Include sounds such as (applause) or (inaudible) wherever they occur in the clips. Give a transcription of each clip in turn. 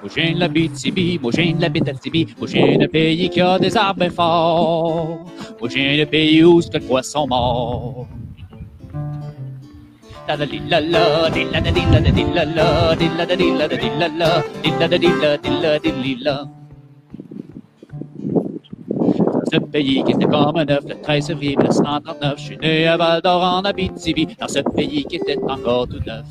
Moi, j'ai la BTB, moi, j'ai la BTB, moi, j'ai le pays qui a des arbres forts. Moi, j'ai le pays où c'est le poisson mort. Ce pays qui était comme un œuf, le 13 février 1939, je suis né à Val d'Or en Abitibi, dans ce pays qui était encore tout neuf.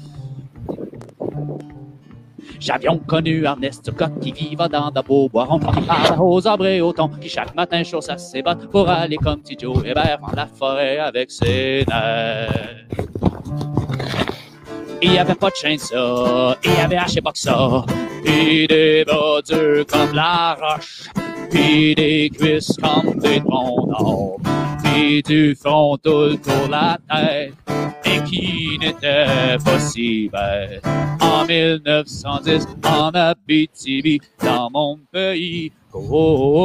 J'avions connu Ernest Turcotte qui vivait dans de beaux qui parle aux arbres et aux tons, qui chaque matin chausse à ses bottes pour aller comme petit Joe Hébert dans la forêt avec ses nerfs. Il y avait pas de chaîne ça, il y avait haché pas que ça, puis des bras durs comme la roche, puis des cuisses comme des troncs d'or, puis du front tout tour la tête, et qui n'était pas si bête. En 1910, en Abitibi, dans mon pays, oh, oh,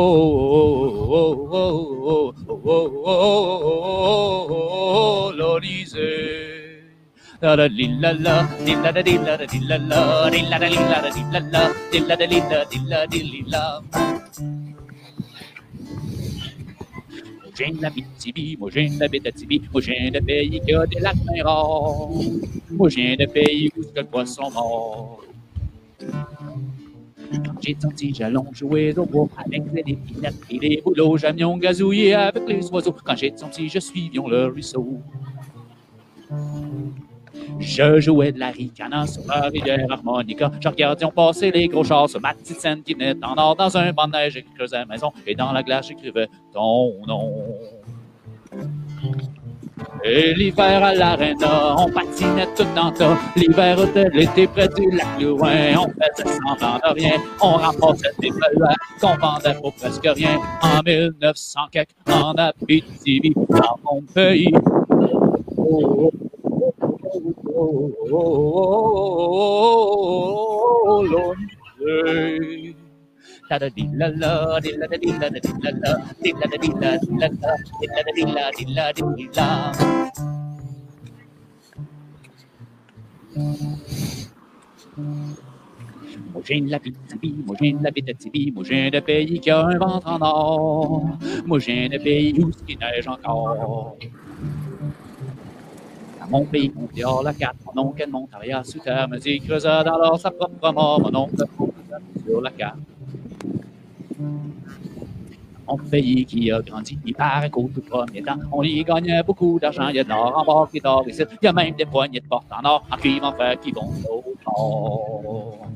oh, oh, oh, oh, oh, oh, oh, oh, l'Olysée. La la li la la, di la da di Moi j'ai la BTB, moi j'ai la BTB, moi j'ai le pays qui a des lacs bien. Moi j'ai le pays où le poisson mort. Quand j'étais petit, j'allons jouer au bois avec les épinettes et les bouleaux. J'aimions gazouiller avec les oiseaux. Quand j'étais petit, je suivions le ruisseau. Je jouais de la ricana sur la rivière harmonica. Je regardais passer les gros chars sur ma petite scène qui venait en or dans un banc de neige. Je creusais la maison et dans la glace, j'écrivais ton nom. Et l'hiver à l'aréna, on patinait tout en tas. L'hiver de l'été près du lac loin, on faisait semblant de rien. On ramassait des feuilles qu'on vendait pour presque rien. En 1900 quelque, en Abitibi, dans mon pays. l'Olysée. La da di la la, di la la la la, la la la la, la la la la. Moi j'ai la Bitibi, moi j'ai la moi j'ai le pays qui a un ventre en or. Moi j'ai le pays où ce qui neige encore. Mon pays, mon dehors la carte, mon oncle monte arrière sous terre, me dit creusa dans l'or sa propre mort, mon oncle sur la carte. Mon pays qui a grandi, il paraît qu'au tout premier temps, on y gagnait beaucoup d'argent. Il y a de l'or en qui dort ici. Il y a même des poignées de porte en or, en cuivre en fer qui vont au nord.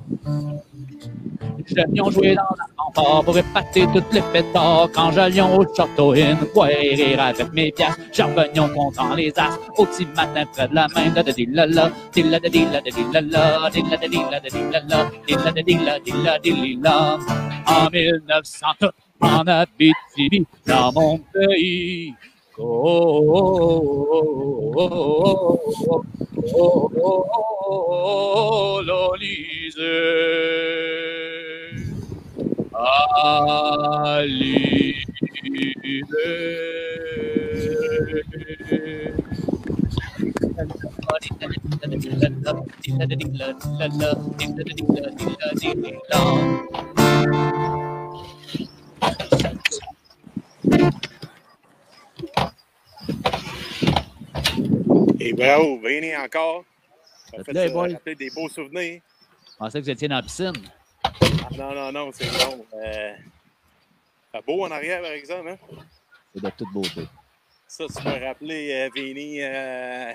J'aimions jouer dans la fanfare pour épater toutes les pétards. Quand j'allions au château in, boire et rire avec mes piastres. J'revenions comptant les astres au petit matin près de la main. Da da di la la, di la da di la da di la la, di la da di la da di la la, di la da di la di la di li la. En 1900, Manabiti na Montei. Colonize Ali Love, Et bravo, Vinny encore. Ça fait Là, boy. rappeler des beaux souvenirs. Je pensais que vous étiez dans la piscine. Non, non, non, c'est bon. Euh, beau en arrière, par exemple. Hein? C'est de toute beauté. Ça, tu m'as rappelé, euh, Vinny, euh,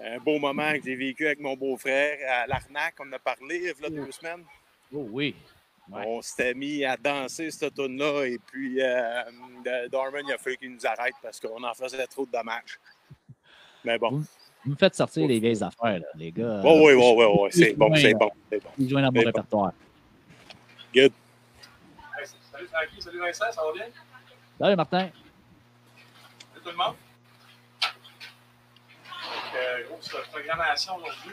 un beau moment que j'ai vécu avec mon beau-frère à l'Arnac. On en a parlé il y a deux semaines. Oh oui. Ouais. On s'était mis à danser cette tune-là et puis euh, Darman, il a fallu qu'il nous arrête parce qu'on en faisait trop de dommages. Mais bon. Vous me faites sortir les vieilles affaires, là, les gars. Oui, oui, oui, oui, oui, c'est bon, c'est bon, c'est bon. Ils dans mon C'est bon. répertoire. Good. Salut Francky, salut Vincent, ça va bien? Salut, Martin. Salut tout le monde. Donc, euh, grosse programmation aujourd'hui.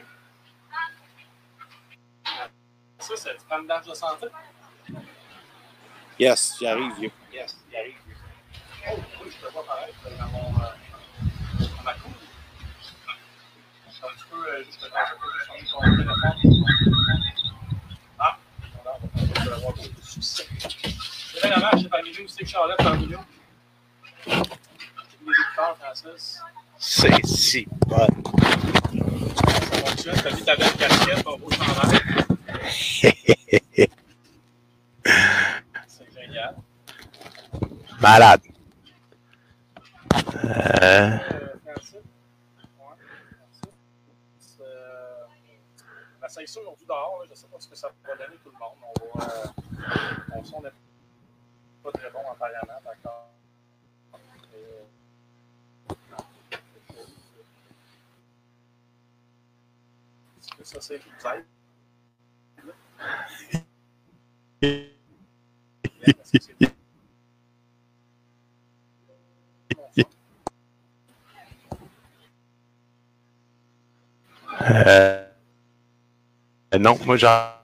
Ça, c'est du plan de danse de santé. Yes, j'arrive, vieux. Yes, il arrive. Oh, oui, je te vois pareil dans mon. Euh, dans ma cour. Un petit peu. Euh, juste le temps que je ton téléphone. Ah, on va avoir beaucoup de succès. C'est bien dommage, c'est parmi nous, c'est que Charlotte parmi nous. Les écouteurs, Francis. C'est si bon. Ça fonctionne, t'as mis ta belle casquette, ton beau chandail. C'est (laughs) génial. Malade. Euh, La section aujourd'hui dehors, je ne sais pas ce que ça va donner tout le monde. On va. Euh, son n'est pas très bon apparemment, d'accord. Euh. Est-ce que ça c'est vous euh, non, moi, j'en.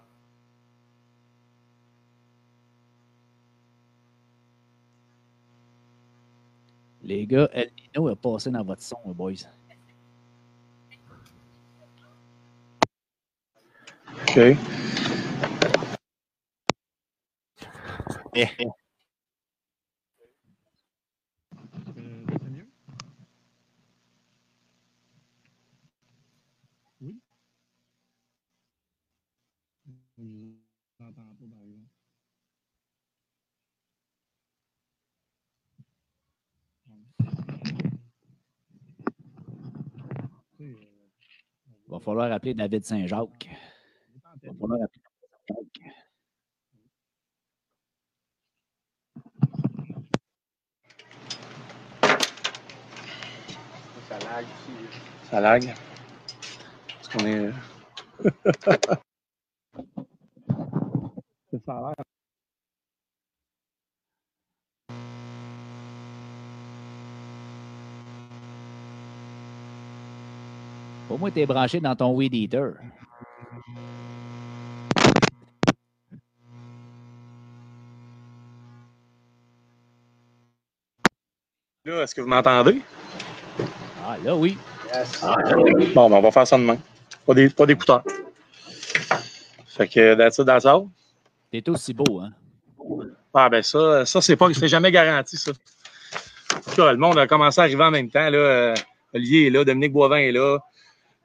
Les gars, El Nino a passé dans votre son, les boys. OK. Eh, Il va falloir appeler David Saint-Jacques. Il va falloir appeler David Saint-Jacques. Lag. Ça lag? Est-ce qu'on est. ça a l'air. Au moins, tu es branché dans ton Weed Eater. Là, est-ce que vous m'entendez? Ah, là, oui. Bon, ben, on va faire ça demain. Pas des- pas d'écouteurs. Fait que, that's it, that's all. T'es aussi beau, hein? Ah, ben, ça, ça c'est pas, c'est jamais garanti, ça. En tout cas, le monde a commencé à arriver en même temps, là. Euh, Olivier est là, Dominique Boivin est là.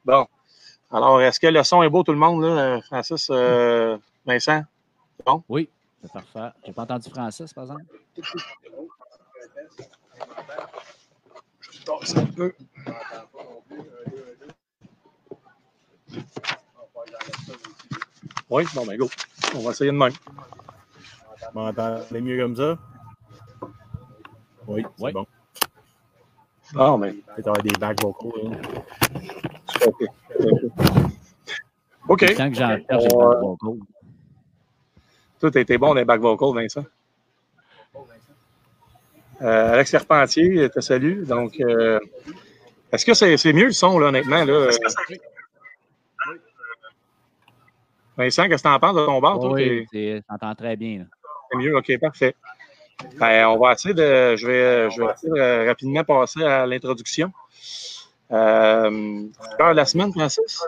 Bon. Alors, est-ce que le son est beau, tout le monde, là? Euh, Francis, euh, Vincent? Oui, c'est parfait. J'ai pas entendu Francis, par exemple? Un peu. Oui, bon, ben, go. On va essayer de même. M'entendez mieux comme ça? Oui, c'est Oui. bon. Ah, mais. Peut-être avoir des bacs vocaux. hein. OK. OK. Tant que j'en cherche, j'ai On, pas de vocal. Tout a été bon dans les back vocals, Vincent? Euh, Alex Carpentier te salue. Donc, euh, est-ce que c'est c'est mieux le son, là, honnêtement? Là, euh? Vincent, qu'est-ce que tu en penses de ton bar? toi? oui, c'est- t'entends très bien. C'est mieux, OK, parfait. Ben, on va essayer de. Je vais, je vais essayer de rapidement passer à l'introduction. Euh, heure de la semaine, Francis?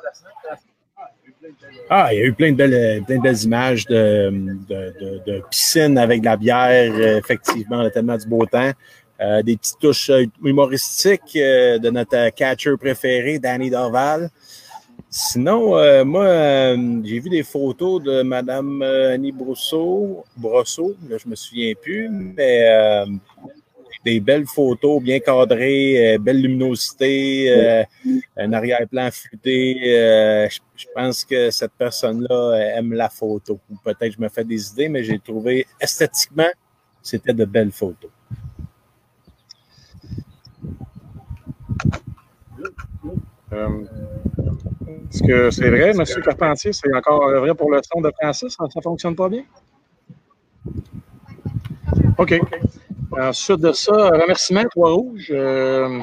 Ah, il y a eu plein de belles, plein de belles images de, de, de, piscine avec de la bière, euh, effectivement, a tellement du beau temps. Euh, des petites touches euh, humoristiques euh, de notre catcher préféré, Danny Dorval. Sinon, euh, moi, euh, j'ai vu des photos de Madame euh, Annie Brosseau, là, je me souviens plus, mais euh, des belles photos bien cadrées, euh, belle luminosité, euh, un arrière-plan euh, je, je pense que cette personne-là euh, aime la photo. Peut-être que je me fais des idées, mais j'ai trouvé esthétiquement, c'était de belles photos. Euh, Est-ce que c'est vrai, M. Carpentier? C'est encore vrai pour le son de Francis? Ça ne fonctionne pas bien? OK. Ensuite de ça, remerciement Trois-Rouges. Euh,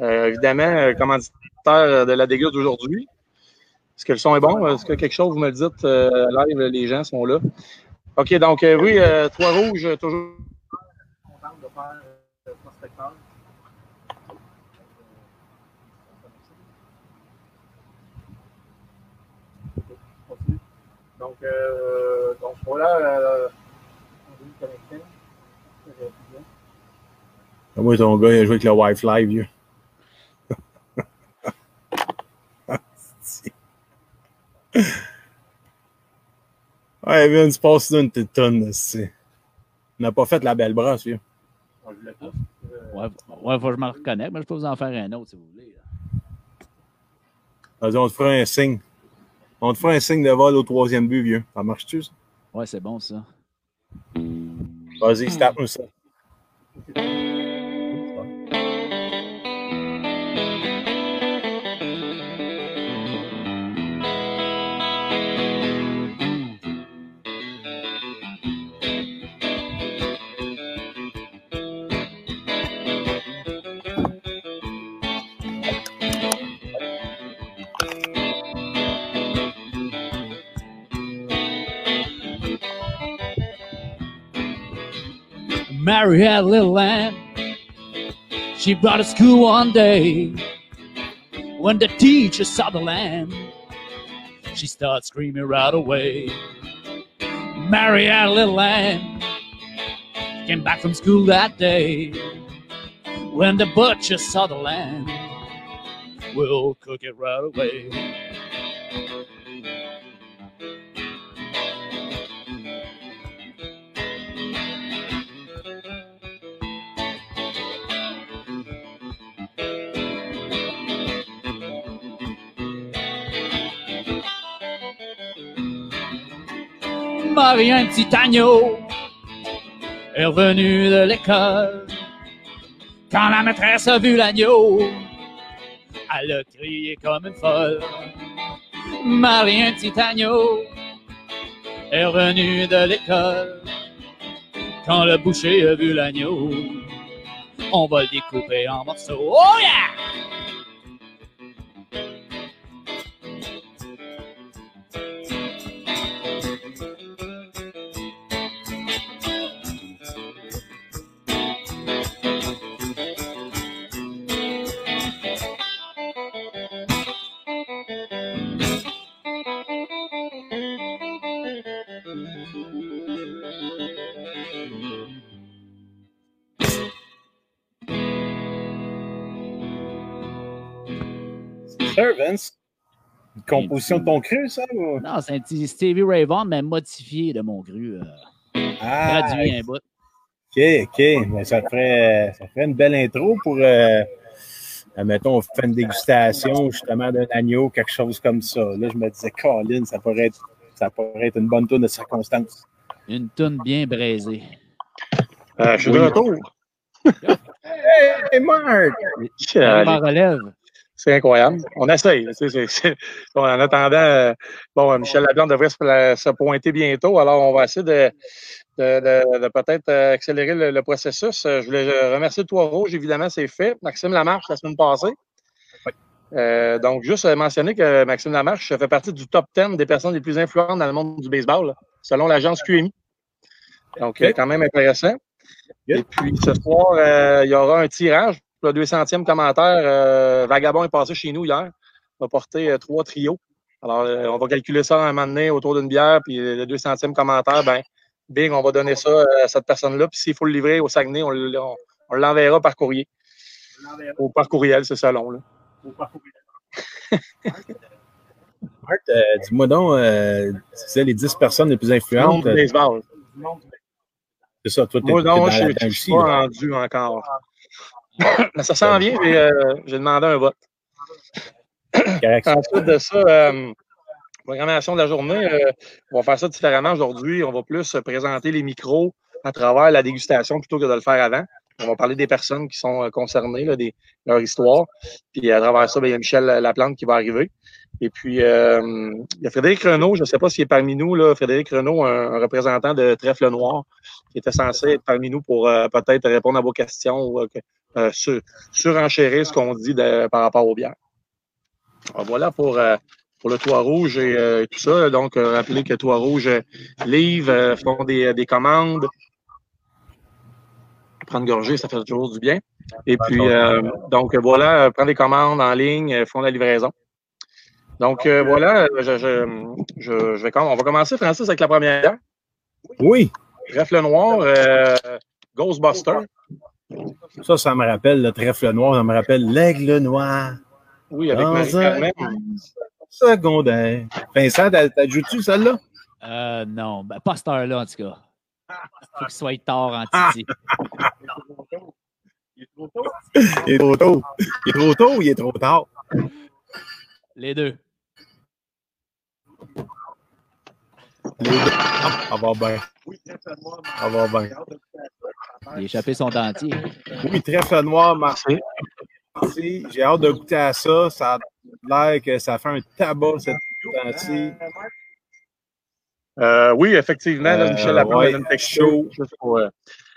euh, évidemment, euh, commanditaire de la dégâts d'aujourd'hui. Est-ce que le son est bon? Est-ce que quelque chose, vous me le dites, euh, live, les gens sont là? OK, donc euh, oui, euh, Trois Rouges, euh, toujours content de faire. Donc, donc voilà, on est connecté. Moi, ton gars, il a joué avec le Wi-Fi, vieux. Ouais, Vince, passe une petite tonne, c'est. On n'a pas fait la belle brosse, vieux. On voulait pas. Ouais, ouais, faut que je me reconnecte, mais je peux vous en faire un autre si vous voulez. Vas-y, on te fera un signe. On te fera un signe de vol au troisième but, vieux. Ça marche-tu, ça? Ouais, c'est bon ça. Vas-y, tape-nous ça. (laughs) Mary had a little lamb. She brought to school one day. When the teacher saw the lamb, she started screaming right away. Mary had a little lamb. Came back from school that day. When the butcher saw the lamb, we'll cook it right away. Marie, un petit agneau, est revenu de l'école. Quand la maîtresse a vu l'agneau, elle a crié comme une folle. Marie, un petit agneau, est revenu de l'école. Quand le boucher a vu l'agneau, on va le découper en morceaux. Oh yeah! Composition de ton cru, ça? Ou... Non, c'est un petit Stevie Ray Vaughan, mais modifié de mon cru. euh, Ah, traduit un bout. OK, OK. Mais ça ferait, ça ferait une belle intro pour, euh, admettons, on fait une dégustation justement d'un agneau, quelque chose comme ça. Là, je me disais, Colin, ça pourrait être, ça pourrait être une bonne tour de circonstance. Une toune bien braisée. Euh, je suis de retour. Hey, Marc! Je m'en relève. C'est incroyable. On essaye. tu sais, c'est- c'est- bon, en attendant, euh, bon, euh, Michel Laplante devrait se, se pointer bientôt. Alors, on va essayer de, de, de- de peut-être euh, accélérer le, le processus. Euh, Je voulais euh, remercier Trois Rouges, évidemment, c'est fait. Maxime Lamarche, la semaine passée. Euh, donc, juste euh, mentionner que Maxime Lamarche fait partie du top 10 des personnes les plus influentes dans le monde du baseball, là, selon l'agence QMI. Donc, euh, quand même intéressant. Et puis, ce soir, euh, il y aura un tirage. Le 200e commentaire, euh, Vagabond est passé chez nous hier. On va porter euh, trois trios. Alors, euh, on va calculer ça un moment donné autour d'une bière. Puis le 200e commentaire, ben, bing, on va donner ça euh, à cette personne-là. Puis s'il faut le livrer au Saguenay, on, l- on- on l'enverra par courrier. Ou par courriel, c'est ça long. Là. (laughs) Marc, euh, dis-moi donc, euh, tu disais les 10 personnes les plus influentes. du baseball. C'est ça, toi, t'es Moi, non, dans je ne suis pas rendu encore. Mais ça s'en vient. J'ai euh, j'ai demandé un vote. Ensuite de ça, euh, programmation de la journée, euh, on va faire ça différemment aujourd'hui. On va plus euh, présenter les micros à travers la dégustation plutôt que de le faire avant. On va parler des personnes qui sont euh, concernées, là, des, leur histoire. Puis à travers ça, ben, il y a Michel Laplante qui va arriver. Et puis, euh, il y a Frédéric Renaud, je ne sais pas s'il est parmi nous, là, Frédéric Renaud, un, un représentant de Trèfle Noir, qui était censé être parmi nous pour euh, peut-être répondre à vos questions ou euh, euh, sur, surenchérir ce qu'on dit de- par rapport aux bières. Alors, voilà pour euh, pour le Toit Rouge et, euh, tout ça. Donc, euh, rappelez que Toit Rouge livre, font des, des commandes. Prendre gorgée, ça fait toujours du bien. Et puis, euh, donc voilà, prendre des commandes en ligne, font la livraison. Donc voilà, je, je, je, je vais, on va commencer, Francis, avec la première. Oui, Trèfle noir, euh, Ghostbuster. Ça, ça me rappelle le trèfle noir, ça me rappelle l'aigle noir. Oui, avec Dans Marie-Carmen. Secondaire. Vincent, joué-tu celle-là? Euh, non, ben, pas cette heure-là, en tout cas. Faut qu'il soit tard en Titi. Il est trop tôt. Il est trop tôt ou il est trop tard? Les deux. Les deux. Ah, ça va bien. Ça va bien. Il a échappé son dentier. Oui, trèfle noir. Merci. J'ai hâte de goûter à ça. Ça a l'air que ça fait un tabac, cette dentier. Euh, oui, effectivement, là, Euh, Michel Lapin ouais, pour, euh,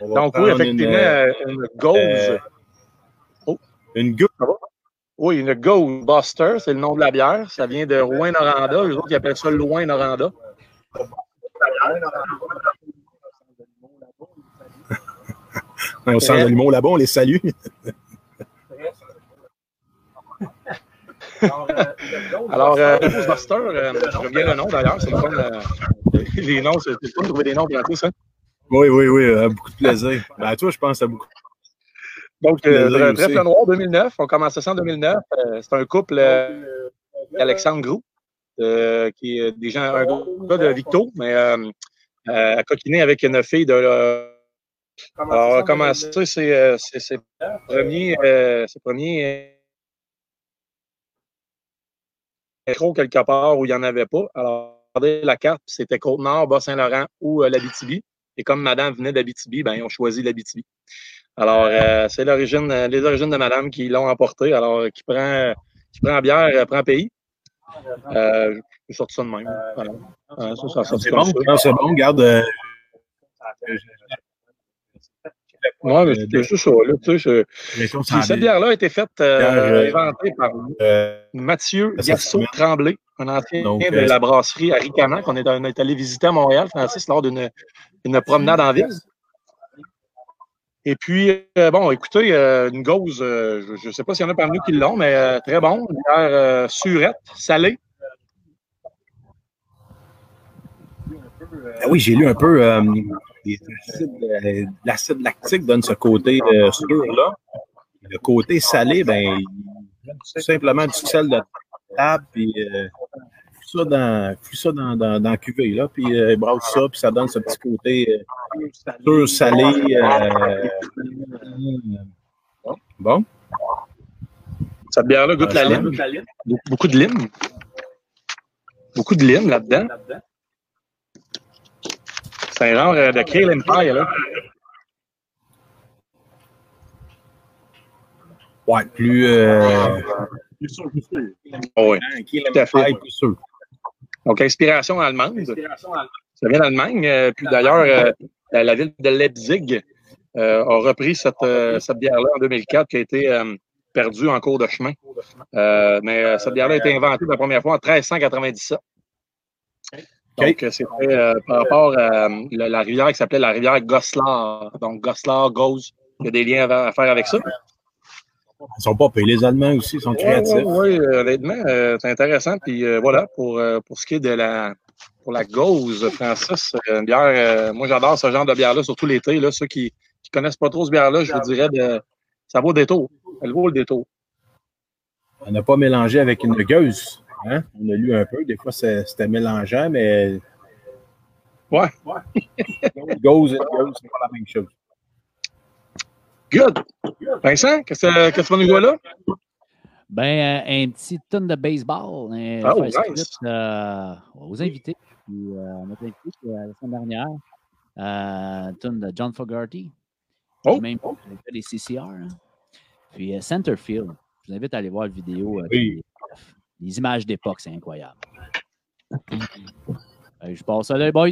Donc, oui, effectivement, Une, euh, une Ghost. euh, une goutte. Oui, une Ghostbuster, c'est le nom de la bière. Ça vient de Rouen-Noranda. Eux autres, ils appellent ça Loin-Noranda. Au centre de limon là-bas, on les salue. (laughs) Alors, euh, Ghostbuster, euh, j'aime bien le nom d'ailleurs. C'est le fun. euh, (laughs) les noms, c'est le fun de trouver des noms pour ça. Oui, oui, oui. euh, beaucoup de plaisir. Ben, à toi, je pense à beaucoup. Donc, euh. Trèfle Noir 2009. On commençait ça en 2009. Euh, c'est un couple, euh, Alexandre Groux, euh, qui est gens, un gars de Victo, mais euh, euh, a coquiné avec une fille de. Euh, alors, on a commencé ses, euh, ses, ses premiers, euh, ses premiers euh, intros quelque part où il n'y en avait pas. Alors, regardez la carte, c'était Côte-Nord, Bas-Saint-Laurent ou euh, l'Abitibi. Et comme madame venait d'Abitibi, ben, ils ont choisi l'Abitibi. Alors, euh, c'est l'origine, euh, les origines de madame qui l'ont emporté. Alors, euh, qui prend, qui prend bière, euh, prend pays. Euh, je sorti ça de même. Voilà. Euh, ça, ça, ça, C'est bon, ça. c'est bon. Garde. Euh, Ouais, mais c'est c'est ça, là, tu sais. cette bière-là a été faite, euh, je- inventée par euh, Mathieu Garceau Tremblay, un ancien Donc, de euh, la brasserie Aricana qu'on est, allé visiter à Montréal, Francis, lors d'une une promenade en ville. Et puis, euh, bon, écoutez, euh, une gauze, euh, je ne sais pas s'il y en a parmi nous qui l'ont, mais euh, très bon. Une bière euh, surette, salée. Ah oui, j'ai lu un peu. Euh, L'acide lactique donne ce côté euh, sûr-là. Le côté salé, ben, tout simplement du sel de table, puis euh, ça dans, ça dans, dans, dans la cuvée, là, puis euh, brasse ça, puis ça donne ce petit côté euh, sûr, salé. euh, bon. Cette bière-là goûte la lime. Beaucoup- Beaucoup de lime. Beaucoup de lime là-dedans. C'est un genre euh, de Kale Empire, là. Ouais, plus. Euh, Oh, oui. qui Tout à fait. plus sûr. Donc, inspiration allemande. Ça vient d'Allemagne. euh, puis d'ailleurs, euh, la, la ville de Leipzig euh, a repris cette, euh, cette bière-là en 2004 qui a été euh, perdue en cours de chemin. Euh, mais cette bière-là a été inventée la première fois en 1397. Donc, euh, c'était euh, par rapport à euh, la, la rivière qui s'appelait la rivière Goslar. Donc, Goslar, Gauze, il y a des liens à, à faire avec ça. Ils sont pas payés. Les Allemands aussi ils sont créatifs. Oui, honnêtement, euh, c'est intéressant. Puis euh, voilà, pour, euh, pour ce qui est de la pour la gauze, Francis, une bière, moi j'adore ce genre de bière-là, surtout l'été. Là, ceux qui ne connaissent pas trop ce bière-là, je vous dirais de ça vaut le détour. Elle vaut le détour. On n'a pas mélangé avec une gueuse. Hein? On a lu un peu. Des fois, c'était mélangeant, mais. Ouais. (laughs) Gauze et gauze, c'est pas la même chose. Good! Vincent, qu'est-ce que tu vas nous jouer là? Ben, euh, un petit tonne de baseball. hein, Oh, nice. script, euh, aux invités. Puis, euh, notre invité euh, la semaine dernière, euh, une tonne de John Fogarty. Oh. Même fait des CCR. hein. Puis, euh, Centerfield. Je vous invite à aller voir la vidéo. euh, Oui. Les images d'époque, c'est incroyable. Je passe là, les boys.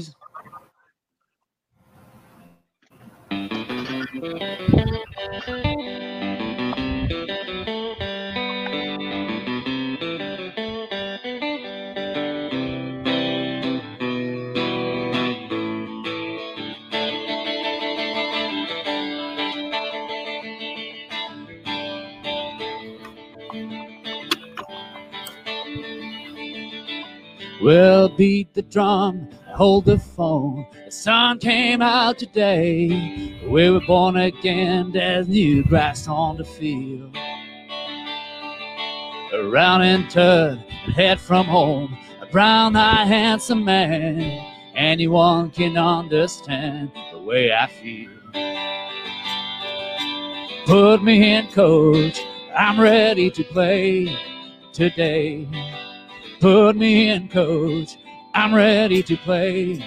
Well, beat the drum, hold the phone. The sun came out today. We were born again, there's new grass on the field. Around and turn and head from home. A brown eyed handsome man. Anyone can understand the way I feel. Put me in, coach. I'm ready to play today. Put me in, coach. I'm ready to play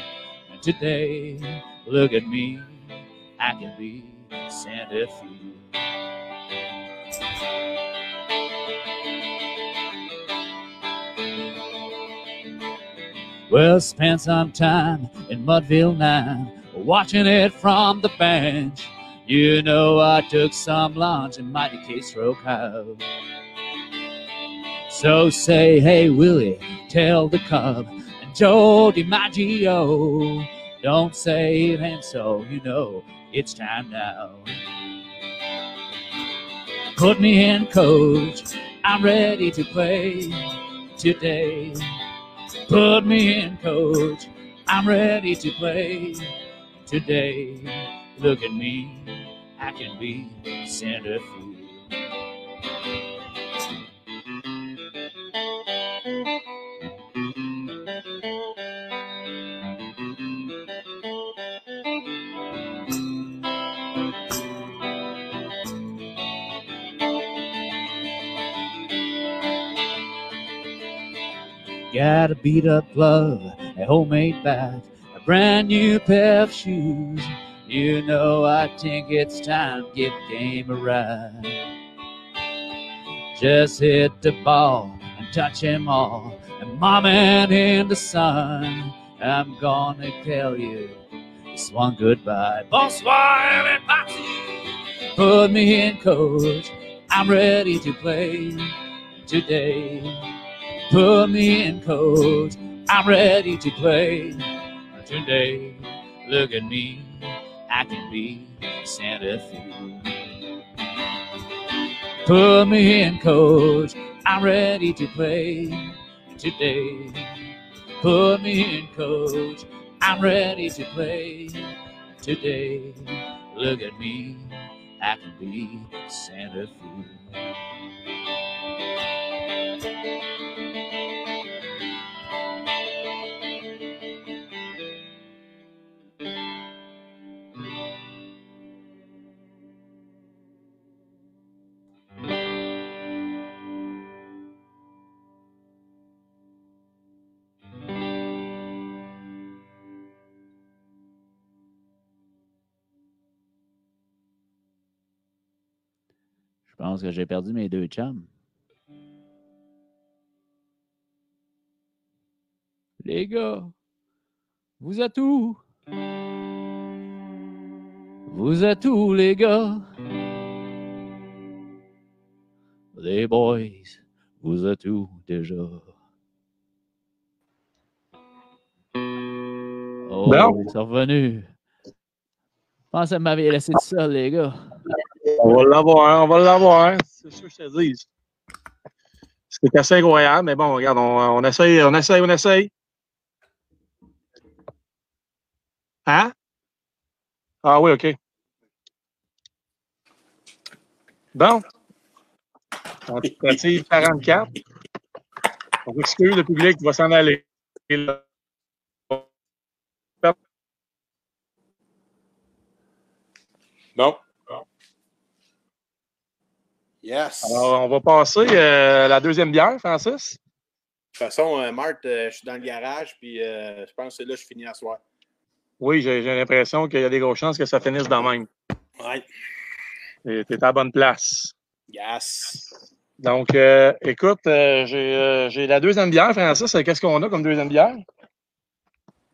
And today. Look at me. I can be Santa Fe. Well, spent some time in Mudville 9, watching it from the bench. You know, I took some lunch in Mighty Castro Cow. So say, hey, Willie, tell the cub and Joe DiMaggio. Don't say it ain't so, you know, it's time now. Put me in, coach. I'm ready to play today. Put me in, coach. I'm ready to play today. Look at me. I can be center Got a beat up glove, a homemade bat, a brand new pair of shoes. You know, I think it's time to give game a ride. Just hit the ball and touch them all. And mom and in the sun, I'm gonna tell you this one goodbye. Bonsoir Patsy. Put me in, coach. I'm ready to play today. Put me in, coach. I'm ready to play today. Look at me. I can be Santa Fe. Put me in, coach. I'm ready to play today. Put me in, coach. I'm ready to play today. Look at me. I can be Santa Fe. Pense que j'ai perdu mes deux chums. Les gars, vous êtes où? Vous êtes où, les gars? Les boys, vous êtes où déjà? Oh, ils sont revenus. Je pense que m'avait laissé tout seul, les gars. On va l'avoir, on va l'avoir. C'est sûr que je te dis. C'est assez incroyable, mais bon, regarde, on, essaye, on essaye, on essaye. Hein? Ah oui, OK. Bon. Tentative 44. On excuse le public qui va s'en aller. Bon. Yes. Alors, on va passer euh, à la deuxième bière, Francis. De toute façon, euh, Marthe, euh, je suis dans le garage, puis euh, je pense que c'est là que je finis à soir. Oui, j'ai l'impression qu'il y a des grosses chances que ça finisse dans même. Ouais. Et T'es à la bonne place. Yes. Donc, euh, écoute, euh, j'ai euh, j'ai la deuxième bière, Francis. Qu'est-ce qu'on a comme deuxième bière?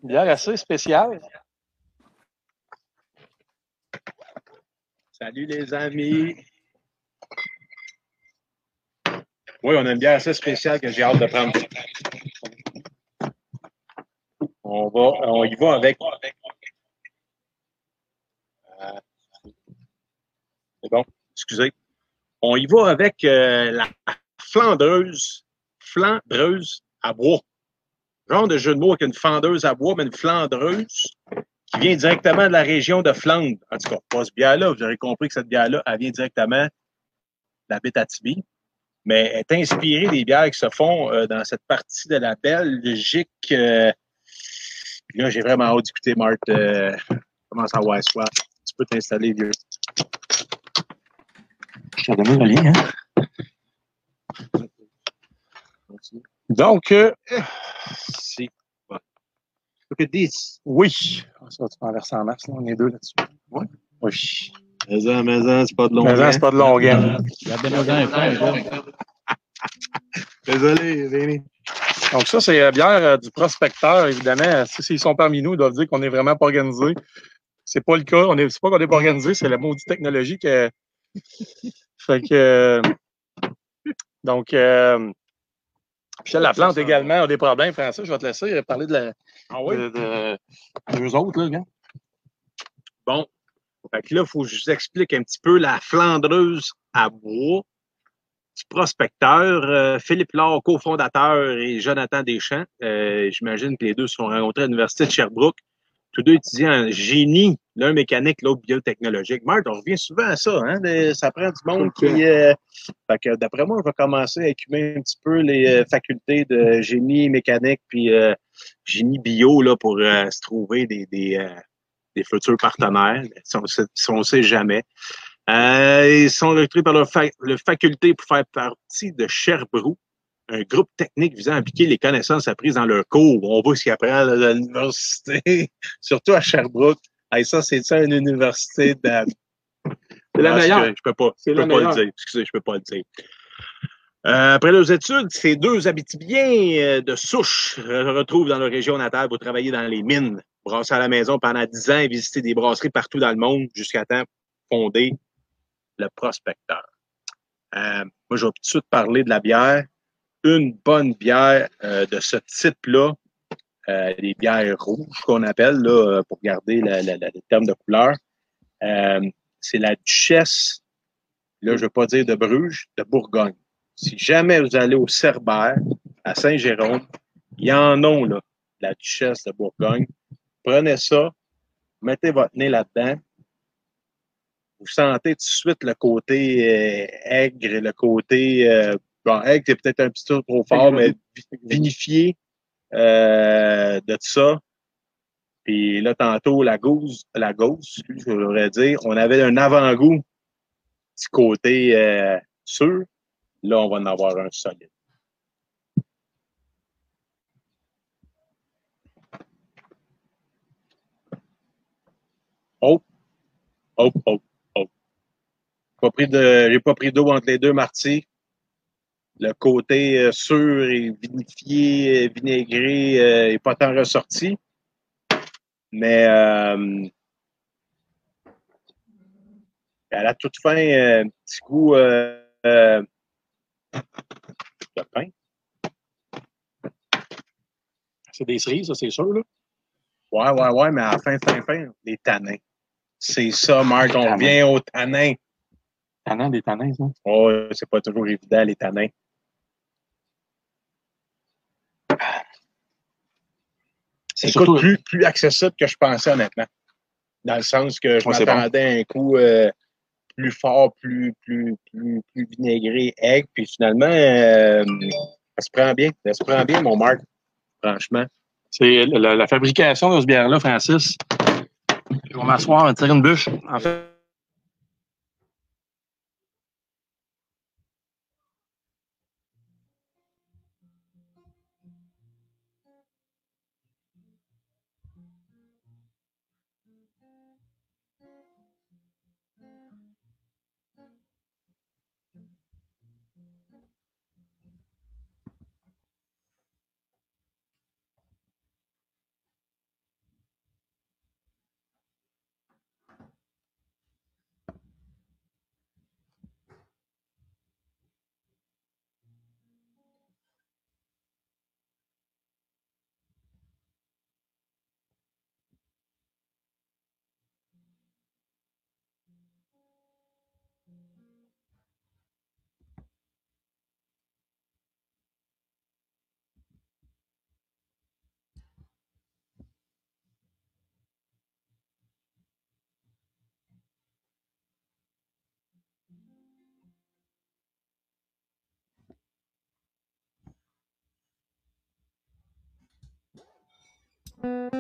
Une bière assez spéciale. Salut les amis. Oui, on a une bière assez spéciale que j'ai hâte de prendre. On va, on y va avec. Euh, C'est bon, excusez. On y va avec euh, la flandreuse, flandreuse à bois. genre de jeu de mots avec une fendeuse à bois, mais une flandreuse qui vient directement de la région de Flandre. En tout cas, pas ce bière-là. Vous aurez compris que cette bière-là, elle vient directement de la Bétatibi. Mais est inspirée des bières qui se font euh, dans cette partie de la Belgique. Euh, puis là, j'ai vraiment hâte d'écouter, Marthe. Euh, comment ça va soir. Tu peux t'installer, vieux. Je t'ai donné le lien, hein? Donc, euh, c'est. Look at this. Oui. Ça, tu peux inverser en masse, là? On est deux là-dessus. Ouais. Oui. Mais mais c'est pas de long. Mais ça, c'est pas de longueur. (laughs) Désolé, Vinny. Donc, ça, c'est la bière euh, du prospecteur, évidemment. Si- S'ils sont parmi nous, ils doivent dire qu'on est vraiment pas organisé. C'est pas le cas. On est, c'est pas qu'on n'est pas organisé, c'est la maudite technologie que. Fait que. euh, Donc, euh, Michel Laplante également a des problèmes, Francis. Je vais te laisser parler de la. Ah de, de- d'eux autres, là, gars. Bon. Fait que là, il faut que je vous explique un petit peu la flandreuse à bois du prospecteur. Euh, Philippe Laure, cofondateur, et Jonathan Deschamps. Euh, J'imagine que les deux se sont rencontrés à l'Université de Sherbrooke. Tous deux étudiants en génie, l'un mécanique, l'autre biotechnologique. Marc, on revient souvent à ça. Hein? ça prend du monde qui... euh, Fait que d'après moi, on va commencer à écumer un petit peu les euh, facultés de génie mécanique puis euh, génie bio là, pour euh, se trouver des, des, euh, des futurs partenaires, si on si on sait jamais. Euh, ils sont recrutés par leur, fa- leur faculté pour faire partie de Sherbrooke, un groupe technique visant à appliquer les connaissances apprises dans leur cours. On voit ce qu'ils apprennent à l'université, (laughs) surtout à Sherbrooke. Hey, ça, c'est ça une université de... C'est la Ah, meilleure. Je peux pas, je peux pas le dire. Excusez, je peux pas le dire. Euh, après leurs études, ces deux habitibiens euh, de souche se retrouvent dans leur région natale pour travailler dans les mines, brasser à la maison pendant 10 ans et visiter des brasseries partout dans le monde jusqu'à temps fonder le prospecteur. Euh, moi, je vais tout de suite parler de la bière. Une bonne bière euh, de ce type-là, euh, les bières rouges qu'on appelle, là, euh, pour garder le terme de couleur, euh, c'est la Duchesse, là, je ne veux pas dire de Bruges, de Bourgogne. Si jamais vous allez au Cerbère, à Saint-Jérôme, il y en a, là, la Duchesse de Bourgogne. Prenez ça, mettez votre nez là-dedans. Vous sentez tout de suite le côté euh, aigre et le côté. Euh, bon, aigre, c'est peut-être un petit peu trop fort, mais vi- vinifié euh, de tout ça. Puis là, tantôt, la gauze, la gauze, je voudrais dire, on avait un avant-goût petit côté sûr. Là, on va en avoir un solide. Oh, oh, oh, oh. Pas pris de, j'ai pas pris d'eau entre les deux martis. Le côté euh, sûr et vinifié, euh, vinaigré euh, est pas tant ressorti. Mais euh, à la toute fin, euh, un petit goût euh, euh, de pain. C'est des cerises, ça, c'est sûr, là. Ouais, ouais, ouais, mais à la fin, fin, fin, les tanins. C'est ça, Marc, on Tanins. revient aux tanins. Tannant des tannins, ça? Oh, c'est pas toujours évident, les tanins. C'est surtout. plus, plus accessible que je pensais, honnêtement. Dans le sens que je Ouais, bon. m'attendais à un coup euh, plus fort, plus, plus, plus, plus vinaigré, aigre. Puis finalement, euh, ça se prend bien. Ça se prend bien, mon Marc. Franchement. C'est la, la fabrication de ce bière-là, Francis. Je vais m'asseoir, tirer une bûche. En fait, Thank you.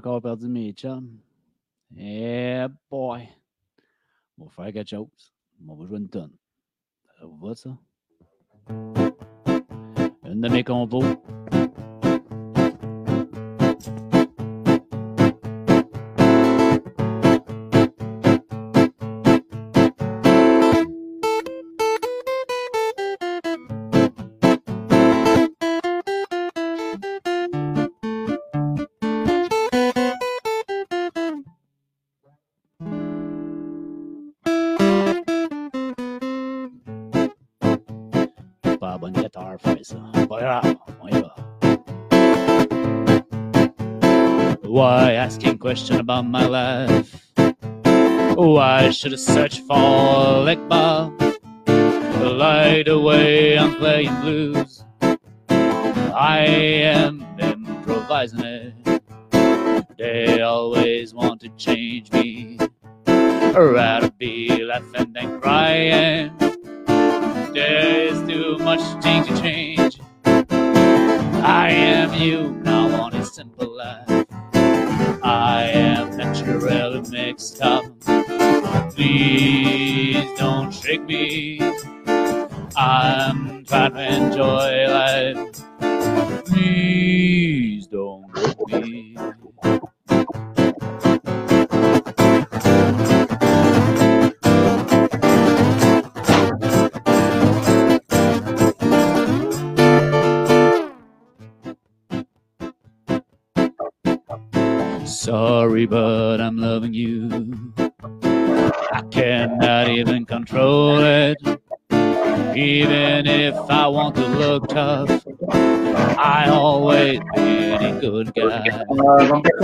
Encore perdu mes chums. Eh boy. On va faire quelque chose. On va jouer une tonne. Ça vous va, ça? Une de mes compos. Question about my life? Oh, Why should I search for Bob? Light away, I'm playing blues. I am improvising it. They always want to change me. Rather be laughing than crying. There's too much thing to change. I am you now on a simple life. I am naturally mixed up. Please don't shake me. I'm trying to enjoy life. Please Sorry, but I'm loving you. I cannot even control it. Even if I want to look tough, I always been a good guy.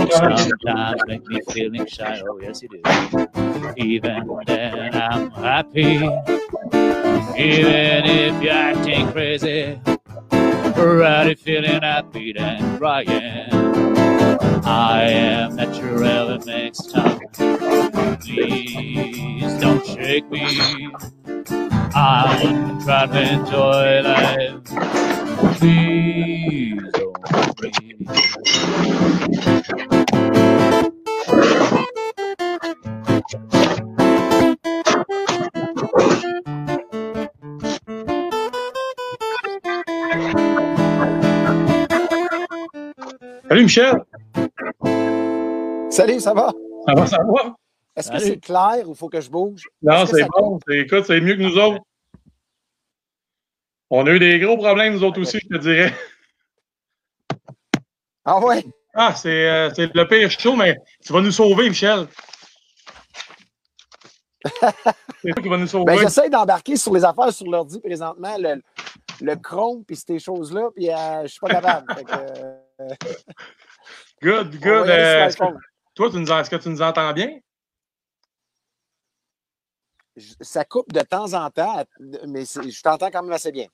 Sometimes make me feeling shy. Oh yes, you do. Even then, I'm happy. Even if you're acting crazy, already feeling happy than crying. I am naturally mixed up. Please don't shake me. I'm trying to enjoy life. Please don't break me. Salut Michel. Salut, ça va? Ça va, ça va? Est-ce que c'est clair ou faut que je bouge? Non, c'est ça bon. Écoute, c'est mieux que nous autres. On a eu des gros problèmes, nous autres aussi, je te dirais. Ah ouais? Ah, c'est euh, c'est le pire show, mais tu vas nous sauver, Michel. (laughs) C'est toi qui vas nous sauver. Ben, j'essaie d'embarquer sur les affaires sur l'ordi présentement, le, le Chrome puis ces choses-là, puis euh, je suis pas capable. Que, euh, good, (laughs) on good. Toi, tu nous, est-ce que tu nous entends bien? Ça coupe de temps en temps, mais je t'entends quand même assez bien.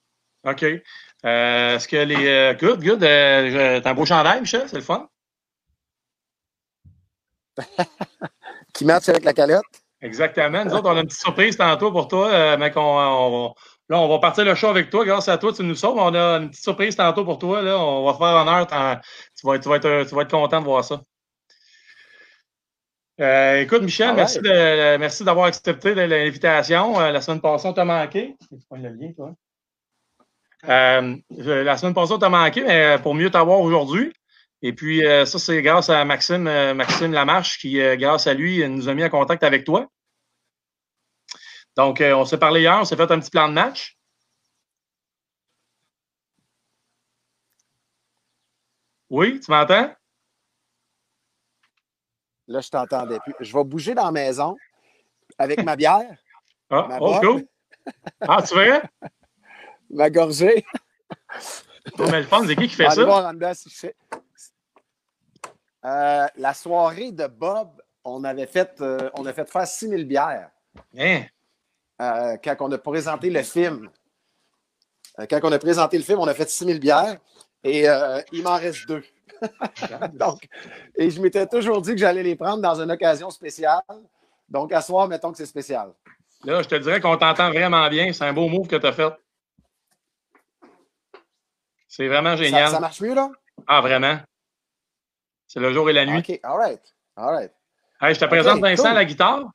OK. Euh, est-ce que les. euh, good, good. Euh, T'as un beau chandail, Michel? C'est le fun? (laughs) Qui match avec la calotte? Exactement. Nous autres, on a une petite surprise tantôt pour toi, mais qu'on on va- là, on va partir le show avec toi. Grâce à toi, tu nous sauves. On a une petite surprise tantôt pour toi. Là. On va te faire honneur. T'en- Tu vas, être, tu, vas être, tu vas être content de voir ça. Euh, écoute, Michel, merci, de- merci d'avoir accepté l'invitation. Euh, la semaine passée, on t'a manqué. Pas le lien, toi? Euh, euh, la semaine passée, on t'a manqué, mais pour mieux t'avoir aujourd'hui. Et puis, euh, ça, c'est grâce à Maxime, euh, Maxime Lamarche qui, euh, grâce à lui, nous a mis en contact avec toi. Donc, euh, on s'est parlé hier, on s'est fait un petit plan de match. Oui, tu m'entends? Là, je t'entendais plus. Je vais bouger dans la maison avec ma bière, Ah, Ma oh, cool. Ah, tu verrais? (laughs) ma gorgée. Oh, mais le fun, c'est qui qui fait ça? voir en dedans si je fais. Euh, la soirée de Bob, on avait fait, euh, on a fait faire 6000 bières Hein? euh, quand on a présenté le film. Quand on a présenté le film, on a fait 6000 bières et il m'en reste deux. Donc, et je m'étais toujours dit que j'allais les prendre dans une occasion spéciale. Donc, à soir, mettons que c'est spécial. Là, je te dirais qu'on t'entend vraiment bien. C'est un beau move que tu as fait. C'est vraiment génial. ça marche mieux, là? Ah, vraiment? C'est le jour et la nuit. OK, all right. All right. Hey, je te présente Vincent cool. à la guitare.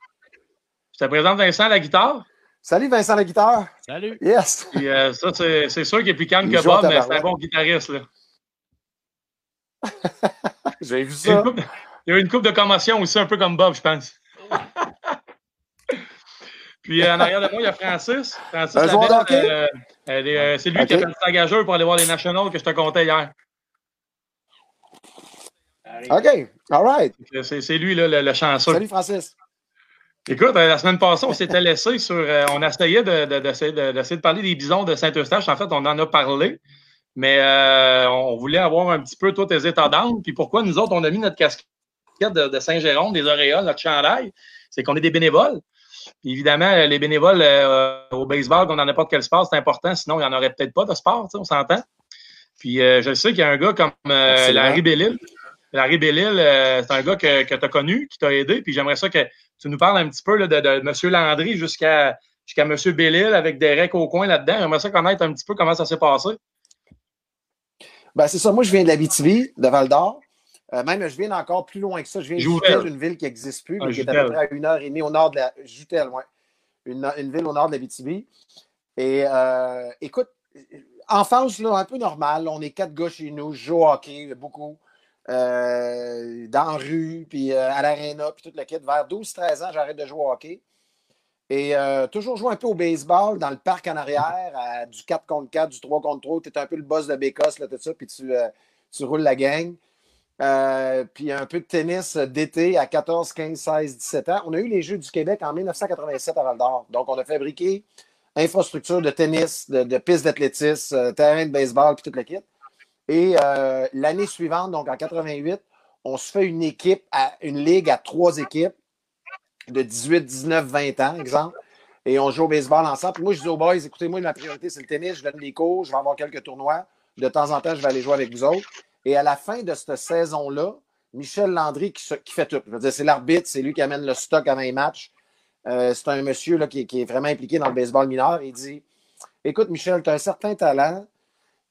Je te présente Vincent à la guitare. Salut Vincent la guitare. Salut. Yes. Puis euh, ça, c'est sûr qu'il est plus calme Il que Bob, mais c'est un bon guitariste. Là. (laughs) J'ai vu Il y a ça. il y a eu une coupe de commotion aussi, un peu comme Bob, je pense. (laughs) Puis euh, en arrière de moi, il y a Francis. Francis Un joueur euh, euh, c'est lui qui a fait le sagageur pour aller voir les Nationals que je te comptais hier. OK, all right. C'est lui, là, le, le chanceux. Salut Francis. Écoute, la semaine passée, on s'était laissé sur. euh, on essayait de, de, d'essayer de, d'essayer de parler des bisons de Saint-Eustache. En fait, on en a parlé. Mais euh, on voulait avoir un petit peu, toi, tes états d'âme. Puis pourquoi nous autres, on a mis notre casquette de, de Saint-Jérôme, des auréoles, notre chandail, c'est qu'on est des bénévoles. Puis évidemment, les bénévoles euh, au baseball, comme dans n'importe quel sport, c'est important. Sinon, il n'y en aurait peut-être pas de sport, on s'entend. Puis euh, je sais qu'il y a un gars comme. Larry Bellil. Larry Bellil, c'est un gars que, que tu as connu, qui t'a aidé. Puis j'aimerais ça que tu nous parles un petit peu là, de, de M. Landry jusqu'à jusqu'à M. Bellil avec Derek au coin là-dedans. J'aimerais ça connaître un petit peu comment ça s'est passé. Ben, c'est ça. Moi, je viens de la BTV, de Val d'Or. Euh, même, je viens d'encore plus loin que ça. Je viens de Joutel. Joutel, une ville qui n'existe plus, Ah, mais qui est à peu près à une heure et demie au nord de la. Joutel, ouais. Une, une ville au nord de la BTV. Et euh, écoute, enfance, là, un peu normale. On est quatre gars chez nous, je joue au hockey, beaucoup. euh, dans la rue, puis à l'aréna, puis toute la quête. Vers 12-13 ans, j'arrête de jouer au hockey. Et euh, toujours jouer un peu au baseball dans le parc en arrière, du 4 contre 4, du 3 contre 3. Tu es un peu le boss de Bécosse, là, tout ça, puis tu, euh, tu roules la gang. Euh, puis un peu de tennis d'été à 14, 15, 16, 17 ans. On a eu les Jeux du Québec en 1987 à Val d'Or. Donc, on a fabriqué infrastructure de tennis, de, de pistes d'athlétisme, terrain de baseball, puis toute la kit. Et l'année suivante, donc en 88, on se fait une équipe, à, une ligue à trois équipes de 18, 19, 20 ans, exemple. Et on joue au baseball ensemble. Puis moi, je dis aux boys, écoutez, moi, ma priorité, c'est le tennis. Je donne des cours, je vais avoir quelques tournois. De temps en temps, je vais aller jouer avec vous autres. Et à la fin de cette saison-là, Michel Landry qui, fait tout. C'est l'arbitre, c'est lui qui amène le stock avant les matchs. Euh, c'est un monsieur qui est vraiment impliqué dans le baseball mineur. Il dit Écoute, Michel, tu as un certain talent.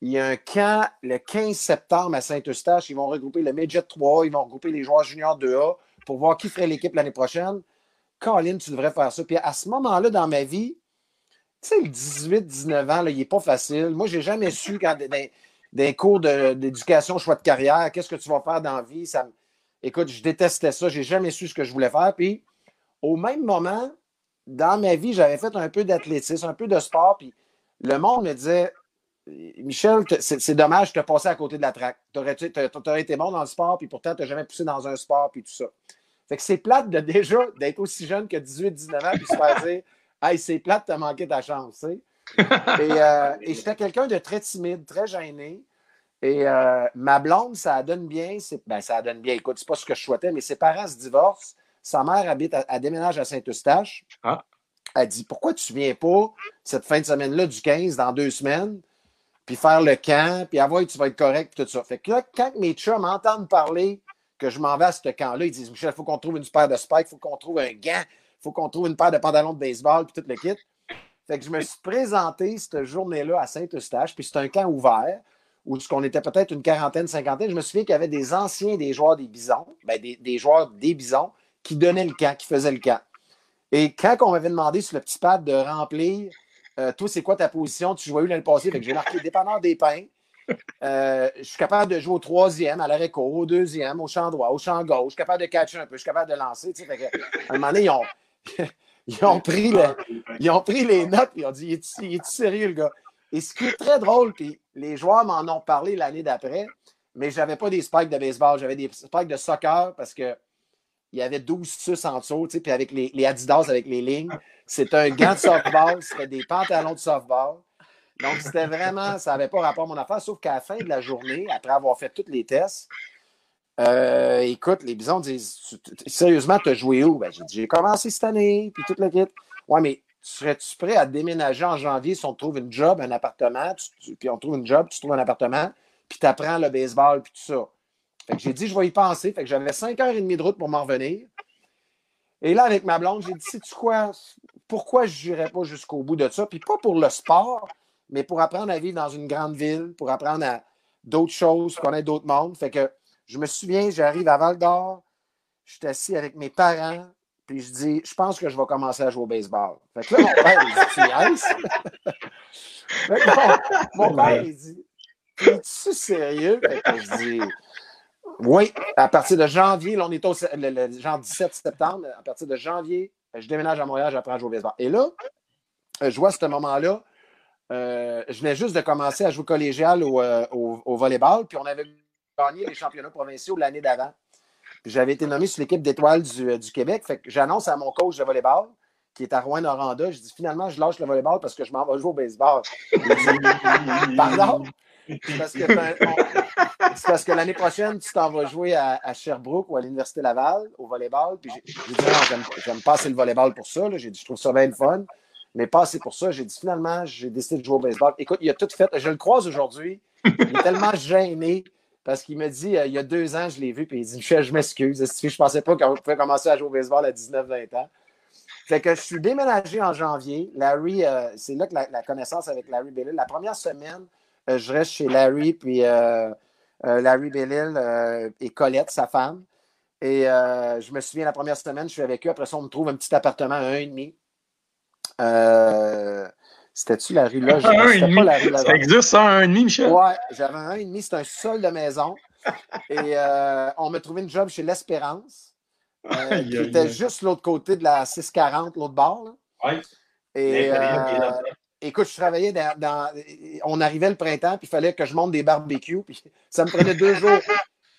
Il y a un camp le 15 septembre à Saint-Eustache. Ils vont regrouper le Midget 3, ils vont regrouper les joueurs juniors 2A pour voir qui ferait l'équipe l'année prochaine. Colin, tu devrais faire ça. Puis à ce moment-là, dans ma vie, tu sais, le 18-19 ans, là, il n'est pas facile. Moi, je n'ai jamais su quand dans, les cours d'éducation, choix de carrière, qu'est-ce que tu vas faire dans la vie. Ça Écoute, je détestais ça. Je n'ai jamais su ce que je voulais faire. Puis au même moment, dans ma vie, j'avais fait un peu d'athlétisme, un peu de sport. Puis le monde me disait Michel, c'est dommage, tu as passé à côté de la traque. Tu aurais, été bon dans le sport, puis pourtant, tu n'as jamais poussé dans un sport, puis tout ça. Fait que c'est plate de déjà d'être aussi jeune que 18-19 ans, puis se faire dire Hey, c'est plate, t'as manqué ta chance, tu sais. Et, euh, et j'étais quelqu'un de très timide, très gêné. Et euh, ma blonde, ça donne bien. Ben, ça donne bien. Écoute, c'est pas ce que je souhaitais, mais ses parents se divorcent. Sa mère habite, à, elle déménage à Saint-Eustache. Ah. Elle dit Pourquoi tu viens pas cette fin de semaine-là du 15 dans deux semaines? puis faire le camp, puis avoir, tu vas être correct, puis tout ça. Fait que là, quand mes chums m'entendent parler que je m'en vais à ce camp-là, ils disent Michel, il faut qu'on trouve une paire de spikes, il faut qu'on trouve un gant, il faut qu'on trouve une paire de pantalons de baseball, puis tout le kit. Fait que je me suis présenté cette journée-là à Saint-Eustache, puis c'est un camp ouvert, où ce qu'on était peut-être une quarantaine, cinquantaine. Je me souviens qu'il y avait des anciens des joueurs des bisons, ben, des, joueurs des bisons, qui donnaient le camp, qui faisaient le camp. Et quand on m'avait demandé sur le petit pad de remplir euh, toi, c'est quoi ta position? Tu jouais où l'année passée? Fait que j'ai marqué dépanneur des pains. Euh, je suis capable de jouer au troisième, à l'arrêt court, au deuxième, au champ droit, au champ gauche. Je suis capable de catcher un peu, je suis capable de lancer. tu sais. À un moment donné, ils ont, (laughs) ils ont, pris, ils ont pris les notes et ils ont dit Es-tu es-tu sérieux, le gars? Et ce qui est très drôle, puis les joueurs m'en ont parlé l'année d'après, mais je n'avais pas des spikes de baseball, j'avais des spikes de soccer parce que il y avait 12 sus en dessous, tu sais, puis avec les, les Adidas avec les lignes. C'était un gant de softball, c'était des pantalons de softball. Donc, c'était vraiment, ça n'avait pas rapport à mon affaire, sauf qu'à la fin de la journée, après avoir fait tous les tests, euh, écoute, les bisons disent Sérieusement, tu as joué où? Ben, j'ai dit J'ai commencé cette année, puis toute la kit. Ouais, mais serais-tu prêt à déménager en janvier si on trouve une job, un appartement, puis on trouve une job, tu trouves un appartement, puis tu apprends le baseball, puis tout ça? Fait que j'ai dit, je vais y penser. Fait que j'avais 5 heures et demie de route pour m'en revenir. Et là, avec ma blonde, j'ai dit, sais-tu quoi? Pourquoi je n'irais pas jusqu'au bout de ça? Puis pas pour le sport, mais pour apprendre à vivre dans une grande ville, pour apprendre à d'autres choses, connaître d'autres mondes. Fait que Je me souviens, j'arrive à Val d'Or, je suis assis avec mes parents, puis je dis, je pense que je vais commencer à jouer au baseball. Fait que là, mon père, il dit, tu que mon, mon père, il dit, es-tu sérieux? Fait que je dis, oui, à partir de janvier, là, on est au le, le- genre 17 septembre, à partir de janvier, je déménage à Montréal, j'apprends à jouer au baseball. Et là, je vois à ce moment-là, euh, je venais juste de commencer à jouer collégial au, euh, au, au volleyball, puis on avait gagné les championnats provinciaux l'année d'avant. J'avais été nommé sur l'équipe d'étoiles du, euh, Québec. J'annonce à mon coach de volleyball, qui est à Rouen-Noranda, je dis finalement, je lâche le volleyball parce que je m'en vais jouer au baseball. Pardon? C'est parce que, l'année prochaine, tu t'en vas jouer à, Sherbrooke ou à l'Université Laval au volleyball. Puis j'ai dit j'aime- pas assez le volleyball pour ça. J'ai dit, je trouve ça bien le fun, mais pas assez pour ça. J'ai dit finalement, j'ai décidé de jouer au baseball. Écoute, il a tout fait. Je le croise aujourd'hui. Il est tellement (laughs) gêné parce qu'il me dit, euh, il y a deux ans, je l'ai vu, puis il dit, Michel, je m'excuse. Je pensais pas qu'on pouvait commencer à jouer au baseball à 19-20 ans? Fait que je suis déménagé en janvier. Larry, euh, c'est là que la, la connaissance avec Larry Bellil. La première semaine, euh, je reste chez Larry, puis Larry Bellil et Colette, sa femme. Et je me souviens, la première semaine, je suis avec eux. Après ça, on me trouve un petit appartement à un et demi. Euh, C'était-tu la rue là? C'était pas la rue là. Ça existe, ça, un et demi, Michel? Ouais, j'avais un et demi, c'était un sol de maison. Et euh, on m'a trouvé une job chez l'Espérance, euh, qui était juste l'autre côté de la 640, l'autre bord. là. Ouais. Et euh, écoute, je travaillais dans, dans- On arrivait le printemps, puis il fallait que je monte des barbecues. Puis ça me prenait deux jours.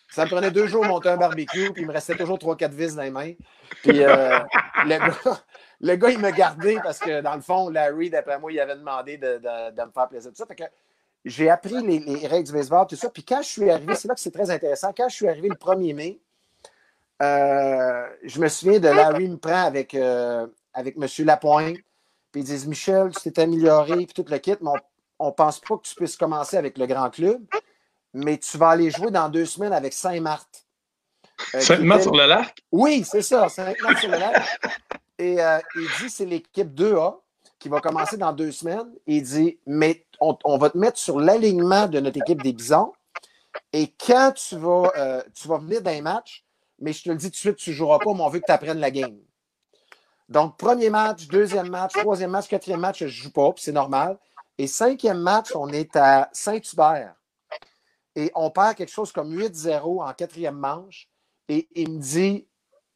Ça me prenait deux jours de monter un barbecue, puis il me restait toujours trois, quatre vis dans les mains. Puis le, gars, le gars, il me gardait parce que dans le fond, Larry, d'après moi, il avait demandé de, de- de me faire plaisir. Tout ça. Fait que j'ai appris les, les règles du baseball, tout ça. Puis quand je suis arrivé, c'est là que c'est très intéressant. Quand je suis arrivé le 1er mai, euh, je me souviens de Larry me prend avec, euh, avec M. Lapointe. Puis ils disent Michel, tu t'es amélioré, puis tout le kit, mais on ne pense pas que tu puisses commencer avec le grand club, mais tu vas aller jouer dans deux semaines avec Saint-Marthe. Euh, était- sur le lac? oui, c'est ça, Saint-Marthe sur le lac. Et euh, il dit c'est l'équipe 2A qui va commencer dans deux semaines. Il dit mais on, on va te mettre sur l'alignement de notre équipe des Bisons. Et quand tu vas, euh, tu vas venir d'un match, mais je te le dis tout de suite, tu ne joueras pas, mais on veut que tu apprennes la game. Donc, premier match, deuxième match, troisième match, quatrième match, je ne joue pas, puis c'est normal. Et cinquième match, on est à Saint-Hubert. Et on perd quelque chose comme 8-0 en quatrième manche. Et il me dit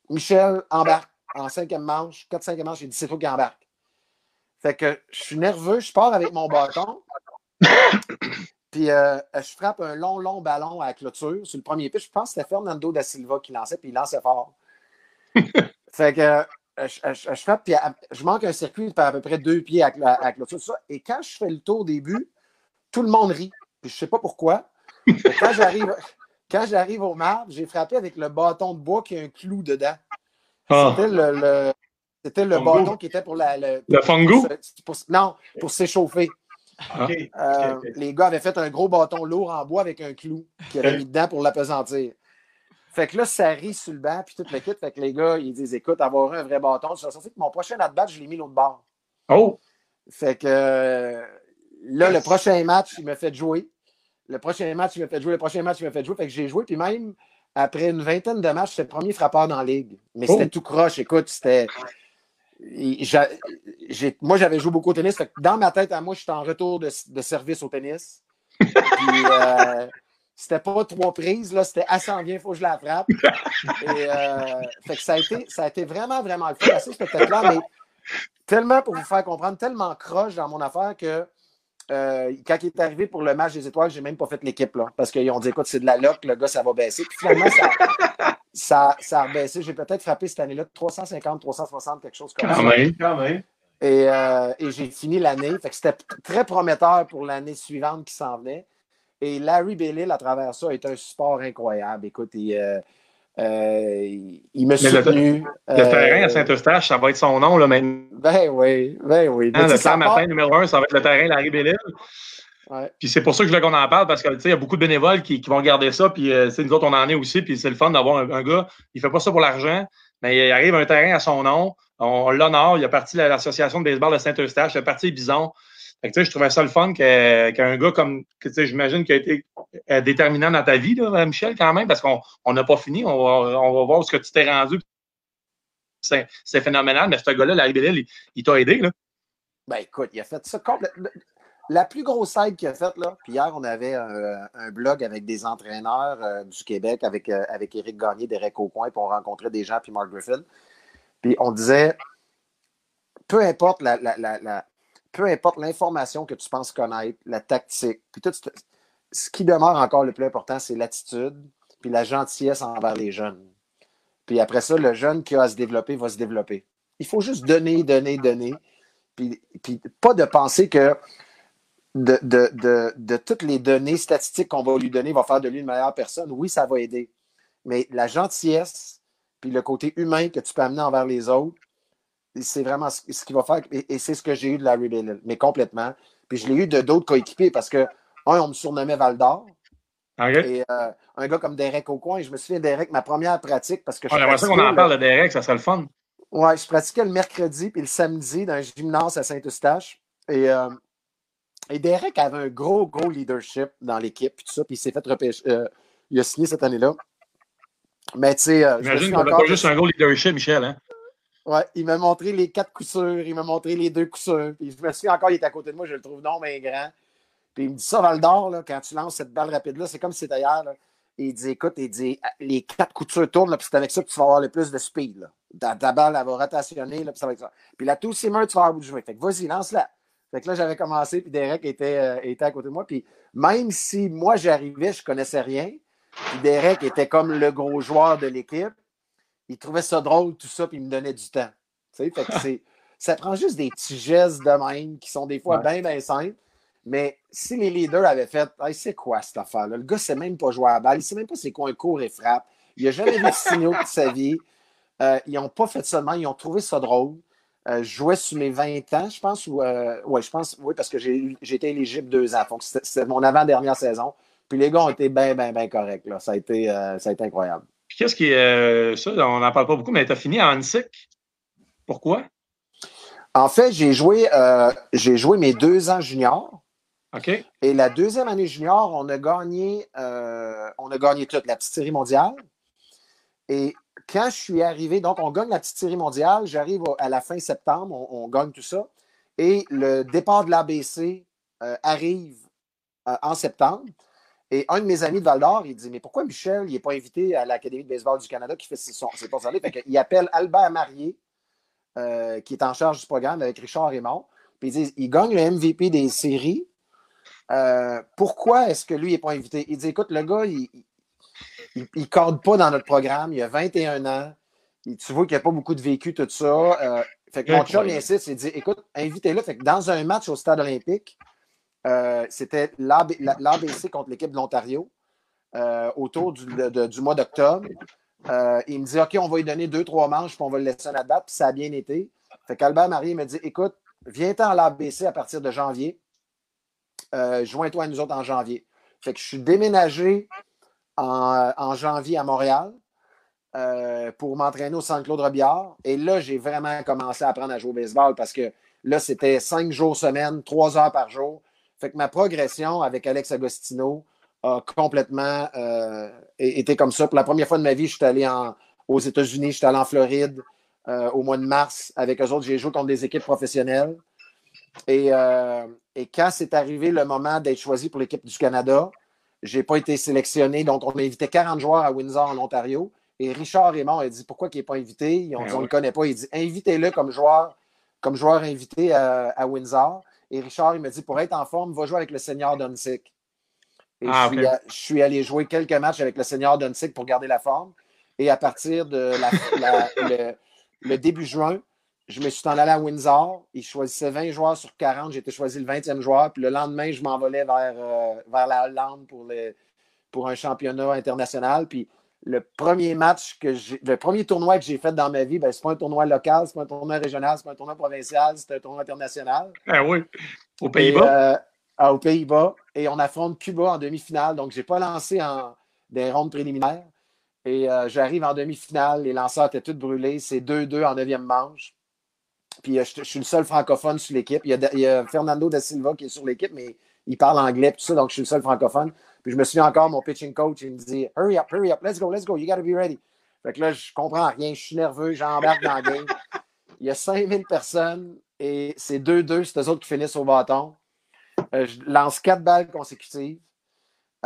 Michel, embarque en cinquième manche, quatre cinquième manche, il dit c'est toi qui embarque. Fait que je suis nerveux, je pars avec mon bâton. (coughs) Puis euh, je frappe un long, long ballon à la clôture sur le premier pitch. Je pense que c'était Fernando da Silva qui lançait, puis il lançait fort. (laughs) fait que euh, je, je- je frappe, puis je manque un circuit par à peu près deux pieds à, clôture. ça. Et quand je fais le tour au début, tout le monde rit. Puis je ne sais pas pourquoi. Et quand j'arrive. Quand j'arrive au marbre, j'ai frappé avec le bâton de bois qui a un clou dedans. Ah, C'était le, le- c'était le Fungo. bâton qui était pour la. Le, le fungo? pour non, pour s'échauffer. Ah. Euh. Les gars avaient fait un gros bâton lourd en bois avec un clou qu'ils avaient mis dedans pour l'appesantir. Fait que là, ça rit sur le banc, puis tout le kit. Fait que les gars, ils disent écoute, avoir un vrai bâton, je suis sorti que mon prochain at-bat, je l'ai mis l'autre bord. Oh! Fait que euh, là, le prochain match, il m'a fait jouer. Le prochain match, il m'a fait jouer. Le prochain match, il m'a fait jouer. Fait que j'ai joué. Puis même après une vingtaine de matchs, j'étais le premier frappeur dans la ligue. Mais c'était Oh. tout croche. Écoute, c'était. Moi, j'avais joué beaucoup au tennis. Dans ma tête, à moi, j'étais en retour de, de service au tennis. Puis, euh, (laughs) c'était pas trois prises, là, c'était assez en bien, il faut que je la frappe. Euh, fait que ça a, été, ça a été vraiment, vraiment le fun, assez spectaculaire, mais tellement pour vous faire comprendre, tellement croche dans mon affaire que euh, quand il est arrivé pour le match des étoiles, j'ai même pas fait l'équipe, là, parce qu'ils ont dit, écoute, c'est de la loc, le gars, ça va baisser. Puis finalement, ça, (laughs) ça, ça a baissé. J'ai peut-être frappé cette année-là 350, 360, quelque chose comme ça. Quand même. Quand même. Et, euh, et j'ai fini l'année. Fait que c'était très prometteur pour l'année suivante qui s'en venait. Et Larry Bellil, à travers ça, est un support incroyable. Écoute, il, euh, il, il m'a Mais le- soutenu. Le Euh, terrain à Saint-Eustache, ça va être son nom là, maintenant. Ben oui, ben oui. Hein, le plan matin numéro un, ça va être le terrain Larry Bellil. Ouais. Puis c'est pour ça que je voulais qu'on en parle, parce que tu sais, il y a beaucoup de bénévoles qui, qui vont garder ça, puis euh, nous autres, on en est aussi, puis c'est le fun d'avoir un, un gars, il fait pas ça pour l'argent, mais il arrive un terrain à son nom, on l'honore, il a parti de l'association de baseball de Saint-Eustache, il a parti des Bisons. Fait que, je trouvais ça le fun qu'un gars comme, j'imagine, qui a été euh, déterminant dans ta vie, là, Michel, quand même, parce qu'on n'a pas fini. On va, on va voir ce que tu t'es rendu. C'est phénoménal, mais ce gars-là, la il, il t'a aidé. Là. Ben écoute, il a fait ça complètement. La plus grosse aide qu'il a faite, là, puis hier, on avait un, blog avec des entraîneurs euh, du Québec, avec, euh, avec Éric Gagné, d'Éric Aucoin, puis on rencontrait des gens, puis Mark Griffin. Puis on disait, peu importe la, peu importe l'information que tu penses connaître, la tactique, puis tout ce qui demeure encore le plus important, c'est l'attitude, puis la gentillesse envers les jeunes. Puis après ça, le jeune qui a à se développer va se développer. Il faut juste donner, donner, donner. Puis, puis pas de penser que de, toutes les données statistiques qu'on va lui donner va faire de lui une meilleure personne. Oui, ça va aider. Mais la gentillesse, puis le côté humain que tu peux amener envers les autres, c'est vraiment ce qui va faire. Et, c'est ce que j'ai eu de Larry Bellil, mais complètement. Puis je l'ai eu de d'autres coéquipiers parce que, un, on me surnommait Val d'Or. Et euh, un gars comme Derek au coin, je me souviens, Derek, ma première pratique, parce que je. J'aimerais ça qu'on en parle de Derek, ça serait le fun. Ouais, je pratiquais le mercredi puis le samedi dans un gymnase à Saint-Eustache. Et euh, et Derek avait un gros, gros leadership dans l'équipe, puis tout ça, puis il s'est fait repêcher. Euh, il a signé cette année-là. Mais tu sais. Euh, J'imagine qu'on n'a pas juste un gros leadership, Michel, hein? Ouais, il m'a montré les quatre coups il m'a montré les deux coups Puis je me suis encore, il est à côté de moi, je le trouve non, mais grand. Puis il me dit ça, Val d'Or, quand tu lances cette balle rapide-là, c'est comme si c'était hier. Là. il dit écoute, il dit les quatre coups tournent, là, puis c'est avec ça que tu vas avoir le plus de speed. Là. Ta, balle, elle va rotationner, là, puis ça va être ça. Puis la tout simmer, tu vas avoir bout de jouer. Fait que vas-y, lance-la. Fait que là, j'avais commencé, puis Derek était, euh, était à côté de moi. Puis même si moi, j'arrivais, je connaissais rien, puis Derek était comme le gros joueur de l'équipe, il trouvait ça drôle, tout ça, puis il me donnait du temps. fait que (laughs) c'est, ça prend juste des petits gestes de même qui sont des fois bien, bien simples. Mais si les leaders avaient fait hey, c'est quoi cette affaire-là? Le gars ne sait même pas jouer à la balle, il ne sait même pas c'est quoi un cours et frappe. Il n'a jamais vu de signaux de sa vie. Euh, ils n'ont pas fait même, ils ont trouvé ça drôle. Euh, je jouais sur mes 20 ans, je pense. Ou, euh, ouais, je pense, oui, parce que j'ai été éligible deux ans. Donc, c'était mon avant-dernière saison. Puis les gars ont été bien, bien, bien corrects. Là. Ça, a été, euh, ça a été incroyable. Puis qu'est-ce qui est. ça, on n'en parle pas beaucoup, mais tu as fini en Hansik. Pourquoi? En fait, j'ai joué, j'ai joué mes deux ans junior. OK. Et la deuxième année junior, on a gagné, on a gagné toute la petite série mondiale. Et quand je suis arrivé, donc on gagne la petite série mondiale, j'arrive à la fin septembre, on, gagne tout ça, et le départ de l'ABC euh, arrive euh, en septembre. Et un de mes amis de Val d'Or, il dit Mais pourquoi Michel n'est pas invité à l'Académie de baseball du Canada qui fait ses, ses postes Il appelle Albert Marié, euh, qui est en charge du programme avec Richard Raymond. Puis il dit Il gagne le MVP des séries. pourquoi est-ce que lui n'est pas invité? Il dit Écoute, le gars, il, il ne corde pas dans notre programme. Il a 21 ans. tu vois qu'il n'y a pas beaucoup de vécu, tout ça. Euh, fait que mon chum insiste, il dit écoute, invitez-le. Fait que dans un match au stade olympique, euh, c'était l'ABC contre l'équipe de l'Ontario euh, autour du, mois d'octobre. il me dit OK, on va lui donner deux, trois manches, puis on va le laisser à date, puis ça a bien été. Fait qu'Albert Marie me dit écoute, viens-t'en à l'ABC à partir de janvier. Joins-toi à nous autres en janvier. Fait que je suis déménagé en, janvier à Montréal euh, pour m'entraîner au Centre-Claude Robillard. Et là, j'ai vraiment commencé à apprendre à jouer au baseball parce que là, c'était cinq jours semaine, trois heures par jour. Fait que ma progression avec Alex Agostino a complètement euh, été comme ça. Pour la première fois de ma vie, je suis allé aux États-Unis, je suis allé en Floride euh, au mois de mars. Avec eux autres, j'ai joué contre des équipes professionnelles. Et, et quand c'est arrivé le moment d'être choisi pour l'équipe du Canada, je n'ai pas été sélectionné. Donc, on a invité 40 joueurs à Windsor, en Ontario. Et Richard Raymond a dit pourquoi il n'est pas invité? On ne le connaît pas. Il dit invitez-le comme joueur, comme joueur invité à, Windsor. Et Richard, il m'a dit pour être en forme, va jouer avec le senior Dunsik. Et ah, je, suis, allé jouer quelques matchs avec le senior Dunsik pour garder la forme. Et à partir de (laughs) le, début juin, je me suis en allé à Windsor. Il choisissait 20 joueurs sur 40. J'ai été choisi le 20e joueur. Puis le lendemain, je m'envolais vers, euh, vers la Hollande pour, pour un championnat international. Puis le premier match que j'ai, le premier tournoi que j'ai fait dans ma vie, ben, c'est pas un tournoi local, c'est pas un tournoi régional, c'est pas un tournoi provincial, c'est un tournoi international. Ah oui, aux Pays-Bas. Euh, ah, aux Pays-Bas. Et on affronte Cuba en demi-finale. Donc, je n'ai pas lancé en, des rondes préliminaires. Et euh, j'arrive en demi-finale. Les lanceurs étaient tous brûlés. C'est 2-2 en neuvième manche. Puis euh, je, je suis le seul francophone sur l'équipe. Il, y a il y a Fernando da Silva qui est sur l'équipe, mais il parle anglais, tout ça, donc je suis le seul francophone. Puis je me souviens encore, mon pitching coach, il me dit Hurry up, hurry up, let's go, let's go, you gotta be ready. Fait que là, je comprends rien, je suis nerveux, j'embarque dans le game. Il y a 5000 personnes et c'est 2-2, c'est eux autres qui finissent au bâton. Euh, je lance quatre balles consécutives.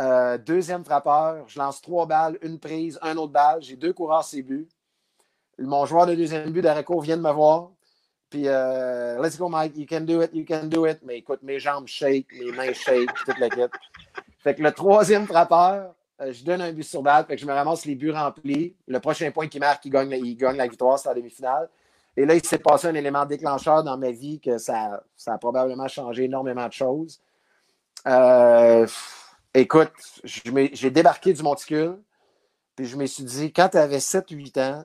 Euh, deuxième frappeur, je lance trois balles, une prise, un autre balle. J'ai deux coureurs c'est but. Mon joueur de deuxième but d'Areco vient de me voir. Puis, euh, let's go, Mike, you can do it, you can do it. Mais écoute, mes jambes shake, mes mains shake, toute la. Le troisième frappeur, euh, je donne un but sur balle, que je me ramasse les buts remplis. Le prochain point qui marque, il gagne, il gagne la victoire, c'est la demi-finale. Et là, il s'est passé un élément déclencheur dans ma vie que ça, ça a probablement changé énormément de choses. Euh, écoute, j'ai débarqué du monticule, puis je me suis dit, quand tu avais 7-8 ans,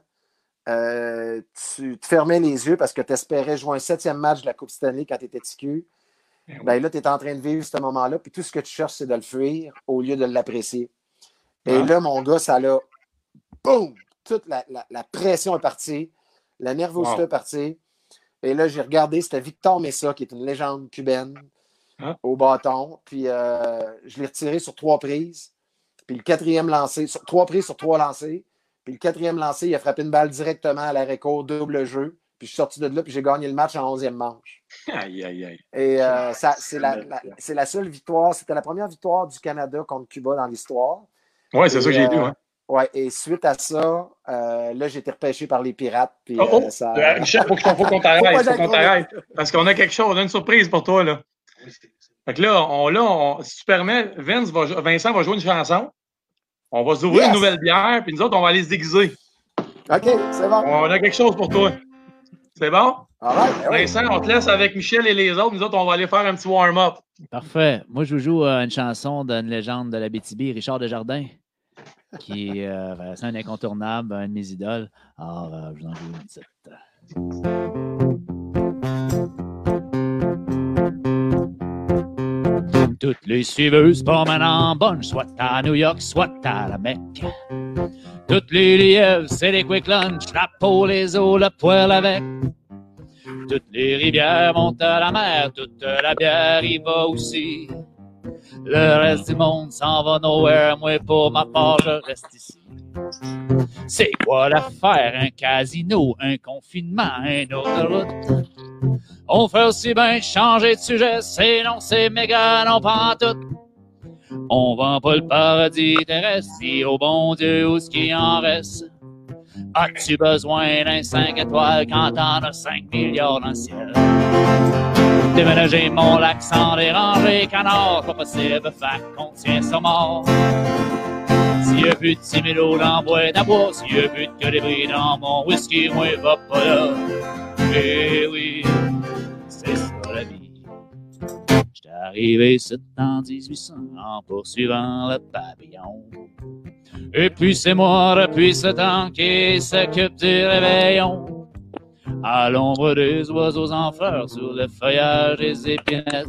euh, tu te fermais les yeux parce que tu espérais jouer un septième match de la Coupe Stanley quand tu étais TQ. Ben là, tu es en train de vivre ce moment-là, puis tout ce que tu cherches, c'est de le fuir au lieu de l'apprécier. Et Ouais. là, mon gars, ça l'a. Boum! Toute la, la- la pression est partie, la nervosité Wow. est partie. Et là, j'ai regardé, c'était Victor Messa, qui est une légende cubaine, Ah. au bâton. Puis euh, je l'ai retiré sur trois prises. Puis le quatrième lancé, sur trois prises sur trois lancés. Puis le quatrième lancé, il a frappé une balle directement à l'arrêt court, double jeu. Puis je suis sorti de là, puis j'ai gagné le match en 11e manche. Aïe, aïe, aïe. Et euh, c'est la, la- seule victoire. C'était la première victoire du Canada contre Cuba dans l'histoire. Ouais, c'est ça que j'ai lu. euh, hein. Ouais, et suite à ça, euh, là, j'ai été repêché par les pirates. Puis, Oh, oh, euh, ça... Michel, faut, qu'on- t'arrête. (laughs) Faut qu'on t'arrête. Parce qu'on a quelque chose, on a une surprise pour toi, là. Fait que là, on, là on- si tu permets, Vince va, Vincent va jouer une chanson. On va s'ouvrir Yes! une nouvelle bière, puis nous autres, on va aller se déguiser. OK, c'est bon. On a quelque chose pour toi. C'est bon? All right, ben oui. Vincent, on te laisse avec Michel et les autres. Nous autres, on va aller faire un petit warm-up. Parfait. Moi, je vous joue euh, une chanson d'une légende de la BTB, Richard Desjardins, qui est euh, ben, c'est un incontournable, un de mes idoles. Alors, euh, je vous en joue une petite. Toutes les suiveuses promènent en bonne, soit à New York, soit à la Mecque. Toutes les lièvres, c'est les quick lunch, la peau, les os, le poêle avec. Toutes les rivières montent à la mer, toute la bière y va aussi. Le reste du monde s'en va nowhere, moi pour ma part, je reste ici. C'est quoi l'affaire? Un casino, un confinement, un autoroute. On fait aussi bien changer de sujet, c'est non, c'est méga, non, pas tout. On vend pas le paradis terrestre, si au bon Dieu où ce qui en reste. As-tu besoin d'un 5 étoiles quand t'en as 5 milliards dans le ciel? Déménager mon lac sans déranger, canard, pas possible, fait qu'on tient ça mort. S'il y a plus de 6 000 eaux dans le bois s'il y a plus de colibri dans mon whisky, moi, va pas là. Eh oui, c'est ça la vie. J'étais arrivé ici en 1800 en poursuivant le papillon. Et puis c'est moi depuis ce temps qui s'occupe du réveillon. À l'ombre des oiseaux en fleurs, sur le feuillage des épinettes.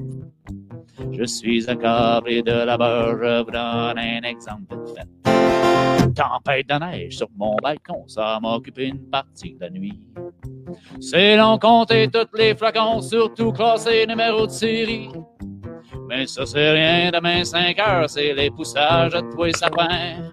Je suis accablé de labeur, je vous donne un exemple de fait. Tempête de neige sur mon balcon, ça m'a occupé une partie de la nuit. C'est long compter tous les flacons, surtout classés numéro de série. Mais ça c'est rien, demain 5 heures, c'est les poussages de tous les sapins.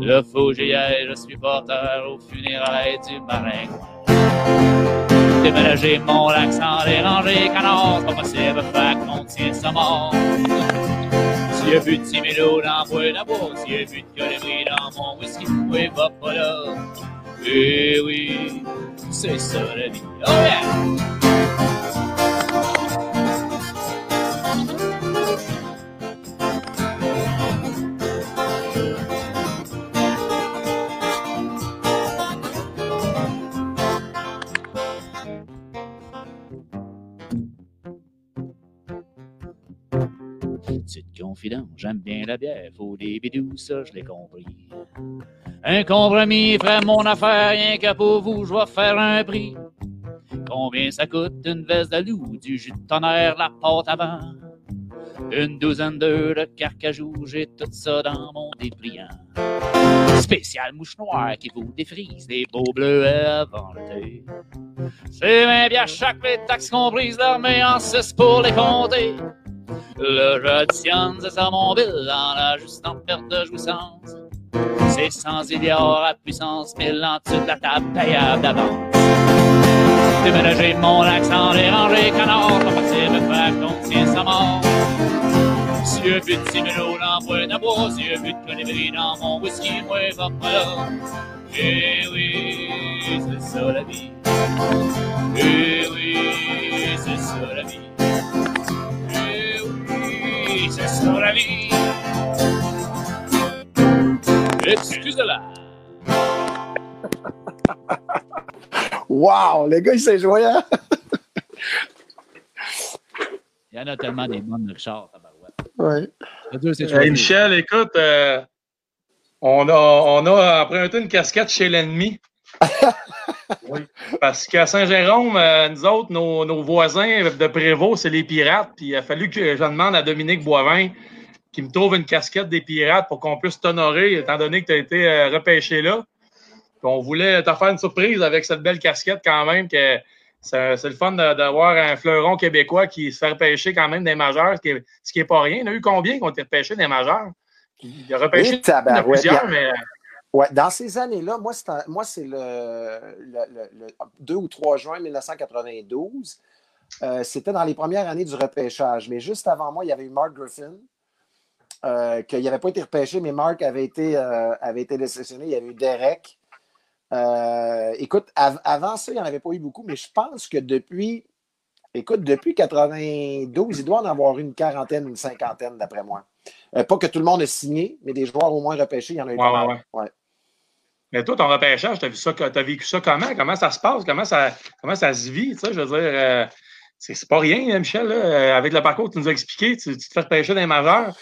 Le faux j'y je suis porteur au funérailles du maringouin. Déménager mon lac sans déranger, canard, c'est pas possible, fait qu'on tient sa mort. S'il y a plus de 6 000 eaux dans bois d'abois, s'il de dans mon whisky, oui, va pas là. Eh oui, c'est ça la vie. Oh yeah! J'aime bien la bière, faut des bidous, ça je l'ai compris. Un compromis ferait mon affaire, rien que pour vous, je vais faire un prix. Combien ça coûte une veste de loup, du jus de tonnerre, la pâte avant? Une douzaine d'œufs de carcajou, j'ai tout ça dans mon dépliant. Spécial mouche noire qui vous défrise des beaux bleus avant l'été. C'est bien bien chaque les taxes comprises, l'armée en cesse pour les compter. Le j'additionne, c'est ça mon bill, en ajustant perte de jouissance. C'est sans milliards à puissance, mille en de la table payable d'avance. Déménager mon accent dérangé, canard, pas partir me faire contient sa mort. Si un but de similo l'envoie de bois, si un but de colibri dans mon whisky, moi, va là. Eh oui, c'est ça la vie. Eh oui, c'est ça la vie. Eh oui, c'est ça la vie. Excusez-la. (laughs) Wow, le gars, il s'est joué, hein? (laughs) Il y en a tellement des bonnes, Richard. Ouais. Hey, choisi. Michel, écoute, euh, on, a, on a emprunté une casquette chez l'ennemi. (laughs) oui. Parce qu'à Saint-Jérôme, euh, nous autres, nos, nos voisins de Prévost, c'est les pirates. Puis il a fallu que je demande à Dominique Boivin qu'il me trouve une casquette des pirates pour qu'on puisse t'honorer, étant donné que tu as été euh, repêché là. Puis on voulait te faire une surprise avec cette belle casquette quand même, que c'est le fun d'avoir un fleuron québécois qui se fait repêcher quand même des majeurs, ce qui est, ce qui est pas rien. Il y en a eu combien qui ont été repêchés des majeurs? Il a repêché plusieurs, il mais Ouais, dans ces années-là, moi, c'est un- moi, c'est le, le- le- le 2 ou 3 juin 1992. Euh, C'était dans les premières années du repêchage. Mais juste avant moi, il y avait eu Mark Griffin, euh, qu'il n'avait pas été repêché, mais Mark avait été, euh, avait été sélectionné. Il y avait eu Derek. Euh, écoute, av- avant ça, il n'y en avait pas eu beaucoup, mais je pense que depuis, écoute, depuis 92, il doit en avoir une quarantaine, une cinquantaine, d'après moi. Euh, pas que tout le monde a signé, mais des joueurs au moins repêchés, il y en a eu Ouais, pas ouais. Ouais. Mais toi, ton repêchage, ça, t'as vécu ça comment? Comment ça se passe? Comment ça, comment ça se vit? Tu je veux dire, euh, c'est pas rien, hein, Michel, là, avec le parcours que tu nous as expliqué, tu, tu te fais repêcher des majeurs.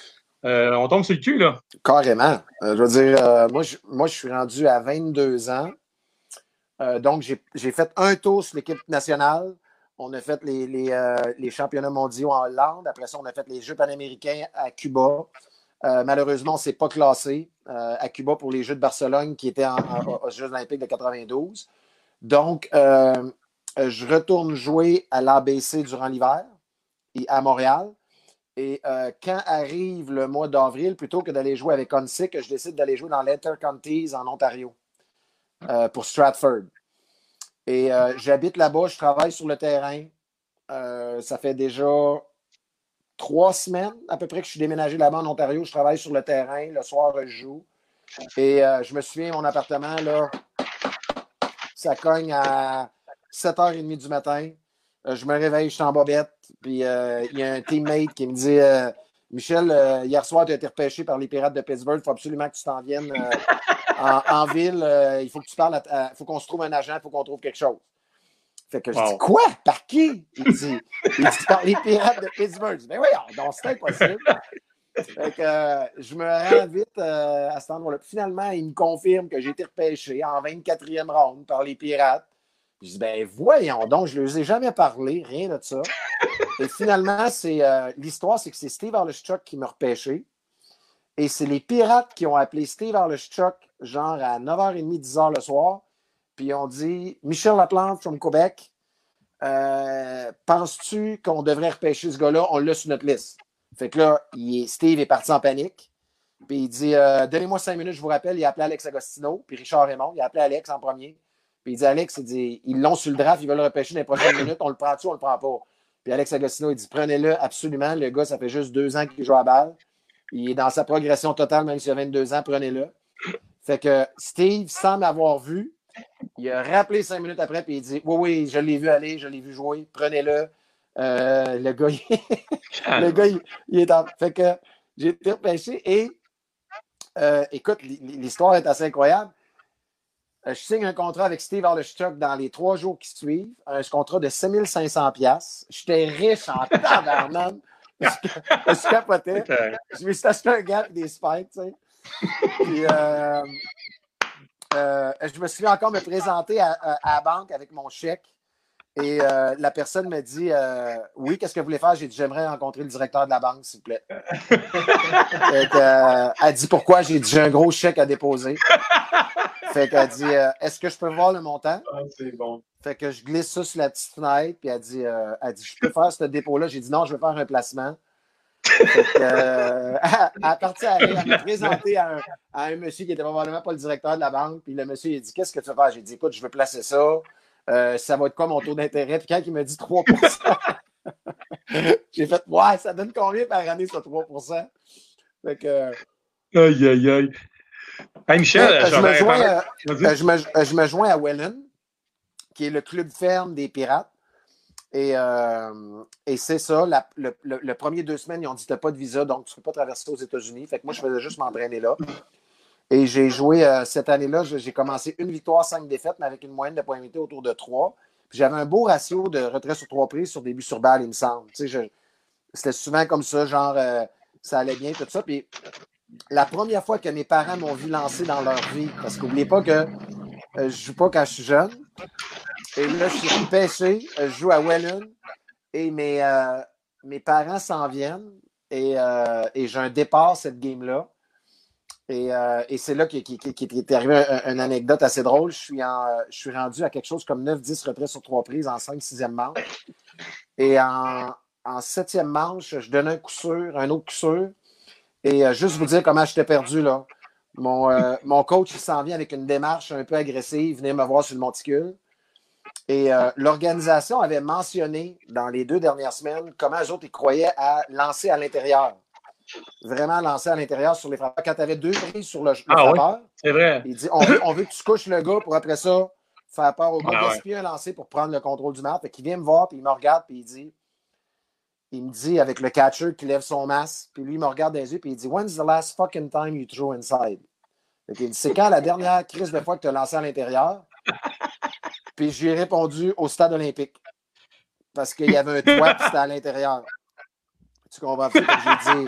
Euh, on tombe sur le cul, là. Carrément. Euh, je veux dire, euh, moi, je, moi, je suis rendu à 22 ans. Euh, donc, j'ai fait un tour sur l'équipe nationale. On a fait les, euh, les championnats mondiaux en Hollande. Après ça, on a fait les Jeux panaméricains à Cuba. Euh, malheureusement, on ne s'est pas classé à Cuba pour les Jeux de Barcelone qui étaient en- en- aux Jeux olympiques de 92. Donc, je retourne jouer à l'ABC durant l'hiver et à Montréal. Et quand arrive le mois d'avril, plutôt que d'aller jouer avec Onsick, je décide d'aller jouer dans l'Intercounties en Ontario euh, pour Stratford. Et euh, j'habite là-bas, je travaille sur le terrain. Euh, ça fait déjà trois semaines à peu près que je suis déménagé là-bas en Ontario. Je travaille sur le terrain. Le soir, je joue. Et je me souviens, mon appartement, là, ça cogne à 7h30 du matin. Je me réveille, je suis en bobette. Puis il y a un teammate qui me dit Michel, hier soir, tu as été repêché par les Pirates de Pittsburgh. Il faut absolument que tu t'en viennes en, en ville. Euh, il faut que tu parles. Il faut qu'on se trouve un agent, il faut qu'on trouve quelque chose. Fait que je Wow. dis Quoi? Par qui? Il dit, il dit Par les Pirates de Pittsburgh. Je dis Ben oui, donc c'est impossible. Fait que euh, je me rends vite euh, à cet endroit-là. Finalement, il me confirme que j'ai été repêché en 24e ronde par les Pirates. Je dis, ben voyons donc, je ne leur ai jamais parlé, rien de ça. Et finalement, c'est euh, l'histoire, c'est que c'est Steve Arleschuk qui m'a repêché. Et c'est les Pirates qui ont appelé Steve Arleschuk, genre à 9h30, 10h le soir. Puis ils ont dit Michel Laplante from Québec, euh, penses-tu qu'on devrait repêcher ce gars-là? On l'a sur notre liste. Fait que là, il est- Steve est parti en panique. Puis il dit euh, Donnez-moi cinq minutes, je vous rappelle. Il a appelé Alex Agostino, puis Richard Raymond. Il a appelé Alex en premier. Puis il dit Alex, il dit, ils l'ont sur le draft, ils veulent le repêcher dans les prochaines (coughs) minutes. On le prend-tu, on le prend pas? Puis Alex Agostino, il dit Prenez-le absolument. Le gars, ça fait juste deux ans qu'il joue à balle. Il est dans sa progression totale, même s'il a 22 ans, prenez-le. Fait que Steve, sans m'avoir vu, il a rappelé cinq minutes après, puis il dit Oui, oui, je l'ai vu aller, je l'ai vu jouer, prenez-le. Euh, le gars, il, (laughs) le gars, il, il est en. Fait que j'ai été repêché et euh, écoute, l'histoire est assez incroyable. Euh, Je signe un contrat avec Steve Arleschuk dans les trois jours qui suivent, un contrat de 7500 pièces. J'étais riche en tabarnak. (laughs) Je je capotais. Je me suis acheté un gars et des spikes, tu sais. Puis, euh, euh, je me suis encore me présenter à, à- à la banque avec mon chèque. Et euh, la personne me dit Oui, qu'est-ce que vous voulez faire? J'ai dit J'aimerais rencontrer le directeur de la banque, s'il vous plaît. Fait elle dit Pourquoi? J'ai dit J'ai un gros chèque à déposer. Fait qu'elle dit Est-ce que je peux voir le montant Ah, c'est bon. Fait que je glisse ça sur la petite fenêtre, puis elle dit, euh, elle dit Je peux faire ce dépôt-là? J'ai dit Non, je veux faire un placement. Fait que, euh, (laughs) elle à rire. Elle m'a présenté à un, à un monsieur qui était probablement pas le directeur de la banque. Puis le monsieur, il a dit Qu'est-ce que tu veux faire? J'ai dit Écoute, je veux placer ça. Euh, ça va être quoi mon taux d'intérêt? Puis quand il m'a dit 3% (laughs) j'ai fait Ouais, ça donne combien par année, ce 3% Fait que. Aïe, aïe, aïe. Hey, Michel, je, me joins, à- je, me, je me joins à qui est le club ferme des pirates. Et, euh, et c'est ça, la- le, premier deux semaines, ils ont dit tu n'as pas de visa, donc tu peux pas traverser aux États-Unis. Fait que moi, je faisais juste m'entraîner là. Et j'ai joué euh, cette année-là, j'ai commencé une victoire, cinq défaites, mais avec une moyenne de points autour de trois. J'avais un beau ratio de retrait sur trois prises sur début sur balle, il me semble. C'était souvent comme ça, genre euh, ça allait bien, tout ça. Puis la première fois que mes parents m'ont vu lancer dans leur vie, parce qu'oubliez pas que euh, je joue pas quand je suis jeune. Et là, je suis pêché, euh, je joue à Welland et mes, euh, mes parents s'en viennent et, euh, et j'ai un départ cette game-là. Et, et c'est là qu'il qui, est arrivé un- une anecdote assez drôle. Je suis, en, je suis rendu à quelque chose comme 9-10 retraits sur trois prises en 5-6e manche. Et en, en septième manche, je donne un coup sûr, un autre coup sûr. Et juste vous dire comment j'étais perdu là. Mon, mon coach, il s'en vient avec une démarche un peu agressive, il venait me voir sur le monticule. Et euh, l'organisation avait mentionné dans les deux dernières semaines comment eux autres, ils croyaient à lancer à l'intérieur. Vraiment lancer à l'intérieur sur les frappeurs. Quand tu avais deux prises sur le, le Ah oui. frappeur, C'est vrai. il dit on veut, on veut que tu couches le gars pour après ça faire peur au gars, Ah ouais. gaspiller un lancer pour prendre le contrôle du match? Fait qu'il vient me voir, puis il me regarde, puis il dit il me dit avec le catcher qui lève son masque, puis lui, il me regarde dans les yeux, puis il dit When's the last fucking time you threw inside? Fait qu'il dit C'est quand la dernière crise de fois que tu as lancé à l'intérieur? Puis j'ai répondu au stade olympique. Parce qu'il y avait un toit, puis c'était à l'intérieur. Tu comprends? J'ai dit.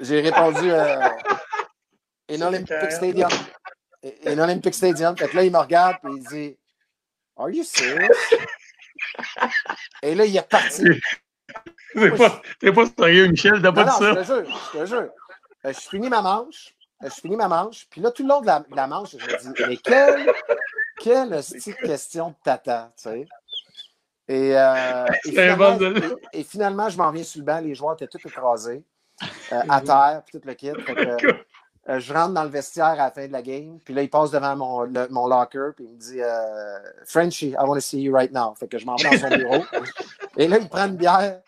J'ai répondu euh, In Olympic Stadium. In Olympic Stadium. Fait que là, il me regarde, puis il dit Are you serious? Et là, il est parti. T'es pas, pas sérieux, Michel, t'as pas Non, dit non, je ça? te jure, je te jure. Euh, je finis ma manche. Euh, Je finis ma manche. Puis là, tout le long de la, de la manche, je me dis, mais quelle, quelle de question de tata, tu sais. Et, euh, et, finalement, bon de- et- et finalement, je m'en viens sur le banc. Les joueurs étaient tous écrasés, euh, à terre, puis tout le kit. Fait que, euh, je rentre dans le vestiaire à la fin de la game. Puis là, il passe devant mon, le- mon locker. Puis il me dit Frenchie, I want to see you right now. Fait que je m'en vais dans son bureau. (laughs) Et là, il prend une bière.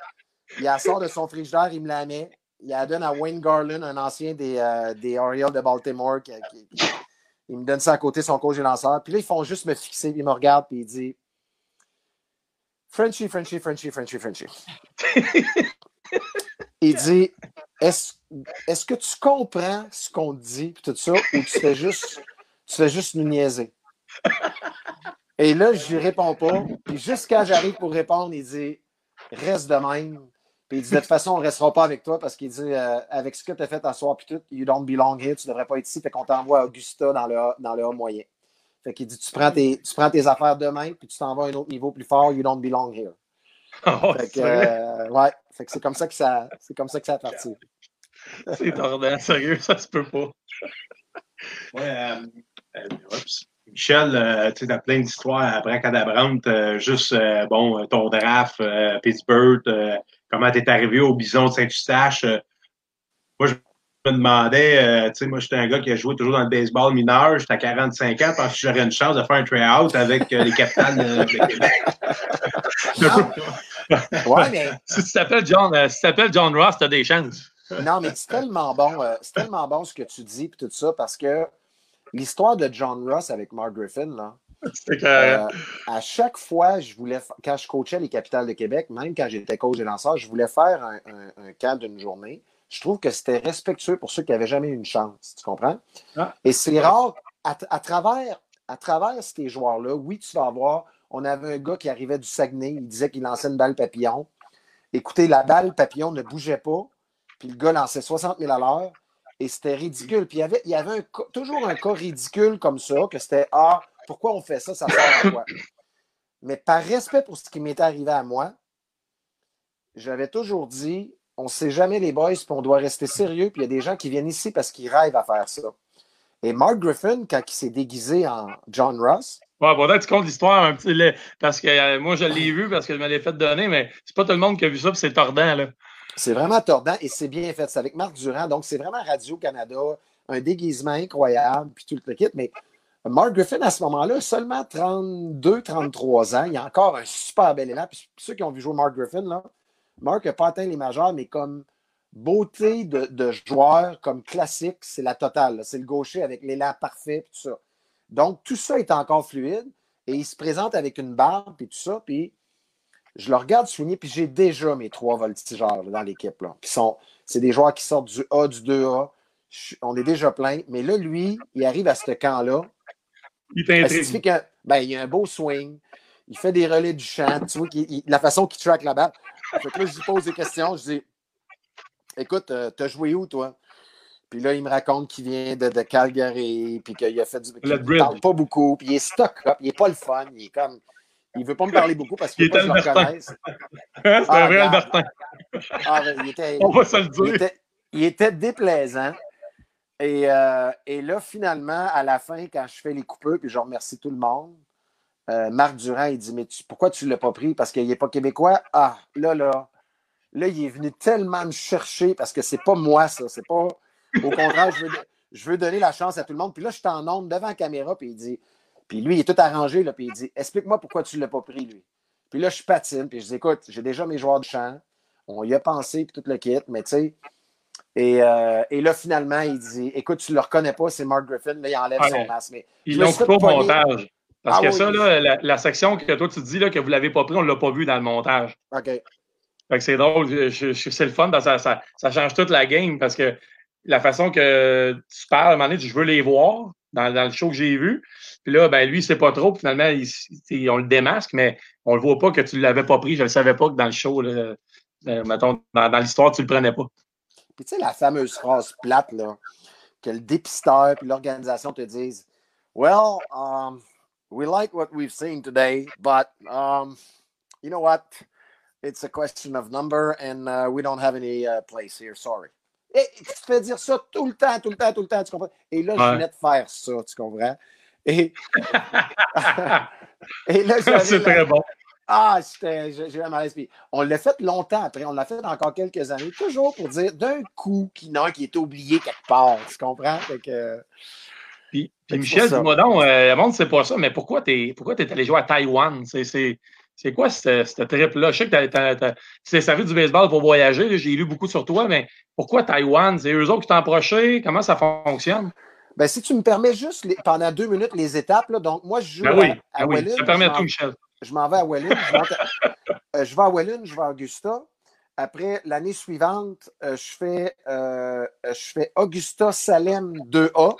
Il la sort de son frigidaire, il me la met. Il la donne à Wayne Garland, un ancien des, euh, des Orioles de Baltimore. qui- qui- qui- il me donne ça à côté, son coach et lanceur. Puis là, ils font juste me fixer. Puis il me regarde, puis il dit Frenchie, Frenchie, Frenchie, Frenchie, Frenchie. (laughs) il dit Est-ce est-ce que tu comprends ce qu'on te dit, puis tout ça, ou tu fais juste, tu fais juste nous niaiser? Et là, je lui réponds pas. Puis jusqu'à j'arrive pour répondre, il dit Reste de même. Puis il dit De toute façon, on ne restera pas avec toi parce qu'il dit euh, Avec ce que tu as fait à soir, puis tout, you don't belong here, tu ne devrais pas être ici. Fait qu'on t'envoie à Augusta dans le, A- dans le A moyen. Fait qu'il dit tu prends, tes, tu prends tes affaires demain, puis tu t'en vas à un autre niveau plus fort, you don't belong here. (laughs) Oh, Fait que, euh, ouais, fait que c'est comme ça que ça, c'est comme ça que ça a parti. C'est tordant, sérieux, ça se peut pas. Ouais, euh, euh, oups. Michel, euh, tu sais, t'as plein d'histoires abracadabrantes. euh, juste, euh, bon, ton draft, euh, Pittsburgh, comment t'es arrivé au Bison de Saint-Eustache. euh. moi, je me demandais, euh, tu sais, moi, j'étais un gars qui a joué toujours dans le baseball mineur. J'étais à 45 ans, parce que j'aurais une chance de faire un try-out avec euh, les capitaines de, de Québec. Ouais, mais (laughs) Si tu t'appelles John, si tu John Ross, t'as des chances. Non, mais c'est tellement bon, c'est tellement bon ce que tu dis puis tout ça parce que l'histoire de John Ross avec Mark Griffin, là, (laughs) euh, à chaque fois, je voulais, quand je coachais les capitales de Québec, même quand j'étais coach et lanceur, je voulais faire un, un- d'une journée. Je trouve que c'était respectueux pour ceux qui n'avaient jamais eu une chance. Tu comprends? Ah. Et c'est rare, à, à travers, à travers ces joueurs-là, oui, tu vas avoir. On avait un gars qui arrivait du Saguenay, il disait qu'il lançait une balle papillon. Écoutez, la balle papillon ne bougeait pas, puis le gars lançait 60 000 à l'heure, et c'était ridicule. Puis il y avait, il y avait un cas- toujours un cas ridicule comme ça, que c'était Ah, pourquoi on fait ça, ça sert à quoi? Mais par respect pour ce qui m'est arrivé à moi, j'avais toujours dit on ne sait jamais les boys, puis on doit rester sérieux, puis il y a des gens qui viennent ici parce qu'ils rêvent à faire ça. Et Mark Griffin, quand il s'est déguisé en John Ross. Ouais, bon, tu comptes l'histoire un petit parce que euh, moi, je l'ai vu parce que je me l'ai fait donner, mais c'est pas tout le monde qui a vu ça, puis c'est tordant, là. C'est vraiment tordant et c'est bien fait. C'est avec Marc Durand, donc c'est vraiment Radio-Canada, un déguisement incroyable, puis tout le kit. Mais Mark Griffin, à ce moment-là, seulement 32, 33 ans, il a encore un super bel élan. Puis ceux qui ont vu jouer Mark Griffin, là, Mark n'a pas atteint les majeurs, mais comme beauté de, joueur, comme classique, c'est la totale. C'est le gaucher avec l'élan parfait, tout ça. Donc, tout ça est encore fluide et il se présente avec une barbe et tout ça. Puis, je le regarde souligner, puis j'ai déjà mes trois voltigeurs dans l'équipe. c'est des joueurs qui sortent du A, du 2A. on est déjà plein. Mais là, lui, il arrive à ce camp-là. Il t'intrigue. Ben, il a un beau swing. Il fait des relais du champ. Tu vois, la façon qu'il track la balle. Fait là, je lui pose des questions. Je dis Écoute, euh, t'as joué où, toi? Puis là, il me raconte qu'il vient de, Calgary, puis qu'il a fait du. Il ne parle pas beaucoup, puis il est stock up, il n'est pas le fun, il est comme. Il ne veut pas me parler beaucoup parce qu'il veut pas que je le reconnaisse. (laughs) C'est un ah, vrai Albertin. Ah, ben, il était, On va se le dire. Il était, déplaisant. Et, euh, et, là, finalement, à la fin, quand je fais les coupeux, puis je remercie tout le monde, euh, Marc Durand, il dit Mais pourquoi tu ne l'as pas pris? Parce qu'il n'est pas québécois Ah, là, là, là, il est venu tellement me chercher parce que c'est pas moi, ça. C'est pas. Au contraire, je veux, donner la chance à tout le monde. Puis là, je suis en ombre devant la caméra, puis il dit Puis lui, il est tout arrangé, là, puis il dit Explique-moi pourquoi tu ne l'as pas pris, lui. Puis là, je patine, puis je dis Écoute, j'ai déjà mes joueurs de champ. On y a pensé, puis tout le kit, mais tu sais. Et, euh, et, là, finalement, il dit Écoute, tu ne le reconnais pas, c'est Mark Griffin. Là, il enlève son masque. Mais ils l'ont coupé au montage. Parce ah que ça, là, la, section que toi, tu dis là, que vous ne l'avez pas pris, on ne l'a pas vu dans le montage. OK. Fait que c'est drôle. C'est le fun. Ça, ça, ça, change toute la game parce que la façon que tu parles, à un moment donné, je veux les voir dans, dans le show que j'ai vu. Puis là, ben lui, c'est pas trop. Finalement, on le démasque, mais on le voit pas que tu ne l'avais pas pris. Je ne le savais pas que dans le show, là, euh, mettons, dans, dans l'histoire, tu ne le prenais pas. Puis tu sais, la fameuse phrase plate, là, que le dépisteur et l'organisation te disent Well, um, we like what we've seen today, but um, you know what? It's a question of number, and uh, we don't have any uh, place here. Sorry. Et tu te fais dire ça tout le temps, tout le temps, tout le temps, tu comprends? Et là, je venais de faire ça, tu comprends? Et, (laughs) (laughs) Et là, c'est très bon. Ah, j'ai un malaise. on l'a fait longtemps après, on l'a fait encore quelques années, toujours pour dire d'un coup qu'il y qui est oublié quelque part, tu comprends? Fait que, puis, Michel, dis-moi donc, euh, le monde ne sait pas ça, mais pourquoi tu es, pourquoi es allé jouer à Taïwan? C'est quoi cette, trip-là? Je sais que tu t'es servi du baseball pour voyager, j'ai lu beaucoup sur toi, mais pourquoi Taïwan? C'est eux autres qui t'ont approché? Comment ça fonctionne? Ben, si tu me permets juste pendant deux minutes les étapes, là, donc moi je joue ben oui, à, ben Ça permet à tout, Michel. Je m'en vais à Wellin. Euh, je, vais à Wellin, je vais à Augusta. Après, l'année suivante, euh, je, fais, je fais Augusta Salem 2A.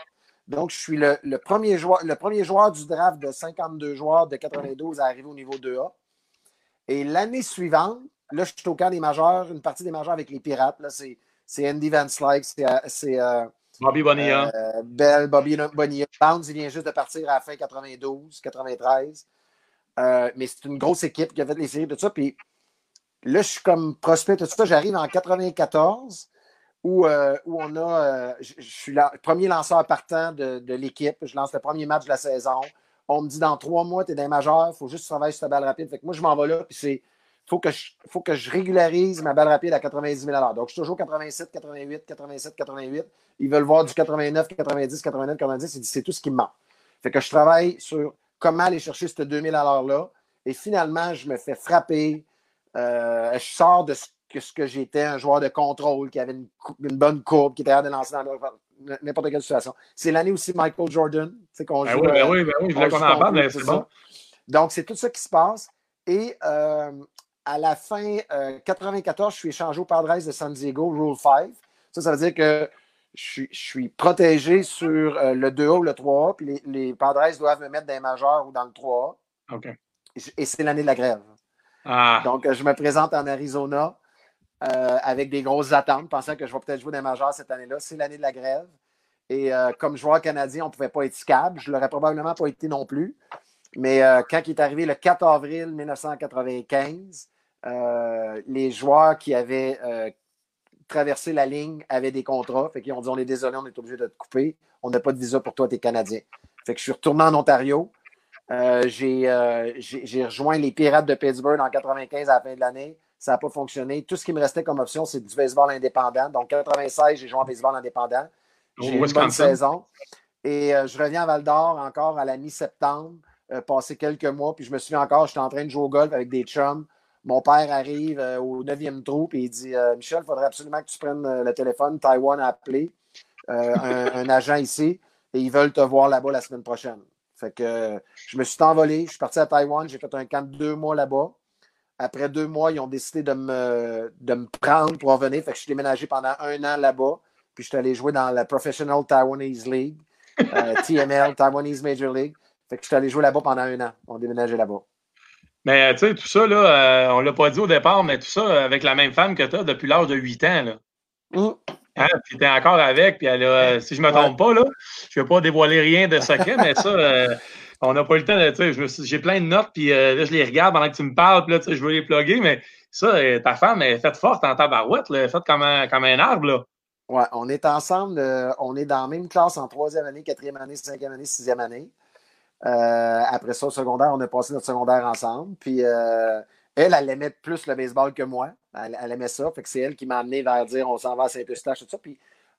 Donc, je suis le, premier joueur, le premier joueur du draft de 52 joueurs de 92 à arriver au niveau 2A. Et l'année suivante, là, je suis au camp des majeurs, une partie des majeurs avec les Pirates. Là, c'est, Andy Van Slyke, c'est, euh, Bobby Bonilla. Euh, Bell, Bobby Bonilla. Bounds, il vient juste de partir à la fin 92, 93. Euh, mais c'est une grosse équipe qui a fait les séries, tout ça. Puis là, je suis comme prospect, tout ça. J'arrive en 94 où, euh, où on a. Euh, je, suis le premier lanceur partant de, de l'équipe. Je lance le premier match de la saison. On me dit dans trois mois, tu es dans les majeurs, il faut juste travailler sur ta balle rapide. Fait que moi, je m'en vais là, puis c'est. Faut que, je, faut que je régularise ma balle rapide à 90 000 Donc, je suis toujours 87, 88, 87, 88. Ils veulent voir du 89, 90, 89, 90. C'est tout ce qui me manque. Fait que je travaille sur comment aller chercher ce 2000 là Et finalement, je me fais frapper. Euh, je sors de ce que ce que j'étais un joueur de contrôle qui avait une, bonne courbe, qui était à de lancer dans n'importe quelle situation. C'est l'année aussi Michael Jordan. C'est qu'on ben oui, ben oui, ben oui, je voulais qu'on en parle, c'est bon. Donc, c'est tout ça qui se passe. Et euh, à la fin 94, euh, je suis échangé au Padres de San Diego, Rule 5. Ça, ça veut dire que je suis, protégé sur euh, le 2A ou le 3A, puis les, les, Padres doivent me mettre dans les majeurs ou dans le 3A. OK. Et c'est l'année de la grève. Ah. Donc, je me présente en Arizona. Euh, avec des grosses attentes, pensant que je vais peut-être jouer des majeurs cette année-là. C'est l'année de la grève. Et euh, comme joueur canadien, on ne pouvait pas être scab. Je ne l'aurais probablement pas été non plus. Mais euh, quand il est arrivé le 4 avril 1995, euh, les joueurs qui avaient euh, traversé la ligne avaient des contrats. Fait qu'ils ont dit On est désolé, on est obligé de te couper. On n'a pas de visa pour toi, tu es Canadien. Fait que je suis retourné en Ontario. j'ai rejoint les Pirates de Pittsburgh en 95 à la fin de l'année. Ça n'a pas fonctionné. Tout ce qui me restait comme option, c'est du baseball indépendant. Donc, 96, j'ai joué en baseball indépendant. J'ai eu une bonne saison. Et je reviens à Val d'Or encore à la mi-septembre. Euh, passé quelques mois, puis je me souviens encore, j'étais en train de jouer au golf avec des chums. Mon père arrive euh, au neuvième trou et il dit euh, Michel, il faudrait absolument que tu prennes le téléphone. Taïwan a appelé (laughs) un, agent ici et ils veulent te voir là-bas la semaine prochaine. Fait que je me suis envolé, je suis parti à Taïwan, j'ai fait un camp de deux mois là-bas. Après deux mois, ils ont décidé de me, de me prendre pour revenir. Fait que je suis déménagé pendant un an là-bas. Puis je suis allé jouer dans la Professional Taiwanese League, (laughs) TML, Taiwanese Major League. Fait que je suis allé jouer là-bas pendant un an. On déménageait là-bas. Mais tu sais, tout ça, là, euh, on ne l'a pas dit au départ, mais tout ça avec la même femme que tu as depuis l'âge de 8 ans. Là. Mmh. Hein, puis tu es encore avec, puis elle a, si je ne me trompe pas, là, je ne vais pas dévoiler rien de secret, mais ça, (laughs) euh, on n'a pas eu le temps de. J'ai plein de notes, puis euh, là, je les regarde pendant que tu me parles, puis là, je veux les plugger, mais ça, ta femme est faite forte en tabarouette, là, elle est faite comme un, comme un arbre. Là. Ouais, on est ensemble, on est dans la même classe en troisième année, quatrième année, cinquième année, sixième année. Euh, après ça, au secondaire, on a passé notre secondaire ensemble. Puis euh, elle, elle aimait plus le baseball que moi. Elle, aimait ça. Fait que c'est elle qui m'a amené vers dire on s'en va à Saint-Eustache, tout ça. Puis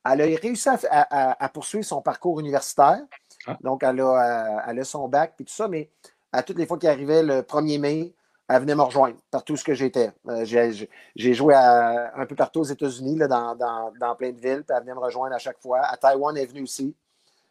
elle a réussi à, poursuivre son parcours universitaire. Ah. Donc, elle a, elle a son bac, puis tout ça. Mais à toutes les fois qu'il arrivait le 1er mai, elle venait me rejoindre partout ce que j'étais. Euh, j'ai joué un peu partout aux États-Unis, dans, dans, plein de villes, puis elle venait me rejoindre à chaque fois. À Taïwan, elle est venue aussi.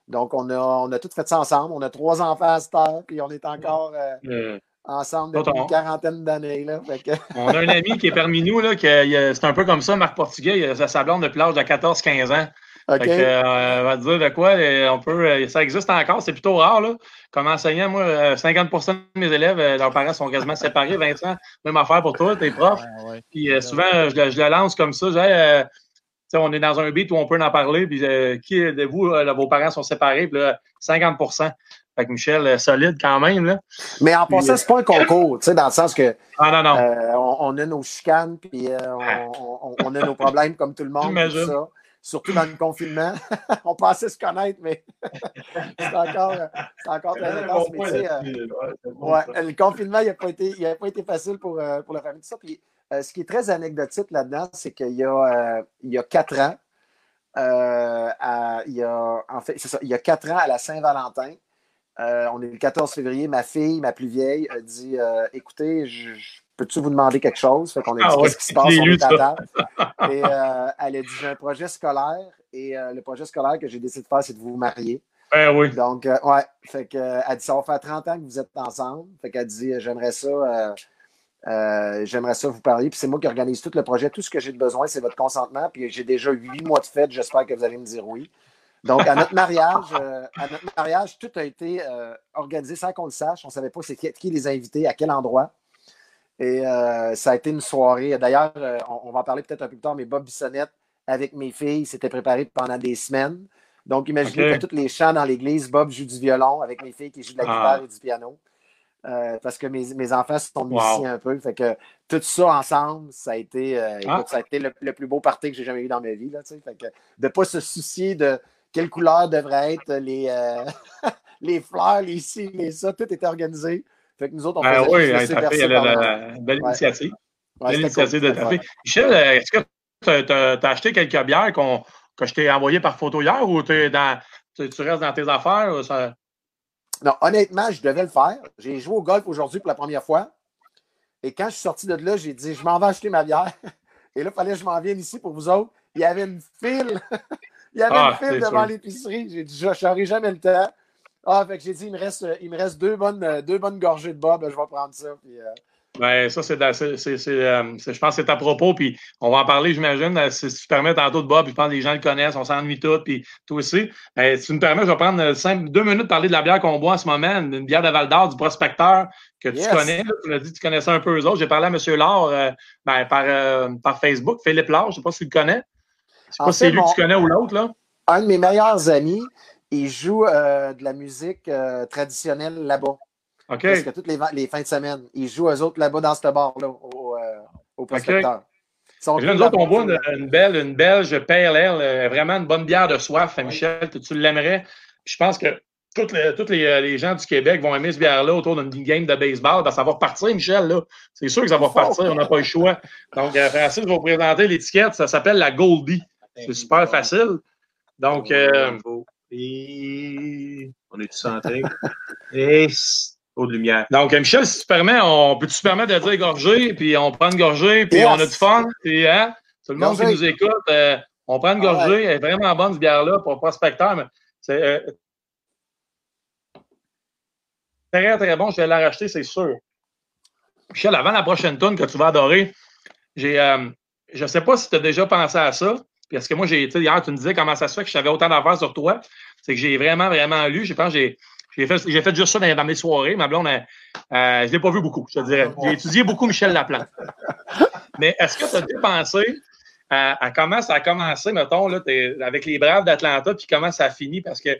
Donc, on a, on a tout fait ça ensemble. On a trois enfants à cette heure, puis on est encore euh, ensemble depuis une quarantaine d'années. (laughs) on a un ami qui est parmi nous, là, c'est un peu comme ça, Marc Portugais, il a sa blonde depuis l'âge de 14-15 ans. OK. Euh, on va dire de quoi, euh, on peut, ça existe encore, c'est plutôt rare. Là. Comme enseignant, moi, 50% de mes élèves, leurs parents sont quasiment séparés. Vincent, même affaire pour toi, t'es prof. Puis souvent, je, le lance comme ça. Je on est dans un beat où on peut en parler. Puis, euh, qui de vous, euh, vos parents sont séparés? Puis 50 Fait que Michel, euh, solide quand même. Là. Mais en passant, c'est pas un concours, tu sais, dans le sens que ah, non, non. on, a nos chicanes, puis on, a nos problèmes comme tout le monde. Ça. Surtout dans le confinement. (laughs) on pensait se connaître, mais (laughs) c'est encore, encore très intense. le confinement, il n'a pas, été, pas été facile pour, pour la famille. Tout ça. Puis, euh, ce qui est très anecdotique là-dedans, c'est qu'il y, a, euh, il y a quatre ans, euh, il, y a, en fait, ça, il y a quatre ans à la Saint-Valentin, on est le 14 février, ma fille, ma plus vieille, a dit Écoutez, je, peux-tu vous demander quelque chose? Fait qu'on a dit ah Qu'est-ce qui se passe? On est à table. Et elle a dit J'ai un projet scolaire et le projet scolaire que j'ai décidé de faire, c'est de vous marier. Ben oui. Donc, ouais. Fait que, elle dit Ça va faire 30 ans que vous êtes ensemble. Fait qu'elle dit J'aimerais ça euh, j'aimerais ça vous parler. Puis c'est moi qui organise tout le projet. Tout ce que j'ai besoin, c'est votre consentement. Puis j'ai déjà huit mois de fête. J'espère que vous allez me dire oui. Donc, à notre mariage, euh, à notre mariage, tout a été euh, organisé sans qu'on le sache. On ne savait pas c'est qui, les invités, à quel endroit. Et ça a été une soirée. D'ailleurs, on, va en parler peut-être un peu plus tard, mais Bob Bissonnette, avec mes filles, s'était préparé pendant des semaines. Donc, imaginez que tous les chants dans l'église, Bob joue du violon avec mes filles qui jouent de la ah. guitare et du piano. Euh, parce que mes, enfants sont musiciens un peu. Fait que tout ça ensemble, ça a été, euh, ah. ça a été le, plus beau party que j'ai jamais eu dans ma vie. Là, fait que de ne pas se soucier de quelle couleur devraient être les, euh, (laughs) les fleurs, les ci, les ça, tout était organisé. Fait que nous autres, on ah, oui, fait, la, belle initiative. belle initiative de. Michel, est-ce que tu as, acheté quelques bières que je t'ai envoyées par photo hier ou es dans, tu, restes dans tes affaires? Ça... Non, honnêtement, je devais le faire. J'ai joué au golf aujourd'hui pour la première fois. Et quand je suis sorti de là, j'ai dit, je m'en vais acheter ma bière. (laughs) Et là, il fallait que je m'en vienne ici pour vous autres. Il y avait une file. (laughs) il y avait une ah, file devant l'épicerie. J'ai dit, je n'aurai jamais le temps. Ah, fait que j'ai dit, il me reste, il me reste deux, bonnes, deux bonnes gorgées de bob. Je vais prendre ça. Puis, euh, ben, ça, c'est, euh, je pense que c'est à propos, puis on va en parler, j'imagine. Euh, si tu permets tantôt de Bob, puis je pense que les gens le connaissent, on s'ennuie tout, puis toi aussi. Ben, si tu me permets, je vais prendre deux minutes pour parler de la bière qu'on boit en ce moment, une bière de Val d'Or, du prospecteur que tu connais. tu m'as dit que tu connaissais un peu eux autres. J'ai parlé à M. Laure ben, par, par Facebook, Philippe Laure, je ne sais pas si tu le connais. Je ne sais pas si c'est lui que tu connais ou l'autre. là. Un de mes meilleurs amis, il joue de la musique traditionnelle là-bas. OK. Presque toutes les, les fins de semaine. Ils jouent eux autres là-bas dans ce bar-là, au, euh, au prospecteur. Ils sont Puis Là, nous autres, on boit une, une belle, une belge pale ale, euh, vraiment une bonne bière de soif. Michel, tu, tu l'aimerais? Je pense que tous les, toutes les, euh, les gens du Québec vont aimer cette bière-là autour d'une game de baseball. Ben, ça va repartir, Michel. là. C'est sûr que ça va repartir. On n'a pas le choix. Donc, euh, Francis va vous présenter l'étiquette. Ça s'appelle la Goldie. C'est super facile. Donc, euh. On est tous centrés. Et trop de lumière. donc Michel, si tu permets, on peut-tu se permettre de dire gorgée, puis on prend une gorgée, puis Yes. on a du fun, puis hein, tout le monde qui nous écoute, euh, on prend une Ah ouais. gorgée. Elle est vraiment bonne, cette bière-là, pour prospecteur. mais C'est euh, très, très bon. Je vais la racheter, c'est sûr. Michel, avant la prochaine tune que tu vas adorer, j'ai, euh, je ne sais pas si tu as déjà pensé à ça. Parce que moi, j'ai, tu sais, hier, tu me disais comment ça se fait que je savais autant d'affaires sur toi. C'est que j'ai vraiment, vraiment lu. Je pense que j'ai, j'ai fait, j'ai fait juste ça dans, dans mes soirées. Ma blonde, elle, euh, je ne l'ai pas vu beaucoup, je te dirais. J'ai étudié beaucoup Michel Laplante. (laughs) Mais est-ce que tu as déjà pensé à, à comment ça a commencé, mettons, là, t'es- avec les Braves d'Atlanta, puis comment ça a fini? Parce que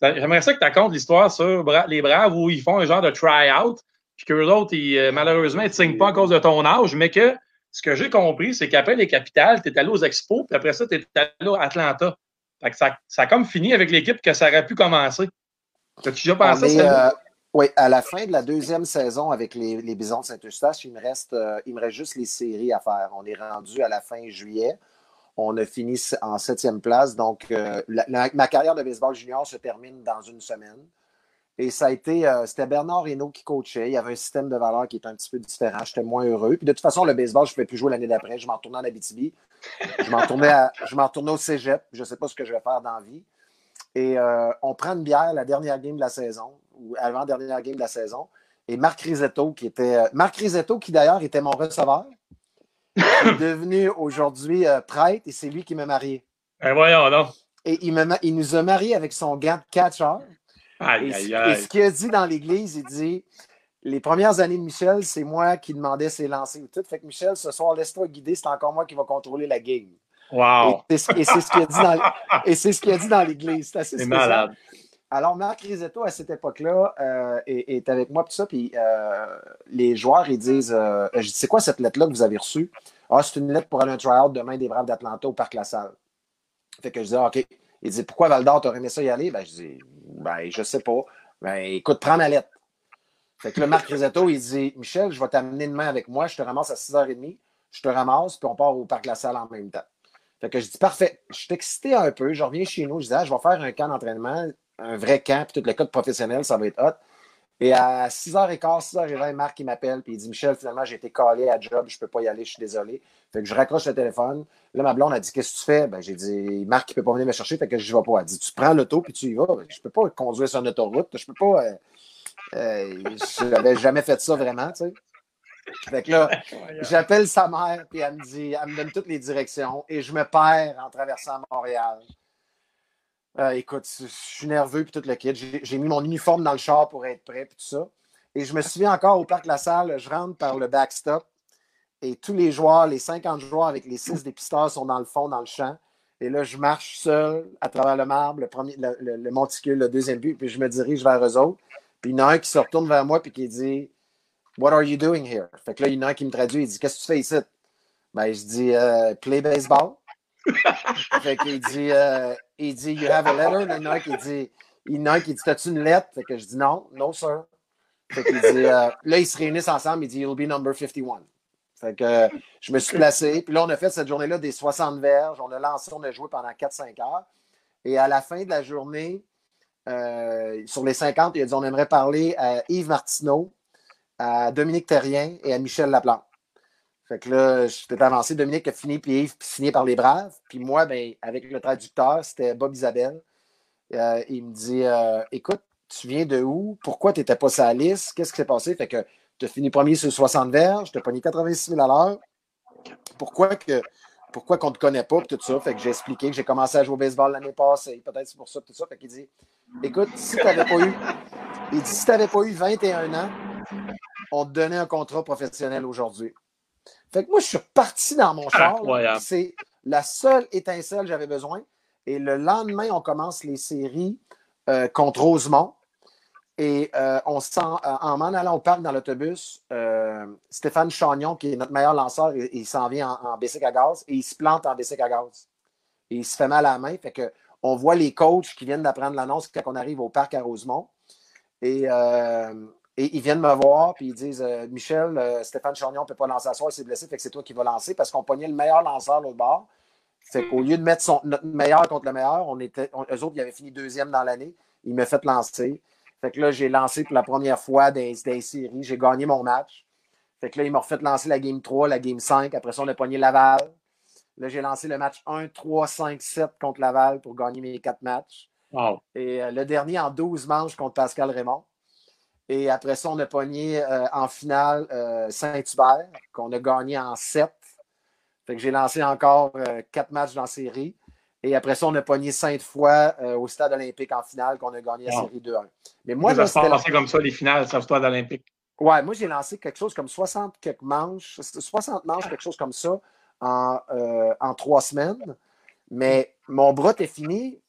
j'aimerais ça que tu racontes l'histoire sur Bra- les Braves où ils font un genre de try-out, puis qu'eux autres, ils, euh, malheureusement, ils ne te signent pas à cause de ton âge, mais que ce que j'ai compris, c'est qu'après les capitales, tu es allé aux expos, puis après ça, tu es allé à Atlanta. Fait que ça, ça a comme fini avec l'équipe que ça aurait pu commencer. As-tu déjà On pensé à ça? euh, oui, à la fin de la deuxième saison avec les, les Bisons de Saint-Eustache, il, me reste, euh, il me reste juste les séries à faire. On est rendu à la fin juillet. On a fini en septième place. Donc, euh, la- la- ma carrière de baseball junior se termine dans une semaine. Et ça a été, euh, c'était Bernard Hinault qui coachait. Il y avait un système de valeur qui était un petit peu différent. J'étais moins heureux. Puis de toute façon, le baseball, je ne pouvais plus jouer l'année d'après. Je m'en retournais en Abitibi. Je m'en retournais, à- je m'en retournais au cégep. Je ne sais pas ce que je vais faire dans la vie. Et euh, on prend une bière la dernière game de la saison, ou avant-dernière game de la saison. Et Marc Risetto, qui était. euh, Marc Risetto, qui d'ailleurs était mon receveur, (laughs) est devenu aujourd'hui euh, prêtre et c'est lui qui m'a marié. Ben voyons, non. Et il, me il nous a mariés avec son gant de catcher. Aïe, Et, aïe, et aïe. ce qu'il a dit dans l'église, il dit Les premières années de Michel, c'est moi qui demandais ses lancers ou tout. Fait que Michel, ce soir, laisse-toi guider, c'est encore moi qui va contrôler la game. Wow. Et c'est ce qu'il a dit dans, l'église. C'est assez spécial. malade. Alors, Marc Risetto, à cette époque-là, euh, est, est avec moi, tout ça, puis euh, les joueurs, ils disent euh, c'est quoi cette lettre-là que vous avez reçue Ah, c'est une lettre pour aller un tryout demain des Braves d'Atlanta au Parc La Salle. Fait que je dis Ah, OK. Il dit Pourquoi Val d'Or, t'aurais aimé ça y aller Ben, je dis Ben, je sais pas. Ben, écoute, prends ma lettre. Fait que là, Marc Risetto, il dit Michel, je vais t'amener demain avec moi, je te ramasse à 6h30, je te ramasse, puis on part au Parc La Salle en même temps. Fait que je dis parfait. Je suis excité un peu. Je reviens chez nous. Je dis ah, je vais faire un camp d'entraînement, un vrai camp, puis tout le code professionnel, ça va être hot. Et à 6h15, 6h20, Marc il m'appelle, puis il dit Michel, finalement, j'ai été collé à job, je peux pas y aller, je suis désolé. Fait que je raccroche le téléphone. Là, ma blonde a dit Qu'est-ce que tu fais? Ben, j'ai dit Marc, il peut pas venir me chercher, fait que je vais pas. Elle dit Tu prends l'auto, puis tu y vas. Je peux pas conduire sur une autoroute. Je peux pas. Euh, euh, jamais fait ça vraiment, tu sais. Fait que là, j'appelle sa mère, puis elle me dit, elle me donne toutes les directions, et je me perds en traversant Montréal. Euh, écoute, je suis nerveux, puis tout le kit. J'ai mis mon uniforme dans le char pour être prêt, puis tout ça. Et je me souviens encore au Parc La Salle, je rentre par le backstop, et tous les joueurs, les 50 joueurs avec les 6 dépisteurs sont dans le fond, dans le champ. Et là, je marche seul à travers le marbre, le, premier, le, le- le monticule, le deuxième but, puis je me dirige vers eux autres. Puis il y en a un qui se retourne vers moi, puis qui dit What are you doing here? Fait que là, il y en a un qui me traduit, il dit Qu'est-ce que tu fais ici? Ben, je dis euh, Play baseball. (laughs) fait qu'il dit euh, Il dit You have a letter? Il y en a un qui dit Il y en a un qui dit T'as-tu une lettre? Fait que je dis Non, no, sir. Fait qu'il dit euh, Là, ils se réunissent ensemble, il dit You'll be number 51. Fait que je me suis placé. Puis là, on a fait cette journée-là des 60 verges. On a lancé, on a joué pendant 4-5 heures. Et à la fin de la journée, euh, sur les 50, il a dit on aimerait parler à Yves Martineau, à Dominique Terrien et à Michel Laplante. Fait que là, j'étais avancé. Dominique a fini, puis Yves signé par les Braves. Puis moi, ben, avec le traducteur, c'était Bob Isabelle. Euh, il me dit euh, Écoute, tu viens de où? Pourquoi tu n'étais pas sur la liste? Qu'est-ce qui s'est passé? Fait que tu as fini premier sur 60 verges, tu as pogné 86 000 à l'heure. Pourquoi que pourquoi qu'on ne te connaît pas, tout ça? Fait que j'ai expliqué que j'ai commencé à jouer au baseball l'année passée. Peut-être c'est pour ça, tout ça. Fait qu'il dit Écoute, si tu n'avais pas eu. Si tu n'avais pas eu 21 ans, on te donnait un contrat professionnel aujourd'hui. Fait que moi, je suis reparti dans mon char. là. Incroyable. C'est la seule étincelle que j'avais besoin. Et le lendemain, on commence les séries euh, contre Rosemont. Et euh, on sent, euh, en m'en allant au parc dans l'autobus, Stéphane Chagnon, qui est notre meilleur lanceur, il, il s'en vient en, en bicycle à gaz et il se plante en bicycle à gaz. Et il se fait mal à la main. Fait que on voit les coachs qui viennent d'apprendre l'annonce quand on arrive au parc à Rosemont. Et, euh, et ils viennent me voir puis ils disent euh, Michel, euh, Stéphane Chagnon ne peut pas lancer à soir, il s'est blessé, fait que c'est toi qui vas lancer parce qu'on pognait le meilleur lanceur l'autre bord. Fait qu'au lieu de mettre son, notre meilleur contre le meilleur, on était, on- eux autres, ils avaient fini deuxième dans l'année. Ils m'ont fait lancer. Fait que là, j'ai lancé pour la première fois des, des séries. J'ai gagné mon match. Fait que là, ils m'ont refait lancer la game 3, la game 5. Après ça, on a pogné Laval. Là, j'ai lancé le match 1, 3, 5, 7 contre Laval pour gagner mes quatre matchs. Wow. Et euh, le dernier en 12 manches contre Pascal Raymond. Et après ça, on a pogné euh, en finale euh, Saint-Hubert, qu'on a gagné en 7. Fait que j'ai lancé encore euh, quatre matchs dans la série. Et après ça, on a pogné Sainte-Foy euh, au stade olympique en finale, qu'on a gagné la Wow. série 2-1. Mais Moi, moi, ça là, se c'était la- passe comme ça, les finales, ça se passe d'Olympique. Ouais, moi, j'ai lancé quelque chose comme 60 quelques manches, 60 manches, quelque chose comme ça, en, en trois semaines. Mais mon bras était fini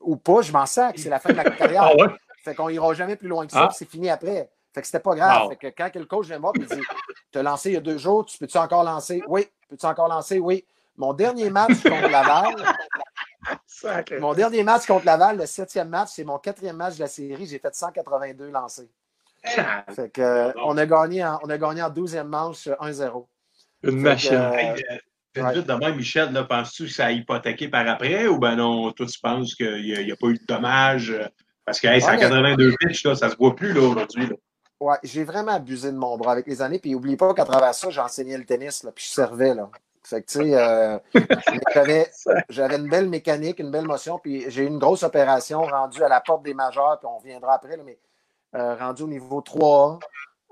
ou pas, je m'en sac. C'est la fin de la (laughs) carrière. Ah ouais? Fait qu'on ira jamais plus loin que ça, Ah. puis c'est fini après. Fait que c'était pas grave. Wow. Fait que quand le coach vient me voir et dit Tu as lancé il y a deux jours, tu peux-tu encore lancer? Oui. Peux-tu encore lancer? Oui. Mon dernier match contre Laval, (laughs) mon dernier match contre Laval, le septième match, c'est mon quatrième match de la série. J'ai fait 182 lancés. Fait que, euh, on, a gagné en, on a gagné en 12e manche euh, 1-0. Une Fait machine. que, euh, Hey, euh, vite, vite de même, Michel, penses-tu que ça a hypothéqué par après ou ben non, toi tu penses qu'il n'y a, pas eu de dommages? Parce que hey, Ouais, mais- 182 pitches, là, ça se voit plus là, aujourd'hui. Ouais, j'ai vraiment abusé de mon bras avec les années. Puis n'oublie pas qu'à travers ça, j'enseignais le tennis, là, puis je servais. Là. Fait que, tu sais, euh, (laughs) j'avais, une belle mécanique, une belle motion. Puis j'ai eu une grosse opération rendue à la porte des majeurs, puis on reviendra après, là, mais euh, rendue au niveau 3.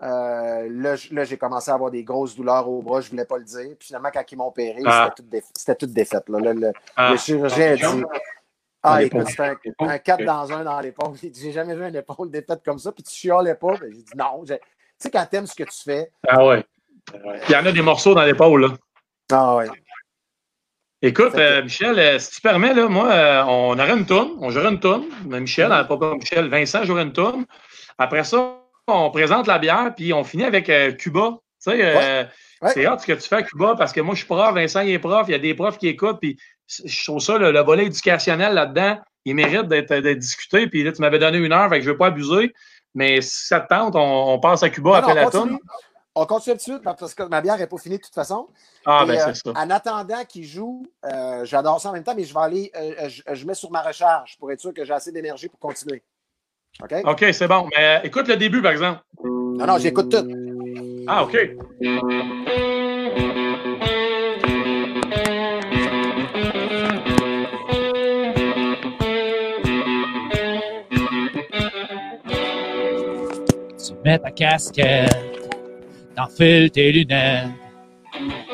Euh, là, j'ai commencé à avoir des grosses douleurs au bras, je ne voulais pas le dire. Puis finalement, quand ils m'ont opéré, Ah. c'était, toute défaite. Là. Le, le- Ah. le chirurgien a dit Dans Ah, écoute, c'est un, un 4 ok. dans un dans l'épaule. (laughs) J'ai jamais vu une épaule défaite comme ça, puis tu chialais pas. Ben, j'ai dit Non. Tu sais, quand t'aimes ce que tu fais, Ah ouais. Il y en a des morceaux dans l'épaule, là. ah ouais. Écoute, euh, Michel, euh, si tu permets, là, moi, euh, on aurait une tourne, on jouerait une tourne. Mais Michel, euh, pas comme Michel, Vincent jouerait une tourne. Après ça, on présente la bière, puis on finit avec euh, Cuba. Tu sais, euh, Ouais. c'est hâte ce que tu fais à Cuba parce que moi, je suis prof, Vincent, il est prof, il y a des profs qui écoutent, puis je trouve ça, le, le volet éducationnel là-dedans, il mérite d'être discuté. Puis là, tu m'avais donné une heure, fait que je ne veux pas abuser. Mais si ça te tente, on, on passe à Cuba Non, après non, la tourne. On continue tout de suite parce que ma bière n'est pas finie de toute façon. Ah, Et, ben euh, c'est ça. En attendant qu'il joue, euh, j'adore ça en même temps, mais je vais aller, euh, euh, je, je mets sur ma recharge pour être sûr que j'ai assez d'énergie pour continuer. OK? OK, c'est bon. Mais euh, écoute le début, par exemple. Non, non, j'écoute tout. Ah, OK. Mets ta casquette, t'enfiles tes lunettes.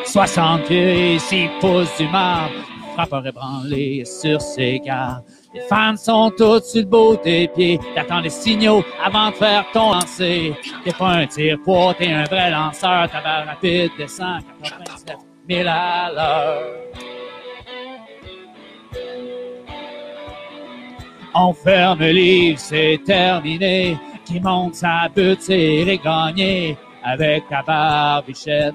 60 pieds et 6 pouces du marbre, frappeur ébranlé sur ses gardes. Les fans sont tous sur le bout des pieds, t'attends les signaux avant de faire ton lancer. T'es pas un tire-poids, t'es un vrai lanceur, ta balle rapide descend 99 000 à l'heure. On ferme le livre, c'est terminé. Qui monte sa butte, c'est gagné avec ta barbichette.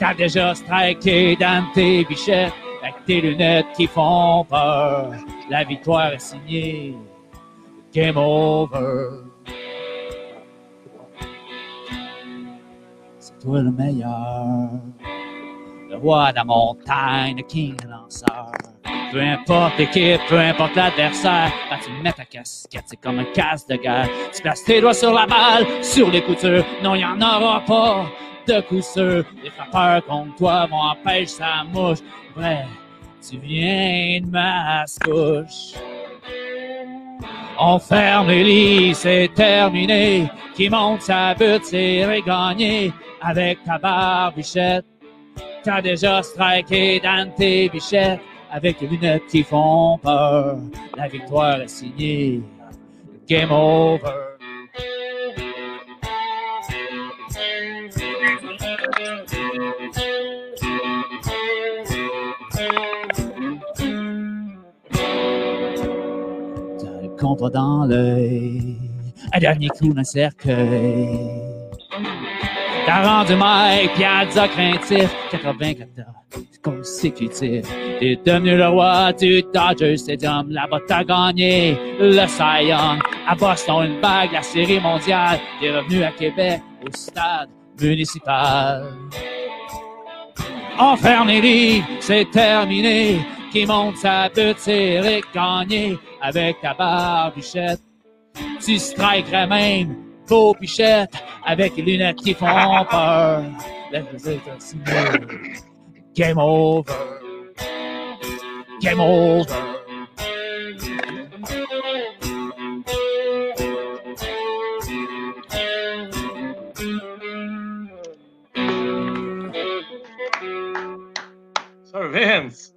T'as déjà striké dans tes bichettes avec tes lunettes qui font peur. La victoire est signée. Game over. C'est toi le meilleur. Le roi de la montagne, le king lanceur. Peu importe l'équipe, peu importe l'adversaire, quand tu mets ta casquette, c'est comme un casque de guerre. Tu places tes doigts sur la balle, sur les coutures. Non, il n'y en aura pas de coup sûr. Les frappeurs contre toi vont empêcher sa mouche. Vrai, tu viens de ma couche. On ferme les lits, c'est terminé. Qui monte sa butte, c'est gagné. Avec ta barbichette, t'as déjà striké dans tes bichettes. Avec les lunettes qui font peur, la victoire est signée. Game over. Compas dans l'œil, un dernier dans le cercueil. T'as rendu Mike Piazza craintif, 94 consécutifs. T'es devenu le roi du Dodger Stadium, là-bas t'as gagné le Cy Young. À Boston, une bague, la série mondiale. T'es revenu à Québec, au stade municipal. Livres, c'est terminé. Qui monte sa petite Eric Gagné avec ta barbichette. Tu strikerais même vos pichettes avec les lunettes qui font peur. Game over. Game over. Sir Vince.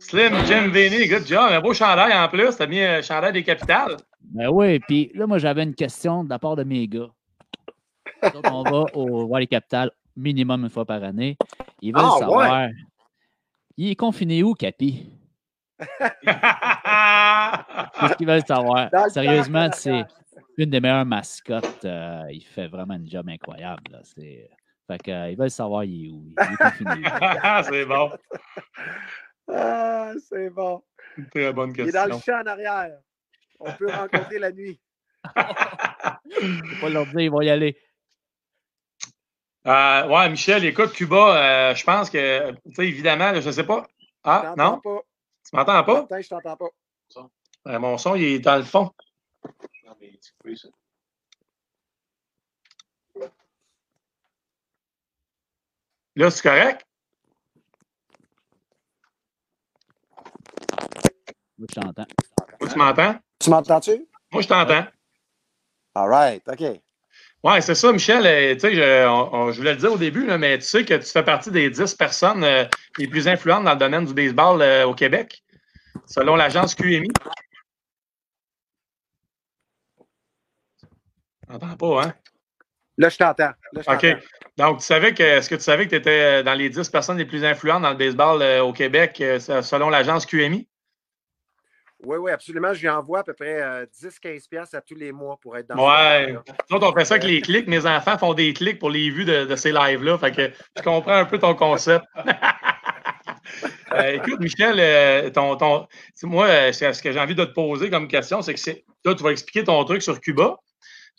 Slim Jim Vinny, good job. Un beau chandail en plus. T'as mis un chandail des capitales. Ben oui, puis là, moi, j'avais une question de la part de mes gars. Donc, on va au, voir les capitales minimum une fois par année. Ils veulent Ah, savoir. Il est confiné où, Capi? (laughs) Qu'est-ce qu'ils veulent savoir? Sérieusement, c'est une des meilleures mascottes. euh, il fait vraiment un job incroyable. Là. C'est- Fait que, euh, ils veulent savoir il est où? Il est confiné (laughs) c'est bon. (laughs) Ah, c'est bon. Une Très bonne Il est dans le question. champ en arrière. On peut rencontrer la nuit. Faut pas leur dire, ils vont y aller. Euh, ouais, Michel, écoute, Cuba, euh, je pense que, tu sais, évidemment, là, je sais pas. Ah, non? pas. Tu m'entends pas? Je t'entends pas. Euh, mon son, il est dans le fond. Non, mais tu peux, ça. Là, c'est correct? Moi, je t'entends. Tu m'entends? Tu m'entends-tu? Moi, je t'entends. All right, OK. Ouais, c'est ça, Michel. euh, je, on- on- je voulais le dire au début, là, mais tu sais que tu fais partie des 10 personnes euh, les plus influentes dans le domaine du baseball euh, au Québec, selon l'agence QMI. T'entends pas, hein? Là, je t'entends. OK. Donc, tu savais que, est-ce que tu savais que tu étais dans les 10 personnes les plus influentes dans le baseball au Québec, selon l'agence QMI? Oui, oui, absolument. Je lui envoie à peu près euh, 10-15$ piastres à tous les mois pour être dans Ouais. Nous autres, on fait ça avec les clics. Mes enfants font des clics pour les vues de, de ces lives-là. Fait que je comprends un peu ton concept. (laughs) Euh, écoute, Michel, euh, ton, ton, moi, euh, ce que j'ai envie de te poser comme question, c'est que là, tu vas expliquer ton truc sur Cuba,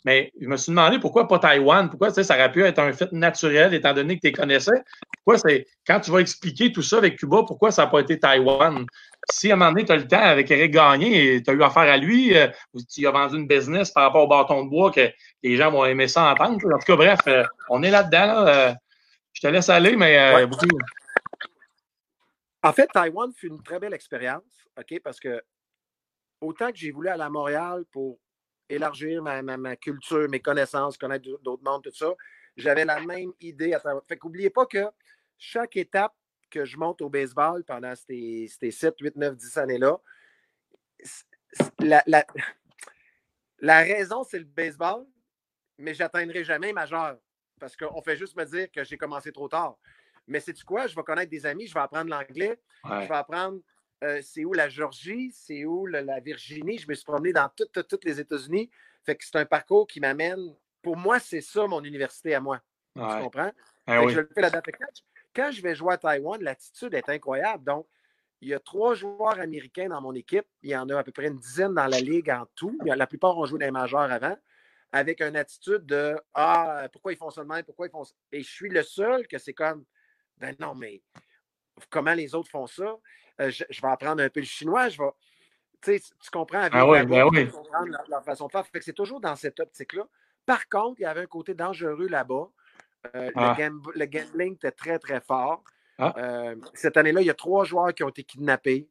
mais je me suis demandé pourquoi pas Taïwan? Pourquoi ça aurait pu être un fait naturel étant donné que tu les connaissais? Pourquoi c'est, quand tu vas expliquer tout ça avec Cuba, pourquoi ça n'a pas été Taïwan? Si à un moment donné, tu as le temps avec Eric Gagné et tu as eu affaire à lui, euh, ou tu as vendu une business par rapport au bâton de bois que les gens vont aimer ça entendre. En tout cas, bref, euh, on est là-dedans. Là, euh, je te laisse aller, mais euh, Ouais. beaucoup. En fait, Taïwan fut une très belle expérience, OK, parce que autant que j'ai voulu aller à Montréal pour élargir ma, ma- ma culture, mes connaissances, connaître d'autres mondes, tout ça, j'avais la même idée à Taïwan. Fait qu'oubliez pas que chaque étape que je monte au baseball pendant ces, ces 7, 8, 9, 10 années-là, la, la- (laughs) la raison, c'est le baseball, mais j'atteindrai jamais majeur parce qu'on fait juste me dire que j'ai commencé trop tard. Mais c'est quoi? Je vais connaître des amis, je vais apprendre l'anglais, Ouais. je vais apprendre euh, c'est où la Georgie, c'est où la Virginie. Je me suis promené dans toutes, les États-Unis. Fait que c'est un parcours qui m'amène. Pour moi, c'est ça mon université à moi. Tu Ouais. comprends? Fait que oui. je le fais là-dedans. Fait que Quand, je- vais jouer à Taïwan, l'attitude est incroyable. Donc, il y a trois joueurs américains dans mon équipe. Il y en a à peu près une dizaine dans la ligue en tout. La plupart ont joué dans les majeurs avant, avec une attitude de Ah, pourquoi ils font ça de même? Pourquoi ils font ça? Et je suis le seul que c'est comme Ben non, mais comment les autres font ça? Euh, je, je vais apprendre un peu le chinois. Je vais. Tu sais, tu comprends? Avec Ah oui, la ben oui. leur, leur façon de faire. C'est toujours dans cette optique-là. Par contre, il y avait un côté dangereux là-bas. Euh, Ah. le, gamb- le gambling était très, très fort. Ah. Euh, cette année-là, il y a trois joueurs qui ont été kidnappés.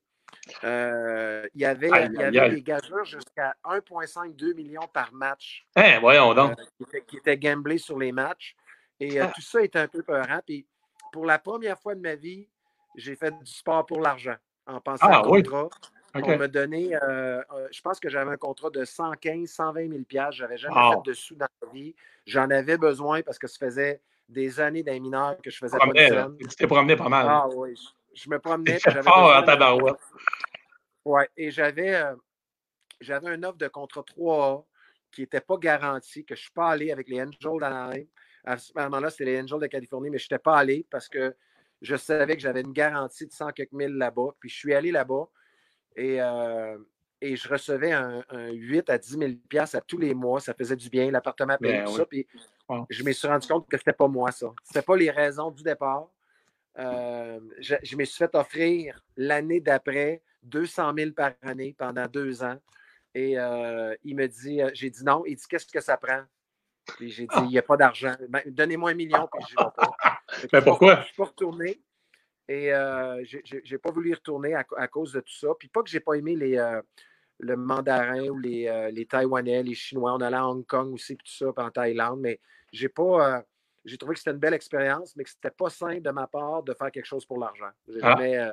Euh, il y avait, Aïe, il y aïe, avait aïe. des gageurs jusqu'à 1,5-2 millions par match Hein, voyons donc. qui, étaient, qui étaient gamblés sur les matchs. Et Ah. tout ça était un peu peurant. Puis pour la première fois de ma vie, j'ai fait du sport pour l'argent en pensant à oui. contrat. On m'a donné, euh, euh, je pense que j'avais un contrat de 115, 120 000 piastres. Je n'avais jamais fait de sous dans ma vie. J'en avais besoin parce que ça faisait des années d'un mineur que je faisais pas de. Tu t'es promené pas mal. Ah oui, je, je me (laughs) promenais. j'avais fort tabarouette. Ouais, et j'avais euh, j'avais un offre de contrat 3A. qui n'était pas garanti, que je ne suis pas allé avec les Angels d'Anaheim. À ce moment-là, c'était les Angels de Californie, mais je n'étais pas allé parce que je savais que j'avais une garantie de 100 quelques mille là-bas. Puis je suis allé là-bas et, euh, et je recevais un, 8 à 10 000 à tous les mois. Ça faisait du bien, l'appartement payait Ben tout ça. Puis je me suis rendu compte que ce n'était pas moi, ça. Ce n'était pas les raisons du départ. Euh, je, je me suis fait offrir l'année d'après 200 000 par année pendant deux ans. Et euh, il me dit, j'ai dit non. Il dit, qu'est-ce que ça prend? Puis j'ai dit, il n'y a pas d'argent. Ben, Donnez-moi un million, puis je vais pas. (laughs) Que Ben, pourquoi? Je suis pas retourné. Et euh, j'ai- pas voulu y retourner à, à cause de tout ça. Puis pas que j'ai pas aimé les, euh, le mandarin ou les, euh, les Taïwanais, les Chinois. On allait à Hong Kong aussi, puis tout ça, puis en Thaïlande. Mais j'ai pas. euh, j'ai trouvé que c'était une belle expérience, mais que c'était pas sain de ma part de faire quelque chose pour l'argent. J'ai Ah. jamais,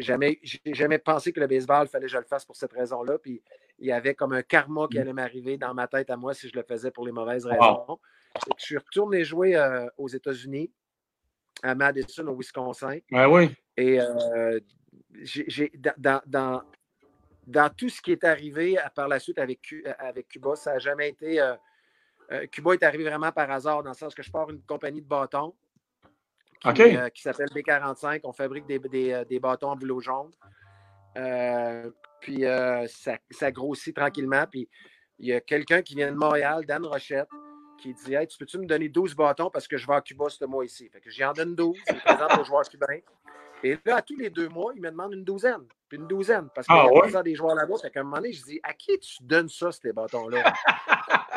jamais, jamais pensé que le baseball, il fallait que je le fasse pour cette raison-là. Puis il y avait comme un karma qui allait m'arriver dans ma tête à moi si je le faisais pour les mauvaises raisons. Je suis retourné jouer aux États-Unis, à Madison, au Wisconsin. Ben oui. Et euh, j'ai, dans, dans- dans, tout ce qui est arrivé par la suite avec, Cu- avec Cuba, ça n'a jamais été. euh, euh, Cuba est arrivé vraiment par hasard, dans le sens que je pars une compagnie de bâtons qui, s'appelle B45. On fabrique des, des, des bâtons en boulot jaune. Puis ça, ça grossit tranquillement. Puis il y a quelqu'un qui vient de Montréal, Dan Rochette, qui dit Hey, tu peux-tu me donner 12 bâtons parce que je vais à Cuba ce mois-ci? Fait que j'y en donne 12, je les présente aux joueurs cubains. Et là, à tous les deux mois, il me demande une douzaine, puis une douzaine. Parce qu'il Ah y a ouais? plusieurs des joueurs là-bas. Fait qu'à un moment donné, je dis À qui tu donnes ça, ces bâtons-là?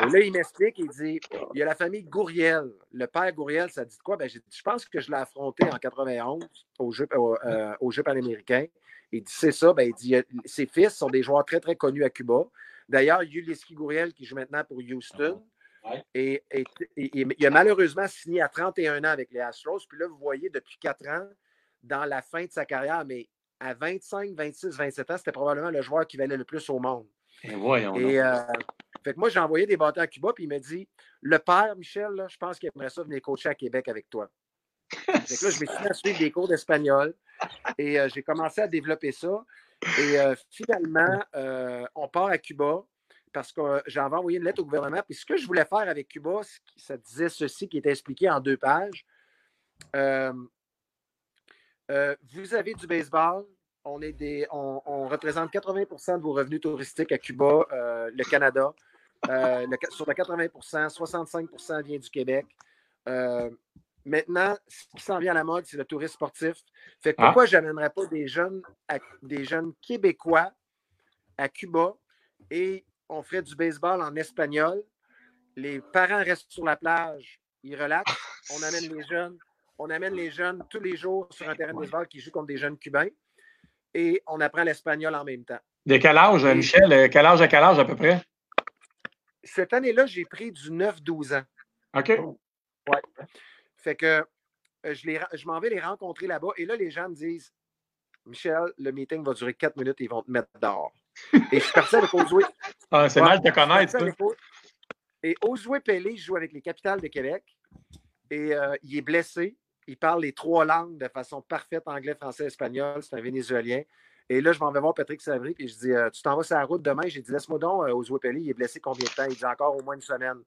Et là, il m'explique, il dit Il y a la famille Gouriel. Le père Gouriel, ça dit de quoi? Ben, dit, je pense que je l'ai affronté en 91 au jeu, au, euh, au jeu panaméricain. Il dit c'est ça. Ben, il dit ses fils sont des joueurs très, très connus à Cuba. D'ailleurs, Yuliski Gouriel, qui joue maintenant pour Houston, Ouais. et, et- et- et il a malheureusement signé à 31 ans avec les Astros. Puis là, vous voyez, depuis 4 ans, dans la fin de sa carrière, mais à 25, 26, 27 ans, c'était probablement le joueur qui valait le plus au monde. Et voyons. donc. Et euh, fait que moi, j'ai envoyé des bâtons à Cuba, puis il m'a dit Le père, Michel, là, je pense qu'il aimerait ça venir coacher à Québec avec toi. Fait que là, je me suis mis à suivre des cours d'espagnol et euh, j'ai commencé à développer ça. Et euh, finalement, on part à Cuba parce que j'avais envoyé une lettre au gouvernement. Puis ce que je voulais faire avec Cuba, ça disait ceci qui était expliqué en deux pages. Euh, euh, vous avez du baseball. On, est des, on, on représente 80% de vos revenus touristiques à Cuba, euh, le Canada. Euh, le- sur le 80% 65% vient du Québec. Maintenant, ce qui s'en vient à la mode, c'est le tourisme sportif. Fait que Ah. pourquoi je n'amènerais pas des jeunes, à- des jeunes Québécois à Cuba et on ferait du baseball en espagnol. Les parents restent sur la plage, ils relaxent. (laughs) On amène les jeunes, on amène les jeunes tous les jours sur un terrain de baseball qui joue contre des jeunes cubains et on apprend l'espagnol en même temps. De quel âge, Michel? Euh, Quel âge à quel âge à peu près? Cette année-là, j'ai pris du 9-12 ans. OK. Ouais. Fait que euh, je, les je m'en vais les rencontrer là-bas et là, les gens me disent Michel, le meeting va durer 4 minutes et ils vont te mettre dehors. (laughs) Et je suis parti avec Ozoué. Ah, c'est Ouais, mal de connaître, ça. Et Ozoué Pelé joue avec les capitales de Québec et euh, il est blessé. Il parle les trois langues de façon parfaite, anglais, français, espagnol. C'est un Vénézuélien. Et là, je m'en vais voir Patrick Savry et je dis euh, Tu t'en vas sur la route demain? J'ai dit Laisse-moi donc, euh, Ozoué Pelé, il est blessé combien de temps? Il dit Encore au moins une semaine.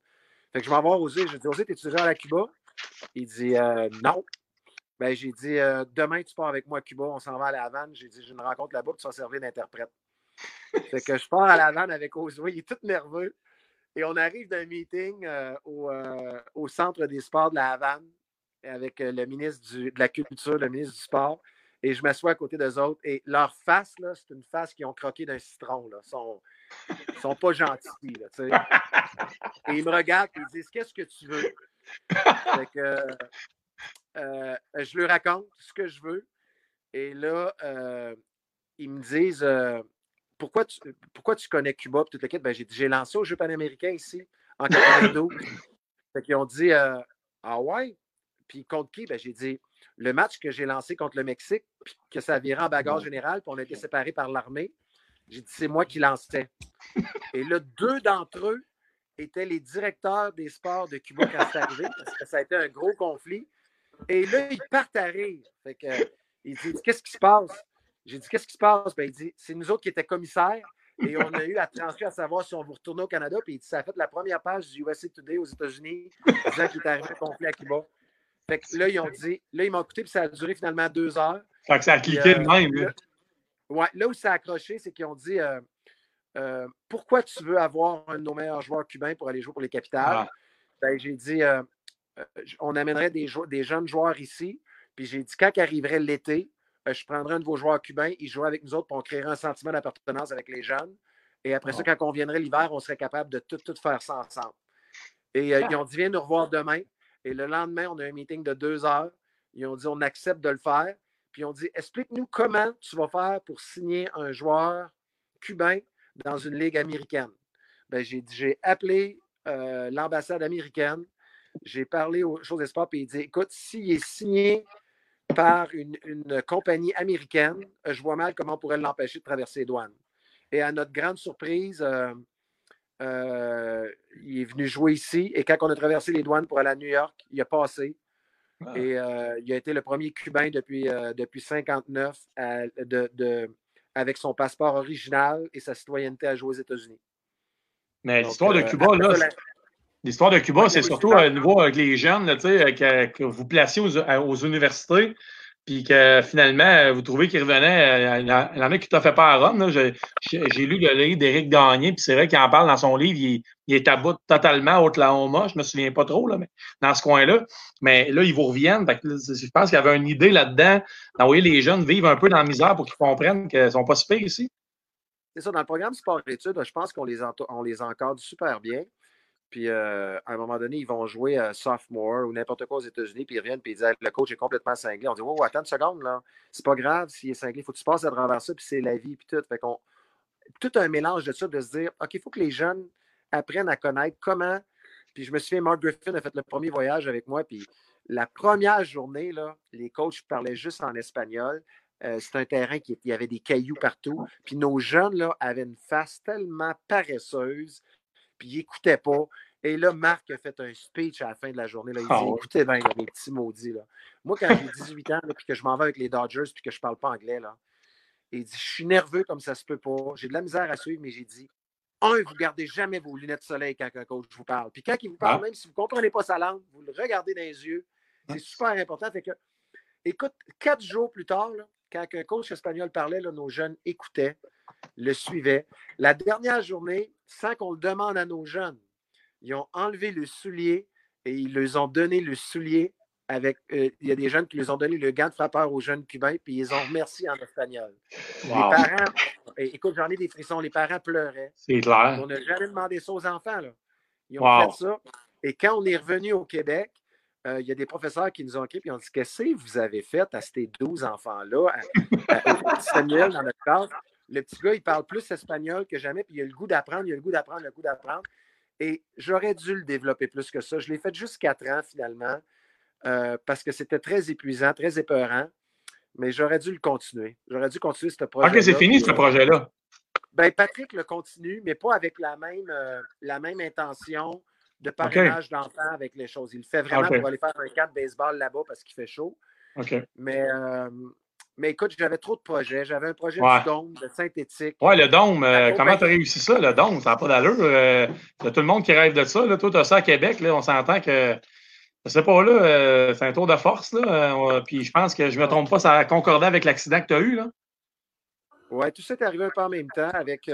Fait que je m'en vais voir Ozoué. Je dis Ozoué, t'es-tu déjà à Cuba? Il dit euh, Non. Ben, j'ai dit Demain, tu pars avec moi à Cuba, on s'en va à La Havane. J'ai dit J'ai une rencontre là-bas, puis tu vas servir d'interprète. Fait que je pars à La Havane avec Ozoué, il est tout nerveux. Et on arrive d'un meeting euh, au, euh, au centre des sports de la Havane avec euh, le ministre du- de la Culture, le ministre du Sport. Et je m'assois à côté d'eux autres. Et leur face, là, c'est une face qui ont croqué d'un citron. Là. Ils sont, sont pas gentils. Là, et ils me regardent et ils disent Qu'est-ce que tu veux? Fait que, Je leur raconte ce que je veux. Et là, ils me disent pourquoi, tu, pourquoi tu connais Cuba? Puis toute l'équipe, ben, j'ai dit J'ai lancé au Jeu panaméricain ici en 92. (laughs) fait qu'ils ont dit euh, Ah ouais? Puis contre qui? Ben, j'ai dit le match que j'ai lancé contre le Mexique, puis que ça virait en bagarre générale, puis on a été séparés par l'armée. J'ai dit c'est moi qui lançais. (laughs) Et là, deux d'entre eux étaient les directeurs des sports de Cuba quand c'est arrivé, parce que ça a été un gros conflit. Et là, ils partent à rire. Fait que, il dit Qu'est-ce qui se passe? J'ai dit Qu'est-ce qui se passe? Ben, il dit C'est nous autres qui étaient commissaires. Et on a eu à transcrire à savoir si on vous retourner au Canada. Puis il dit, ça a fait la première page du USA Today aux États-Unis, disant qu'il est arrivé à conflit à Cuba. Fait que là, ils ont dit, là, ils m'ont écouté, puis ça a duré finalement deux heures. Fait que ça a cliqué de euh, même. là, ouais, là où ça a accroché, c'est qu'ils ont dit euh, euh, Pourquoi tu veux avoir un de nos meilleurs joueurs cubains pour aller jouer pour les capitales? Ah. Ben, j'ai dit on amènerait des, des jeunes joueurs ici. Puis j'ai dit quand arriverait l'été, je prendrais un de vos joueurs cubains, ils joueraient avec nous autres, puis on créerait un sentiment d'appartenance avec les jeunes. Et après ça, quand on viendrait l'hiver, on serait capable de tout, tout faire ça ensemble. Et euh, ils ont dit viens nous revoir demain. Et le lendemain, on a un meeting de deux heures. Ils ont dit on accepte de le faire. Puis ils ont dit explique-nous comment tu vas faire pour signer un joueur cubain dans une ligue américaine. Ben, j'ai dit j'ai appelé euh, l'ambassade américaine. J'ai parlé aux choses des sports, puis il dit écoute, s'il est signé par une, une compagnie américaine, euh, je vois mal comment on pourrait l'empêcher de traverser les douanes. Et à notre grande surprise, euh, euh, il est venu jouer ici. Et quand on a traversé les douanes pour aller à New York, il a passé. Ah. Et euh, il a été le premier Cubain depuis, depuis 59 à- de, de- avec son passeport original et sa citoyenneté à jouer aux États-Unis. Mais l'histoire de Cuba, là, L'histoire de Cuba, c'est surtout à nouveau avec les jeunes, là, tu sais, euh, que, que vous placez aux, aux universités, puis que finalement, euh, vous trouvez qu'ils revenaient. euh, Il y en a qui t'a fait peur à Rome. là. J'ai lu le livre d'Éric Gagné, puis c'est vrai qu'il en parle dans son livre. Il, il est à bout totalement à Oklahoma. Je me souviens pas trop, là, mais dans ce coin-là. Mais là, ils vous reviennent. Fait que je pense qu'il y avait une idée là-dedans d'envoyer les jeunes vivre un peu dans la misère pour qu'ils comprennent qu'ils sont pas si pires ici. C'est ça, dans le programme sport-études, je pense qu'on les, on les encadre super bien. Puis euh, à un moment donné, ils vont jouer euh, sophomore ou n'importe quoi aux États-Unis, puis ils reviennent, puis ils disent le coach est complètement cinglé. On dit Oh, attends une seconde, là. C'est pas grave s'il est cinglé, faut que tu passes à travers ça, puis c'est la vie, puis tout. Fait qu'on. Tout un mélange de ça, de se dire OK, il faut que les jeunes apprennent à connaître comment. Puis je me souviens, Mark Griffin a fait le premier voyage avec moi, puis la première journée, là, les coachs parlaient juste en espagnol. Euh, c'est un terrain qui il y avait des cailloux partout. Puis nos jeunes là, avaient une face tellement paresseuse, puis ils n'écoutaient pas. Et là, Marc a fait un speech à la fin de la journée. Là. Il dit Ah. Écoutez bien, là, mes petits maudits. Là. Moi, quand j'ai 18 ans, là, puis que je m'en vais avec les Dodgers, puis que je ne parle pas anglais, là, il dit Je suis nerveux comme ça se peut pas. J'ai de la misère à suivre, mais j'ai dit Un, vous gardez jamais vos lunettes de soleil quand un coach vous parle. Puis quand il vous parle, Ah. même si vous ne comprenez pas sa langue, vous le regardez dans les yeux. C'est super important. Fait que, écoute, quatre jours plus tard, là, quand un coach espagnol parlait, là, nos jeunes écoutaient, le suivaient. La dernière journée, sans qu'on le demande à nos jeunes, ils ont enlevé le soulier et ils leur ont donné le soulier avec. euh, il y a des jeunes qui leur ont donné le gant de frappeur aux jeunes cubains, puis ils ont remercié en espagnol. Wow. Les parents, et écoute, j'en ai des frissons, les parents pleuraient. C'est clair. On n'a jamais demandé ça aux enfants. Là. Ils ont Wow. fait ça. Et quand on est revenu au Québec, euh, il y a des professeurs qui nous ont écrit et ont dit Qu'est-ce que vous avez fait à ces 12 enfants-là, à- à- petit Samuel dans notre classe? Le petit gars, il parle plus espagnol que jamais, puis il a le goût d'apprendre, il a le goût d'apprendre, le goût d'apprendre. Et j'aurais dû le développer plus que ça. Je l'ai fait juste 4 ans finalement, euh, parce que c'était très épuisant, très épeurant. Mais j'aurais dû le continuer. J'aurais dû continuer ce projet. OK, c'est fini, ce projet-là. Ben, Patrick le continue, mais pas avec la même, euh, la même intention de parrainage d'enfants avec les choses. Il le fait vraiment OK. pour aller faire un camp de baseball là-bas parce qu'il fait chaud. OK. Mais, euh, mais écoute, j'avais trop de projets. J'avais un projet Ouais. du Dôme, de synthétique. Ouais, le dôme, euh, comment tu as réussi ça, le dôme? Ça n'a pas d'allure. euh, Il y a tout le monde qui rêve de ça. Là. Toi, tu as ça à Québec. Là, on s'entend que, je sais pas, là, euh, c'est un tour de force. Là, euh, puis je pense que je me trompe pas, ça a concordé avec l'accident que tu as eu. Là. Oui, tout ça est arrivé un peu en même temps avec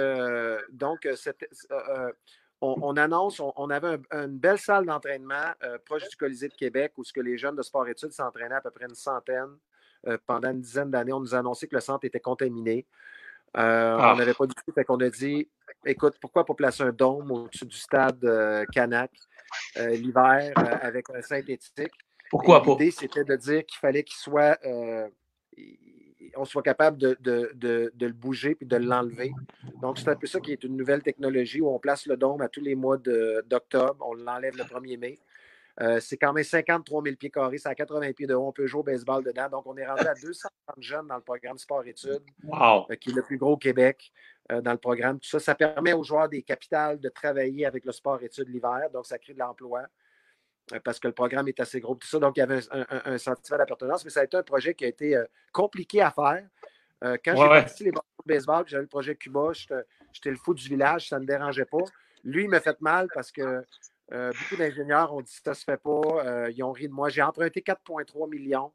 donc cette- on, on annonce, on, on avait un- une belle salle d'entraînement proche du Colisée de Québec où ce que les jeunes de sport-études s'entraînaient à peu près une centaine. Euh, pendant une dizaine d'années, on nous a annoncé que le centre était contaminé. Euh, Ah. On n'avait pas du tout. Fait qu'on a dit écoute, pourquoi pas placer un dôme au-dessus du stade euh, Canac l'hiver avec un synthétique? Pourquoi pas? L'idée, c'était de dire qu'il fallait qu'il soit, on soit capable de, de- de- de le bouger puis de l'enlever. Donc, c'est un peu ça qui est une nouvelle technologie où on place le dôme à tous les mois d'octobre. On l'enlève le 1er mai. Euh, c'est quand même 53 000 pieds carrés, c'est à 80 pieds de haut. On peut jouer au baseball dedans. Donc, on est rendu à (laughs) 230 jeunes dans le programme sport-études Wow. euh, qui est le plus gros au Québec euh, dans le programme. Tout ça, ça permet aux joueurs des capitales de travailler avec le sport-études l'hiver. Donc, ça crée de l'emploi parce que le programme est assez gros. Tout ça, donc, il y avait un, un- un sentiment d'appartenance, mais ça a été un projet qui a été compliqué à faire. Quand Ouais, j'ai ouais. parti les ballons de baseball, j'avais le projet Cuba, j'étais j'étais le fou du village, ça ne me dérangeait pas. Lui, il m'a fait mal parce que euh, beaucoup d'ingénieurs ont dit ça se fait pas. Euh, ils ont ri de moi. J'ai emprunté 4,3 millions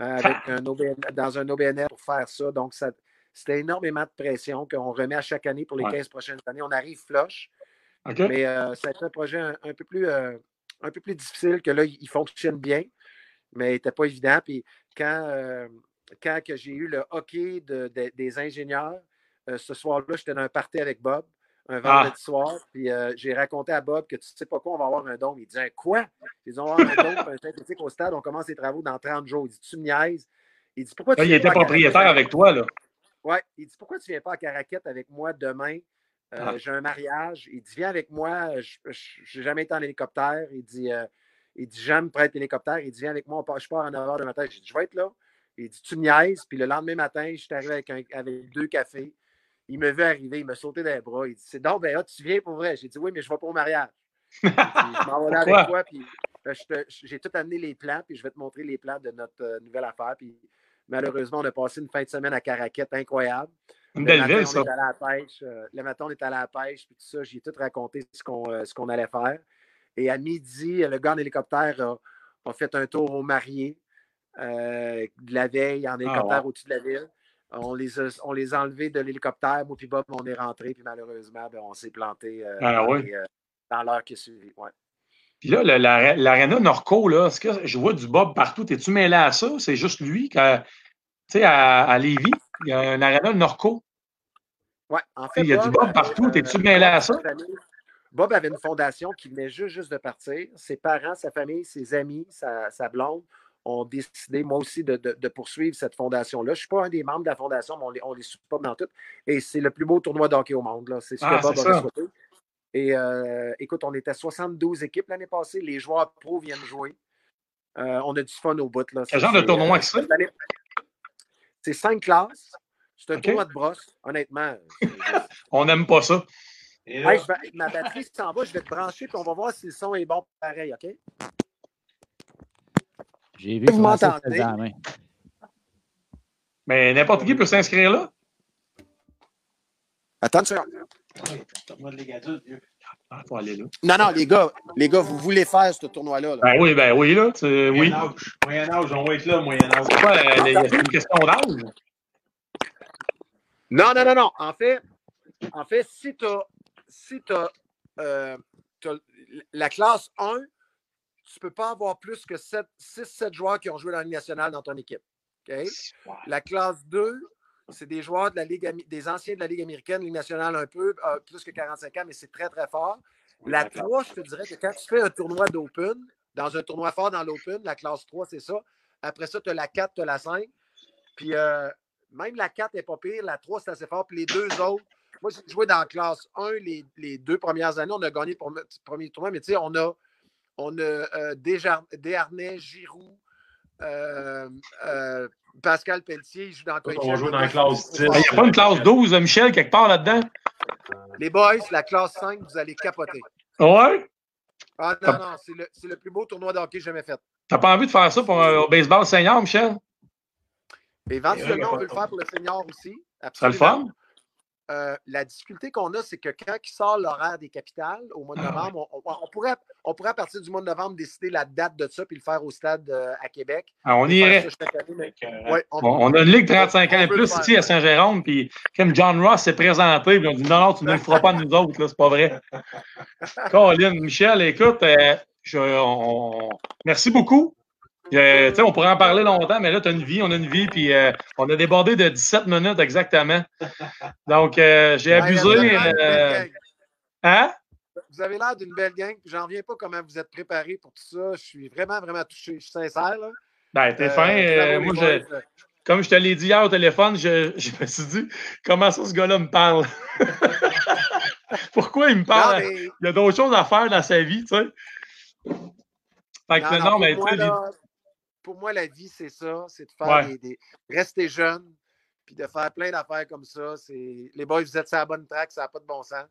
euh, avec un OBN dans un OBNL pour faire ça. Donc, ça, c'était énormément de pression qu'on remet à chaque année pour les Ouais. 15 prochaines années. On arrive flush. Mais ça a été un projet un, un peu plus, un peu plus difficile que là, il fonctionne bien, mais il n'était pas évident. Puis quand, quand que j'ai eu le hockey de- de- des ingénieurs, ce soir-là, j'étais dans un party avec Bob, un vendredi soir, puis euh, j'ai raconté à Bob que tu sais pas quoi, on va avoir un dôme. Il dit quoi? Ils vont avoir un dôme, un synthétique au stade, on commence les travaux dans 30 jours. Il dit Tu me niaises? Il dit Pourquoi tu Là, il viens était pas à propriétaire avec toi, là. Ouais, il dit Pourquoi tu viens pas à Caraquette avec moi demain? Euh, Ah. J'ai un mariage. Il dit Viens avec moi. Je n'ai jamais été en hélicoptère. Il dit euh, Il dit J'aime prêter l'hélicoptère. Il dit Viens avec moi. on part- je pars à 9 h du matin. J'ai dit Je vais être là. Il dit Tu me niaises. Puis le lendemain matin, je suis arrivé avec, un- avec deux cafés. Il me vu arriver. Il m'a sauté dans les bras. Il dit C'est donc, ben, ah, tu viens pour vrai. J'ai dit Oui, mais je vais pas au mariage. Dit, je m'en vais avec toi. Puis euh, je te- j'ai tout amené les plans. Puis je vais te montrer les plans de notre euh, nouvelle affaire. Puis malheureusement, on a passé une fin de semaine à Caraquette incroyable. Une Le belle matin, ville, on ça. est allé à la pêche. euh, le matin, on est allé à la pêche, puis tout ça. J'ai tout raconté ce qu'on euh, ce qu'on allait faire. Et à midi, le gars en hélicoptère a, a fait un tour aux mariés de la veille en hélicoptère wow. au-dessus de la ville. On les, a, on les a enlevés de l'hélicoptère. Moi puis Bob, on est rentrés, puis malheureusement, ben, on s'est planté euh, Ah dans oui? euh, dans l'heure qui a suivi. Ouais. Puis là, l'aréna Norco, là, est-ce que je vois du Bob partout? T'es-tu mêlé à ça? C'est juste lui? Tu sais, à, à Lévis, il y a un aréna Norco. Ouais, en fait, Il y a du Bob partout. euh, T'es-tu mêlé à ça? Bob avait une fondation qui venait juste, juste de partir. Ses parents, sa famille, ses amis, sa, sa blonde ont décidé, moi aussi, de, de- de poursuivre cette fondation-là. Je ne suis pas un des membres de la fondation, mais on les, on les supporte dans tout. Et c'est le plus beau tournoi de hockey au monde. là. C'est ce Ah, que Bob c'est aurait ça. souhaité. Et euh, écoute, on était 72 équipes l'année passée. Les joueurs pro viennent jouer. Euh, on a du fun au bout. Là. Quel genre de tournoi euh, que année- C'est cinq classes. C'est un OK. tournoi de brosse, honnêtement. (laughs) On n'aime pas ça. Et là, Hey, je vais- ma batterie s'en va, je vais te brancher puis on va voir si le son est bon pareil, OK? J'ai vu Vous m'entendez? Mais n'importe qui peut s'inscrire là. Vieux. Ah, faut aller là. Non, non, les gars, les gars, vous voulez faire ce tournoi-là. là. Ben oui, ben oui, là. tu- oui. Moyen âge. Moyen âge, on va être là, moyen âge. C'est quoi, euh, il y a une question d'âge? Non, non, non, non. En fait, en fait si tu as, si t'as, euh, la classe 1, tu ne peux pas avoir plus que 6-7 joueurs qui ont joué dans la Ligue nationale dans ton équipe. La classe 2, c'est des joueurs de la Ligue, des anciens de la Ligue américaine, Ligue nationale un peu, euh, plus que 45 ans, mais c'est très, très fort. La 3, je te dirais que quand tu fais un tournoi d'Open, dans un tournoi fort dans l'Open, la classe 3, c'est ça. Après ça, tu as la 4, tu as la 5. Puis euh, même la 4 n'est pas pire, la 3, c'est assez fort. Puis les deux autres, moi, j'ai joué dans la classe 1 les, les deux premières années. On a gagné pour le premier tournoi, mais tu sais, on a, on a euh, Desharnais, Giroud, euh, euh, Pascal Pelletier, il joue dans le On va jouer dans la classe 10. Il n'y a pas une classe 12, euh, Michel, quelque part là-dedans? Les boys, la classe 5, vous allez capoter. Ouais? Ah non, non, c'est le, c'est le plus beau tournoi de hockey jamais fait. T'as pas envie de faire ça pour un au baseball senior, Michel? Éventuellement, on veut le faire pour le senior aussi. Ça le absolument. fun? Euh, la difficulté qu'on a, c'est que quand il sort l'horaire des capitales au mois de Ah novembre, on, pourrait, on pourrait, à partir du mois de novembre, décider la date de ça puis le faire au stade euh, à Québec. Ah, on irait. Euh, ouais, on- a une ligue 35 ans et plus ici à Saint-Jérôme, puis comme John Ross s'est présenté, puis on dit non, non, tu ne le feras pas nous autres, là, c'est pas vrai. (laughs) Colin, Michel, écoute, je- on- merci beaucoup. Euh, on pourrait en parler longtemps, mais là, tu as une vie, on a une vie, puis euh, on a débordé de 17 minutes exactement. Donc, euh, j'ai abusé. hein? Vous avez l'air d'une belle gang. puis J'en reviens pas comment vous êtes préparés pour tout ça. Je suis vraiment, vraiment touché. Je suis sincère. Là. Ben, t'es fin. euh, moi, je, comme je te l'ai dit hier au téléphone, je, je me suis dit, comment ça, ce gars-là me parle? (laughs) Pourquoi il me Non, parle? mais- Il y a d'autres choses à faire dans sa vie, tu sais. Fait que Non, non, non, mais tu sais, pour moi, la vie, c'est ça. C'est de faire Ouais. des, des- rester jeune, puis de faire plein d'affaires comme ça. Les boys, vous êtes sur la bonne track, ça n'a pas de bon sens.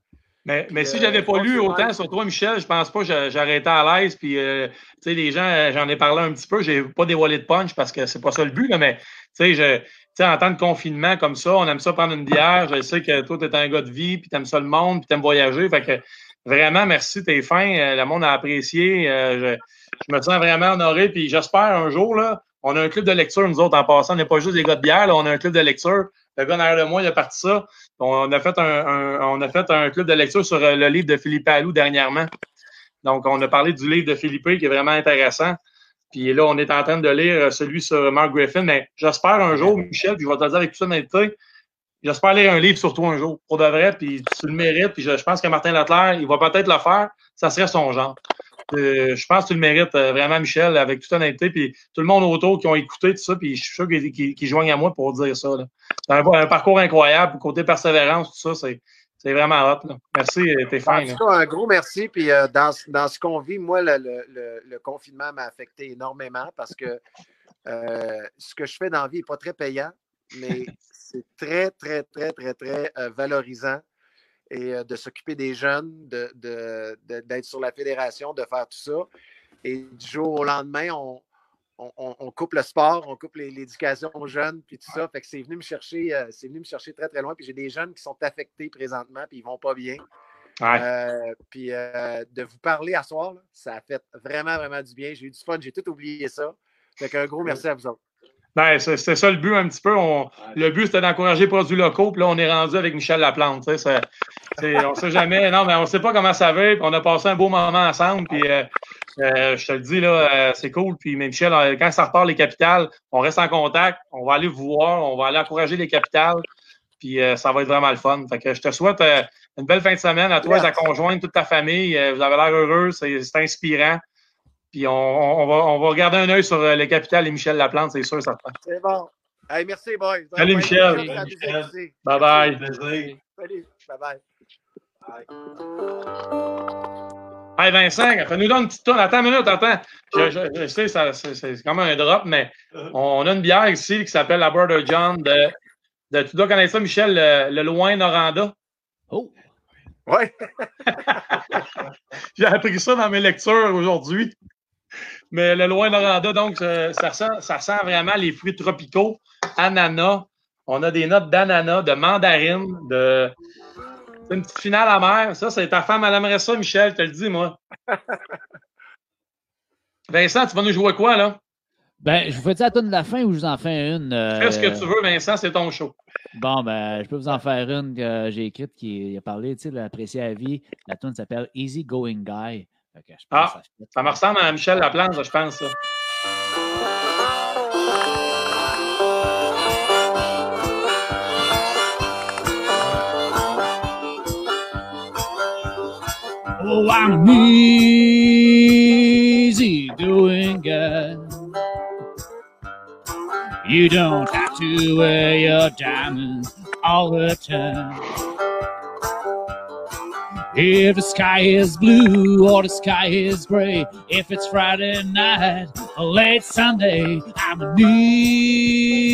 mais, mais si euh, j'avais pas lu autant sur toi, Michel, je pense pas que j'a- j'arrêtais à l'aise. Puis, euh, tu sais, les gens, euh, j'en ai parlé un petit peu, j'ai pas dévoilé de punch parce que c'est pas ça le but, là, mais tu sais, en temps de confinement comme ça, on aime ça prendre une bière. Je sais que toi, tu es un gars de vie, puis tu aimes ça le monde, puis tu aimes voyager. Fait que vraiment, merci, t'es fin. Euh, le monde a apprécié. Euh, je, me sens vraiment honoré, puis j'espère un jour, là, on a un club de lecture, nous autres, en passant. On n'est pas juste des gars de bière, là, on a un club de lecture. Le gars derrière de moi, il a parti ça. On a fait un, on a fait un club de lecture sur le livre de Philippe Allou dernièrement. Donc, on a parlé du livre de Philippe qui est vraiment intéressant. Puis là, on est en train de lire euh, celui sur Mark Griffin. Mais j'espère un jour, Michel, puis je vais te le dire avec toute honnêteté, j'espère lire un livre sur toi un jour, pour de vrai, puis tu le mérites. Puis je, pense que Martin Leclerc, il va peut-être le faire. Ça serait son genre. Euh, je pense que tu le mérites euh, vraiment, Michel, avec toute honnêteté. Puis tout le monde autour qui ont écouté tout ça, puis je suis sûr qu'ils joignent à moi pour dire ça. C'est un, un, parcours incroyable. Côté persévérance, tout ça, c'est vraiment hot. Là. Merci, t'es fin. un gros merci. Puis euh, dans, dans, ce qu'on vit, moi, le, le, le confinement m'a affecté énormément parce que euh, ce que je fais dans la vie n'est pas très payant, mais c'est très, très, très, très, très euh, valorisant. Et de s'occuper des jeunes, d'être de, de, sur la fédération, de faire tout ça. Et du jour au lendemain, on, on, coupe le sport, on coupe l'éducation aux jeunes, puis tout ça. Fait que c'est venu me chercher, euh, c'est venu me chercher très, très loin. Puis j'ai des jeunes qui sont affectés présentement, puis ils vont pas bien. Euh, puis euh, de vous parler à soir, ça a fait vraiment, vraiment du bien. J'ai eu du fun, j'ai tout oublié ça. Fait qu'un gros merci à vous autres. Ben, c'était ça le but un petit peu. le but, c'était d'encourager les produits locaux. Puis là, on est rendu avec Michel Laplante. On ne sait jamais. Non, mais on ne sait pas comment ça va. Puis on a passé un beau moment ensemble. Puis euh, euh, je te le dis, là, euh, c'est cool. Puis mais Michel, quand ça repart les capitales, on reste en contact. On va aller vous voir. On va aller encourager les capitales. Puis ça va être vraiment le fun. Fait que je te souhaite une belle fin de semaine à toi, à ta conjointe, toute ta famille. vous avez l'air heureux. C'est inspirant. Puis on, va, on va regarder un œil sur euh, le capital et Michel Laplante, c'est sûr, ça C'est bon. Merci, boys. Salut, Michel. Bye bye. Salut. Bye bye. Hey Vincent, fais-nous donner une petite tourne. Attends une minute, attends. Je, je, sais, c'est comme un drop, mais on a une bière ici qui s'appelle la Brother John de, de, Tu dois connaître ça, Michel, le, Loin Noranda? Oh! Ouais! (laughs) J'ai appris ça dans mes lectures aujourd'hui. Mais le loin Noranda, donc, euh, ça sent, ça sent vraiment les fruits tropicaux, ananas. On a des notes d'ananas, de mandarine, de. C'est une petite finale amère. Ça, c'est ta femme, elle aimerait ça, Michel, je te le dis, moi. (laughs) Vincent, tu vas nous jouer quoi, là? Ben, je vous fais ça à la de la fin ou je vous en fais une? Fais ce que euh, tu veux, Vincent, c'est ton show. Bon, ben, je peux vous en faire une que j'ai écrite qui a parlé, tu sais, l'apprécier à vie. La tune s'appelle Easy Going Guy ah, ça, me ressemble à Michel Laplante, je pense, ça. Oh, I'm easy doing good. You don't have to wear your diamonds all the time. If the sky is blue or the sky is gray, if it's Friday night or late Sunday, I'm an easy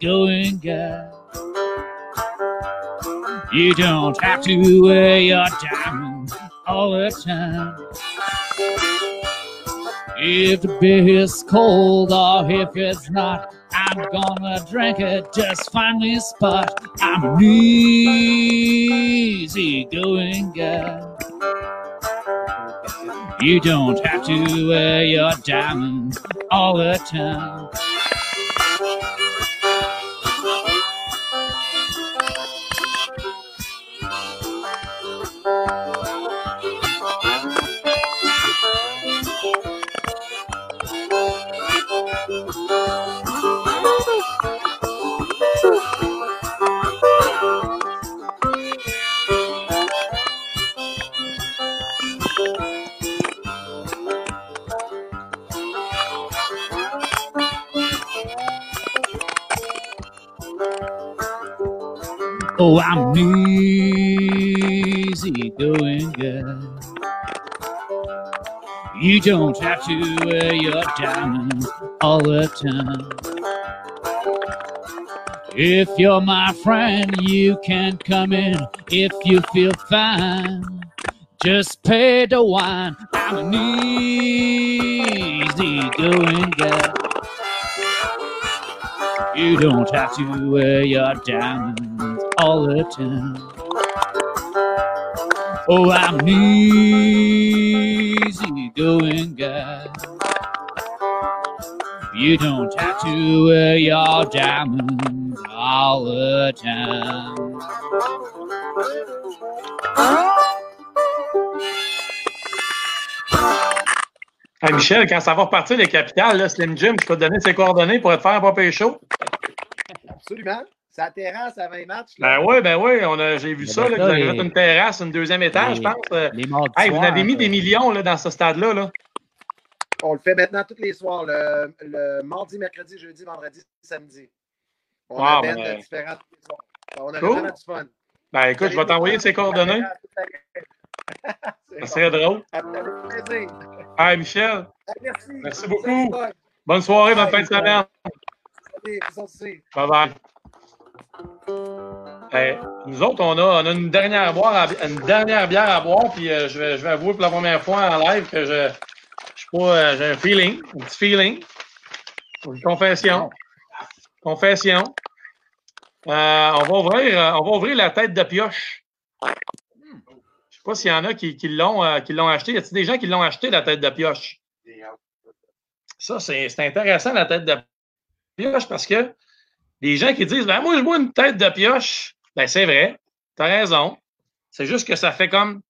going guy. You don't have to wear your diamonds all the time. If the beer is cold or if it's not, I'm gonna drink it. Just find a spot. I'm an easy going guy. You don't have to wear your diamonds all the time. Oh, I'm easy going good. You don't have to wear your diamonds all the time. If you're my friend, you can come in if you feel fine. Just pay the wine. I'm an easy going guy. You don't have to wear your diamonds all the time. Oh, I'm an easy going guy. You don't have to wear your diamonds all the time. Hey, Michel, quand ça va repartir les capitales, là, Slim Jim, tu peux te donner ses coordonnées pour te faire un papier chaud? Absolument. La terrasse à 20 matchs. là. Ben oui, ben oui, on a, j'ai vu ça, là, ben, les- une terrasse, une deuxième étage, je pense. Euh, Les Hey, vous avez mis des euh, millions là, dans ce stade-là. Là. On le fait maintenant tous les soirs, le, le mardi, mercredi, jeudi, vendredi, samedi. On Ah, amène ben. soirs. On a Cool. vraiment du fun. Ben écoute, je vais t'envoyer ses coordonnées. (laughs) Ça serait drôle. Avec plaisir. Hey, Michel, Merci. Merci beaucoup. Bonne soirée, bonne fin de semaine. Salut, vous aussi. Bye bye. Nous autres, on a, une, dernière boire une dernière bière à boire, puis euh, je, vais, avouer pour la première fois en live que je, pas, euh, j'ai un feeling, un petit feeling. Une confession. Confession. Euh, on, va ouvrir, on va ouvrir la tête de pioche. Je sais pas s'il y en a qui, qui l'ont acheté. Y a-t-il des gens qui l'ont acheté, la tête de pioche? Ça, c'est intéressant, la tête de pioche, parce que les gens qui disent ben, Moi, je bois une tête de pioche, ben c'est vrai, t'as raison. C'est juste que ça fait comme.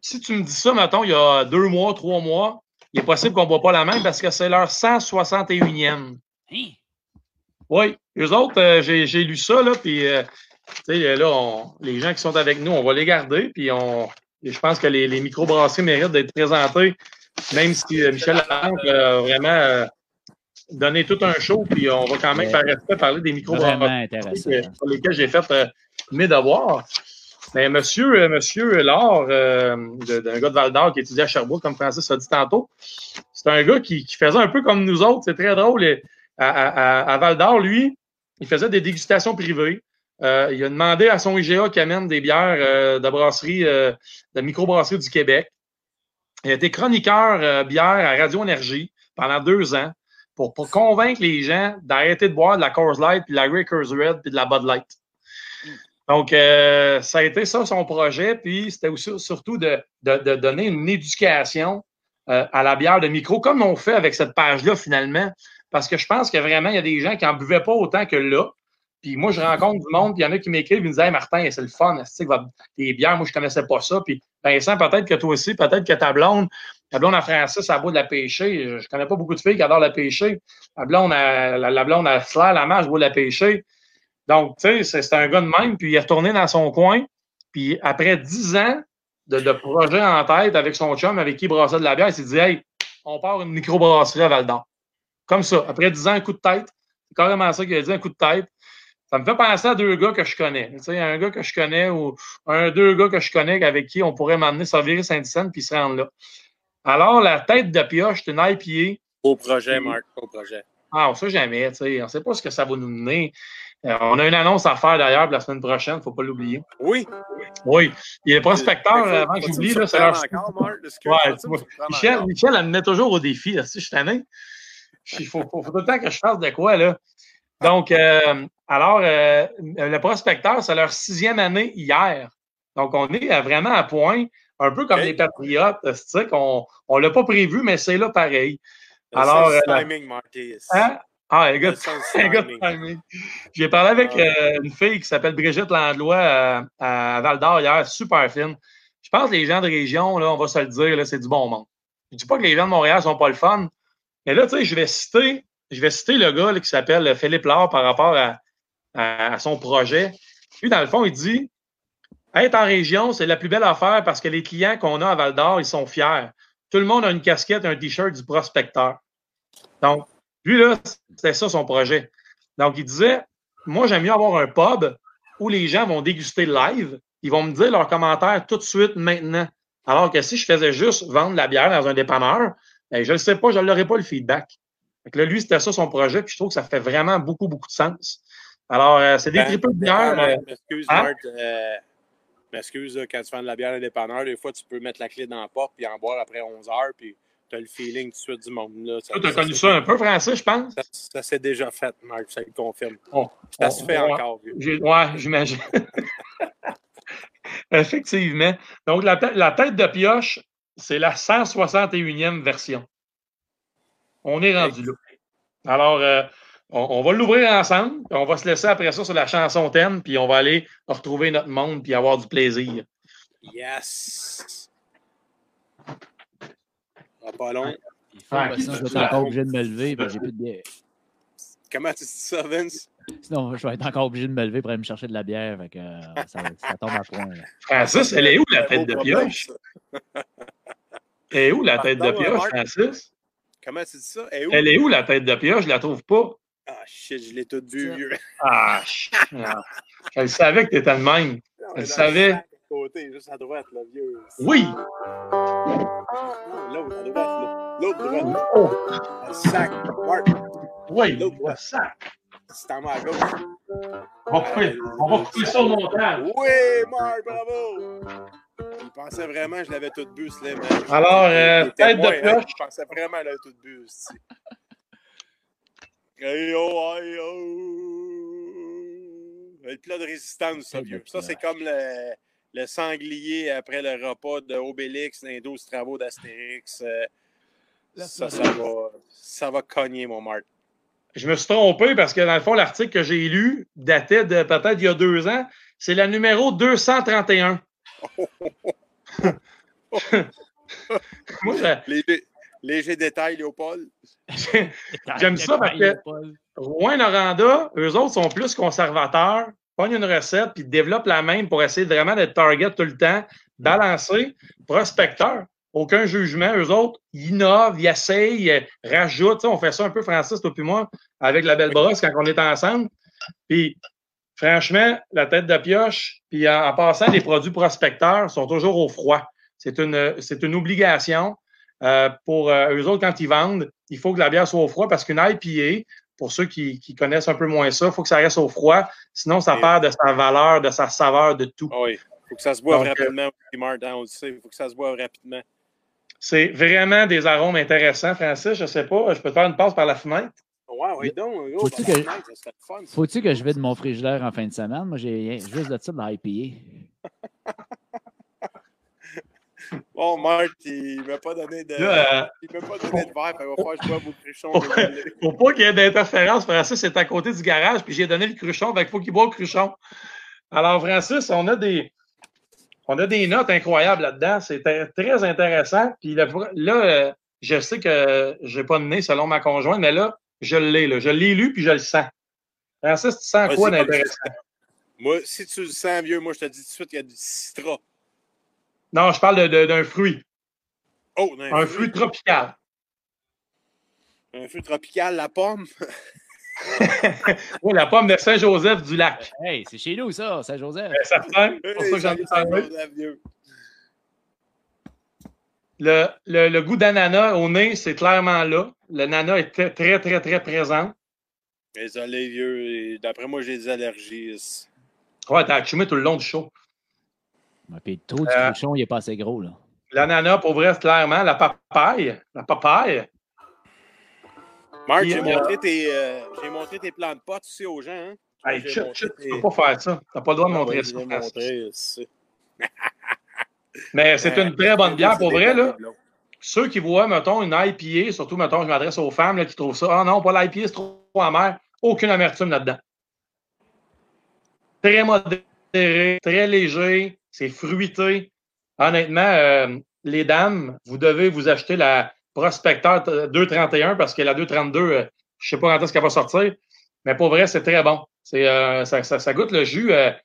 Si tu me dis ça, mettons, il y a deux mois, trois mois, il est possible qu'on ne boit pas la même parce que c'est leur 161e. Hein? Oui, eux autres, euh, j'ai j'ai lu ça, là, puis euh, tu sais, là, on- les gens qui sont avec nous, on va les garder, puis on, je pense que les, les microbrasseries méritent d'être présentés, même si euh, Michel Lalande a vraiment donné tout un show, puis on va quand même faire respect parler des microbrasseries Vraiment intéressant. euh, sur lesquels j'ai fait euh, mes devoirs. Mais monsieur, euh, monsieur Laure, euh, d'un gars de Val d'Or qui étudiait à Sherbrooke, comme Francis a dit tantôt, c'est un gars qui, qui faisait un peu comme nous autres. C'est très drôle. Et À, à- à Val d'Or, lui, il faisait des dégustations privées. Euh, il a demandé à son IGA qui amène des bières euh, de brasserie, de microbrasserie du Québec. Il a été chroniqueur bière à Radio Énergie pendant deux ans pour, convaincre les gens d'arrêter de boire de la Coors Light, puis de la Coors Red, puis de la Bud Light. Donc, euh, ça a été ça son projet, puis c'était aussi surtout de, donner une éducation euh, à la bière de micro, comme on fait avec cette page-là finalement, parce que je pense que vraiment, il y a des gens qui n'en buvaient pas autant que là. Puis moi, je rencontre du monde, puis il y en a qui m'écrivent, ils me disent Hey Martin, c'est le fun, tes bières, moi, je ne connaissais pas ça. Puis Vincent, peut-être que toi aussi, peut-être que ta blonde, ta blonde à Francis, elle boit de la pêcher. Je connais pas beaucoup de filles qui adorent la pêcher. La blonde à, la, la blonde à Flair, la boit de la pêcher. Donc, tu sais, c'est un gars de même, puis il est retourné dans son coin. Puis après dix ans de, projet en tête avec son chum, avec qui il brassait de la bière, il s'est dit Hey, on part une microbrasserie à Val d'Or. Comme ça. Après dix ans, un coup de tête. C'est carrément ça qu'il a dit, un coup de tête. Ça me fait penser à deux gars que je connais. Tu sais, un gars que je connais ou un, deux gars que je connais avec qui on pourrait m'emmener sur Saint-Dicenne puis se rendre là. Alors, la tête de pioche, c'est une IPA. Au projet, Marc, au projet. Ah, on sait jamais, tu sais. On ne sait pas ce que ça va nous mener. Euh, on a une annonce à faire d'ailleurs pour la semaine prochaine, il ne faut pas l'oublier. Oui. Oui. Il prospecteurs, Faut- avant que j'oublie, là, c'est leur. encore, Marc? Ouais, tu Michel, encore? Michel, elle me met toujours au défi. Là, si je tanné. Il faut, faut- faut tout le temps que je fasse de quoi, là. Donc, euh, alors, euh, le prospecteur, c'est leur sixième année hier. Donc, on est vraiment à point, un peu comme les Patriotes, sais, qu'on on ne l'a pas prévu, mais c'est là pareil. Le Alors, sens euh, timing, Marquis. Hein? Ah, un gars, de (laughs) timing. J'ai parlé avec Ah. euh, une fille qui s'appelle Brigitte Landlois euh, à Val d'Or hier, super fine. Je pense que les gens de région, là, on va se le dire, c'est du bon monde. Je ne dis pas que les gens de Montréal ne sont pas le fun, mais là, tu sais, je vais citer, je vais citer le gars là, qui s'appelle Philippe Laure par rapport à, à- à son projet. Lui, dans le fond, il dit être en région, c'est la plus belle affaire parce que les clients qu'on a à Val d'Or, ils sont fiers. Tout le monde a une casquette, un t-shirt du prospecteur. Donc, lui, là, c'était ça son projet. Donc, il disait Moi, j'aime mieux avoir un pub où les gens vont déguster live, ils vont me dire leurs commentaires tout de suite maintenant. Alors que si je faisais juste vendre la bière dans un dépanneur, ben, je ne sais pas, je n'aurais pas le feedback. Fait que là, lui, c'était ça son projet, puis je trouve que ça fait vraiment beaucoup, beaucoup de sens. Alors, euh, c'est des Ben, triples de ben, bière. Euh, hein? Marc. euh, M'excuse, quand tu fais de la bière à dépanneur, des fois, tu peux mettre la clé dans la porte puis en boire après 11 heures, puis t'as le feeling tout de suite du monde. Là. Tu as connu ça un peu, Francis, je pense? Ça, ça s'est déjà fait, Marc, ça le confirme. Oh, Ça oh, se fait ouais. encore. Ouais, j'imagine. (laughs) Effectivement. Donc, la, tête- la tête de pioche, c'est la 161e version. On est rendu là. Alors, euh, on, on va l'ouvrir ensemble, puis on va se laisser après ça sur la chanson thème, puis on va aller retrouver notre monde, puis avoir du plaisir. Yes! Ah, pas long. Il faut, parce que sinon, je vais être encore obligé de me lever, parce que j'ai plus de bière. Comment tu dis ça, Vince? Sinon, je vais être encore obligé de me lever pour aller me chercher de la bière. Fait que, euh, ça, ça tombe à point. là. Francis, elle est où la tête de pioche? Elle est où la tête de pioche? Francis? Comment tu dis ça? Elle est où? Elle est où la tête de pioche? Je la trouve pas. Ah, shit, je l'ai tout vu, vieux. Ah. Ah. (laughs) Je savais que tu étais de même. Savait. le sac à côté, juste à droite, là, vieux. Oui. L'autre à droite, là. L'autre droite. Oh, le sac. Marc, oui. L'autre droite. Ça. c'est en main à gauche. On va couper- on va couper ça au montage. Oui, Marc, bravo! Il pensait vraiment que je l'avais tout bu, Slim. hein. Alors, euh, tête de hein. pioche. Je pensais vraiment qu'elle avait tout bu, aussi. Hey, oh, hey, oh. Le plat de résistance, ça, vieux. Ça, c'est comme le, le sanglier après le repas d'Obélix dans les 12 travaux d'Astérix. Euh, ça, ça va, ça va cogner, mon Marc. Je me suis trompé parce que dans le fond, l'article que j'ai lu datait de peut-être il y a deux ans. C'est la numéro 231. (laughs) (laughs) Moi, je- Léger, léger détail, Léopold. (laughs) J'aime ça parce que- Rouen Noranda, eux autres sont plus conservateurs, pognent une recette puis développent la même pour essayer vraiment d'être target tout le temps, balancé, prospecteur. Aucun jugement. Eux autres, ils innovent, ils essayent, rajoutent. On fait ça un peu, Francis, toi puis moi, avec la belle brosse quand on est ensemble. Puis, franchement, la tête de pioche, puis en, passant, les produits prospecteurs sont toujours au froid. C'est une obligation. Euh, pour euh, eux autres, quand ils vendent, il faut que la bière soit au froid parce qu'une IPA, pour ceux qui, qui connaissent un peu moins ça, il faut que ça reste au froid. Sinon, ça Et- perd de sa valeur, de sa saveur, de tout. Ah oui, il faut que ça se boive Donc, euh, rapidement aussi, Marc. hein, on le sait, il faut que ça se boive rapidement. C'est vraiment des arômes intéressants, Francis. Je sais pas, je peux te faire une passe par la fenêtre? Ouais, oui, donc. gros, Faut-tu que- fenêtre, ça serait le fun, ça. Faut-tu que je vide mon frigidaire en fin de semaine? Moi, j'ai juste de ça de l'IPA. (laughs) Bon, Marc, il ne m'a pas donné de. Là, euh, Il m'a pas donné de verre, qu'il va falloir que je boive au cruchon. Pour- (laughs) pas qu'il y ait d'interférence. Francis est à côté du garage, puis j'ai donné le cruchon, donc il faut qu'il boive le cruchon. Alors, Francis, on a des, on a des notes incroyables là-dedans. C'est très intéressant. Puis là, euh, je sais que j'ai pas de nez selon ma conjointe, mais là, je l'ai. Je l'ai lu, puis je le sens. Francis, tu sens quoi d'intéressant? Moi, si tu le sens, vieux, moi, je te dis tout de suite qu'il y a du citra. Non, je parle d'un fruit. Oh, un, Un fruit? tropical. Un fruit tropical, la pomme? (laughs) (laughs) Oui, la pomme de Saint-Joseph du lac. Hey, c'est chez nous, ça, Saint-Joseph. Euh, Certain. C'est pour ça que j'en ai parlé. vieux. Le, le, le goût d'ananas au nez, c'est clairement là. Le nana est très, très, très, très présent. Désolé, vieux. et D'après moi, j'ai des allergies. Ouais, t'as accumulé tout le long du show. Ouais, Puis le trou du Euh, cruchon, il est pas assez gros, là. L'ananas, pour vrai, clairement. La papaye. La papaye. Marc, j'ai euh, montré, tes, euh, j'ai montré tes plans de potes aussi aux gens. Hein? Hey, chut, chut, tu peux pas faire ça. T'as pas le droit de Ah montrer ouais, ça. montré, (laughs) Mais c'est Euh, une très bonne bière, pour vrai. Là. Ceux qui voient, mettons, une IPA, surtout, mettons, je m'adresse aux femmes là, qui trouvent ça. Ah non, pas l'IPA, c'est trop amer. Aucune amertume là-dedans. Très modéré, très léger, c'est fruité. Honnêtement, euh, les dames, vous devez vous acheter la Prospecteur 231 parce que la 232, euh, je sais pas quand est-ce qu'elle va sortir. Mais pour vrai, c'est très bon. C'est, euh, ça, ça- ça goûte le jus, euh, tu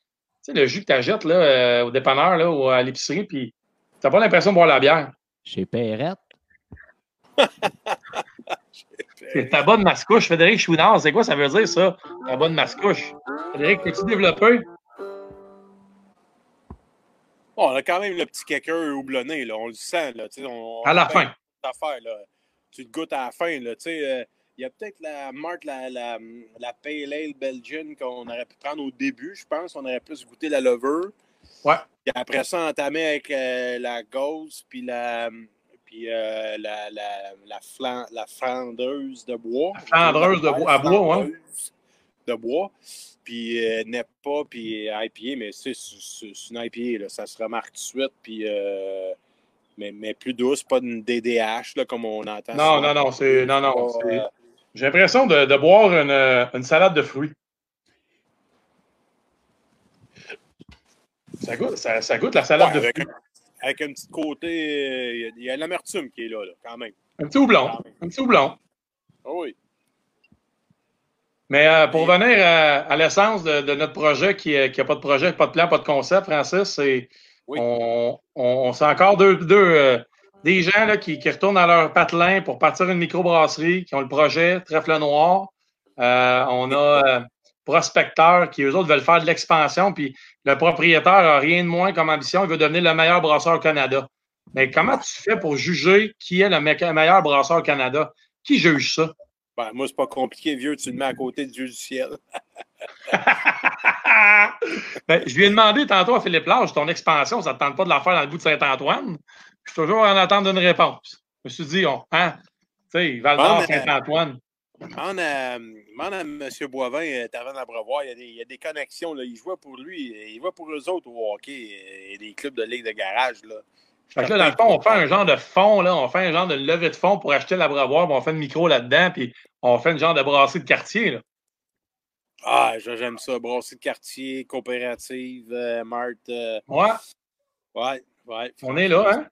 sais, le jus que tu achètes là, euh, au dépanneur là, ou à l'épicerie, puis t'as pas l'impression de boire la bière. Chez Perrette. (laughs) C'est ta bonne mascouche, Frédéric Chouinard. C'est quoi ça veut dire, ça? Ta bonne mascouche. Frédéric, peux-tu développer? Bon, on a quand même le petit kicker houblonné, là. On le sent, là. On, À la fin. une affaire, là. Tu te goûtes à la fin, là. Euh, il y a peut-être la marque, la, la, la Pale Ale Belgian qu'on aurait pu prendre au début, je pense. On aurait plus goûté la Lover. Ouais. Puis après ça, entamer avec euh, la Ghost, puis la, Puis euh, la, la, la, flan, la flandeuse de bois. La flandreuse de bois, à bois, hein? Flandeuse De bois. Puis euh, NEPA, puis IPA, mais c'est une IPA, là, ça se remarque tout de suite. Puis, euh, mais, mais plus douce, pas une DDH, là, comme on entend. Non, non, non, c'est. Non, non. Euh, J'ai l'impression de, de boire une, euh, une salade de fruits. Ça goûte, ça, ça goûte la salade ouais, de avec, fruits. un, avec un petit côté. Il y a- il y a, l'amertume qui est là, là, quand même. Un petit houblon. Un petit houblon. Ah oui. Mais euh, pour venir à, à l'essence de, de notre projet, qui n'a pas de projet, pas de plan, pas de concept, Francis, c'est Oui. on, on, on- encore deux, deux euh, des gens là, qui, qui retournent à leur patelin pour partir une microbrasserie, qui ont le projet Trèfle Noir. Euh, on a euh, Prospecteur qui, eux autres, veulent faire de l'expansion, puis le propriétaire n'a rien de moins comme ambition, il veut devenir le meilleur brasseur au Canada. Mais comment tu fais pour juger qui est le me- meilleur brasseur au Canada? Qui juge ça? Ben, moi, c'est pas compliqué, vieux. Tu le mets à côté du Dieu du ciel. (laughs) Ben, je lui ai demandé tantôt à Philippe Lage, ton expansion, ça ne te tente pas de la faire dans le bout de Saint-Antoine? Je suis toujours en attente d'une réponse. Je me suis dit, on, hein, tu sais, Val d'Or, Saint-Antoine. Demande à, M. Boivin, euh, Taverne à Brevoir, il y, a des, il y a des connexions. Là. Il jouait pour lui, il va pour eux autres au hockey. a des clubs de ligue de garage. Là. Fait que là, dans le fond, on fait un genre de fond, là, on fait un genre de levée de fond pour acheter l'abreuvoir, on fait le micro là-dedans, puis on fait une genre de brasserie de quartier. Là. Ah, j'aime ça. Brasserie de quartier, coopérative, euh, Marthe. euh, Ouais, ouais, ouais. on est là, hein?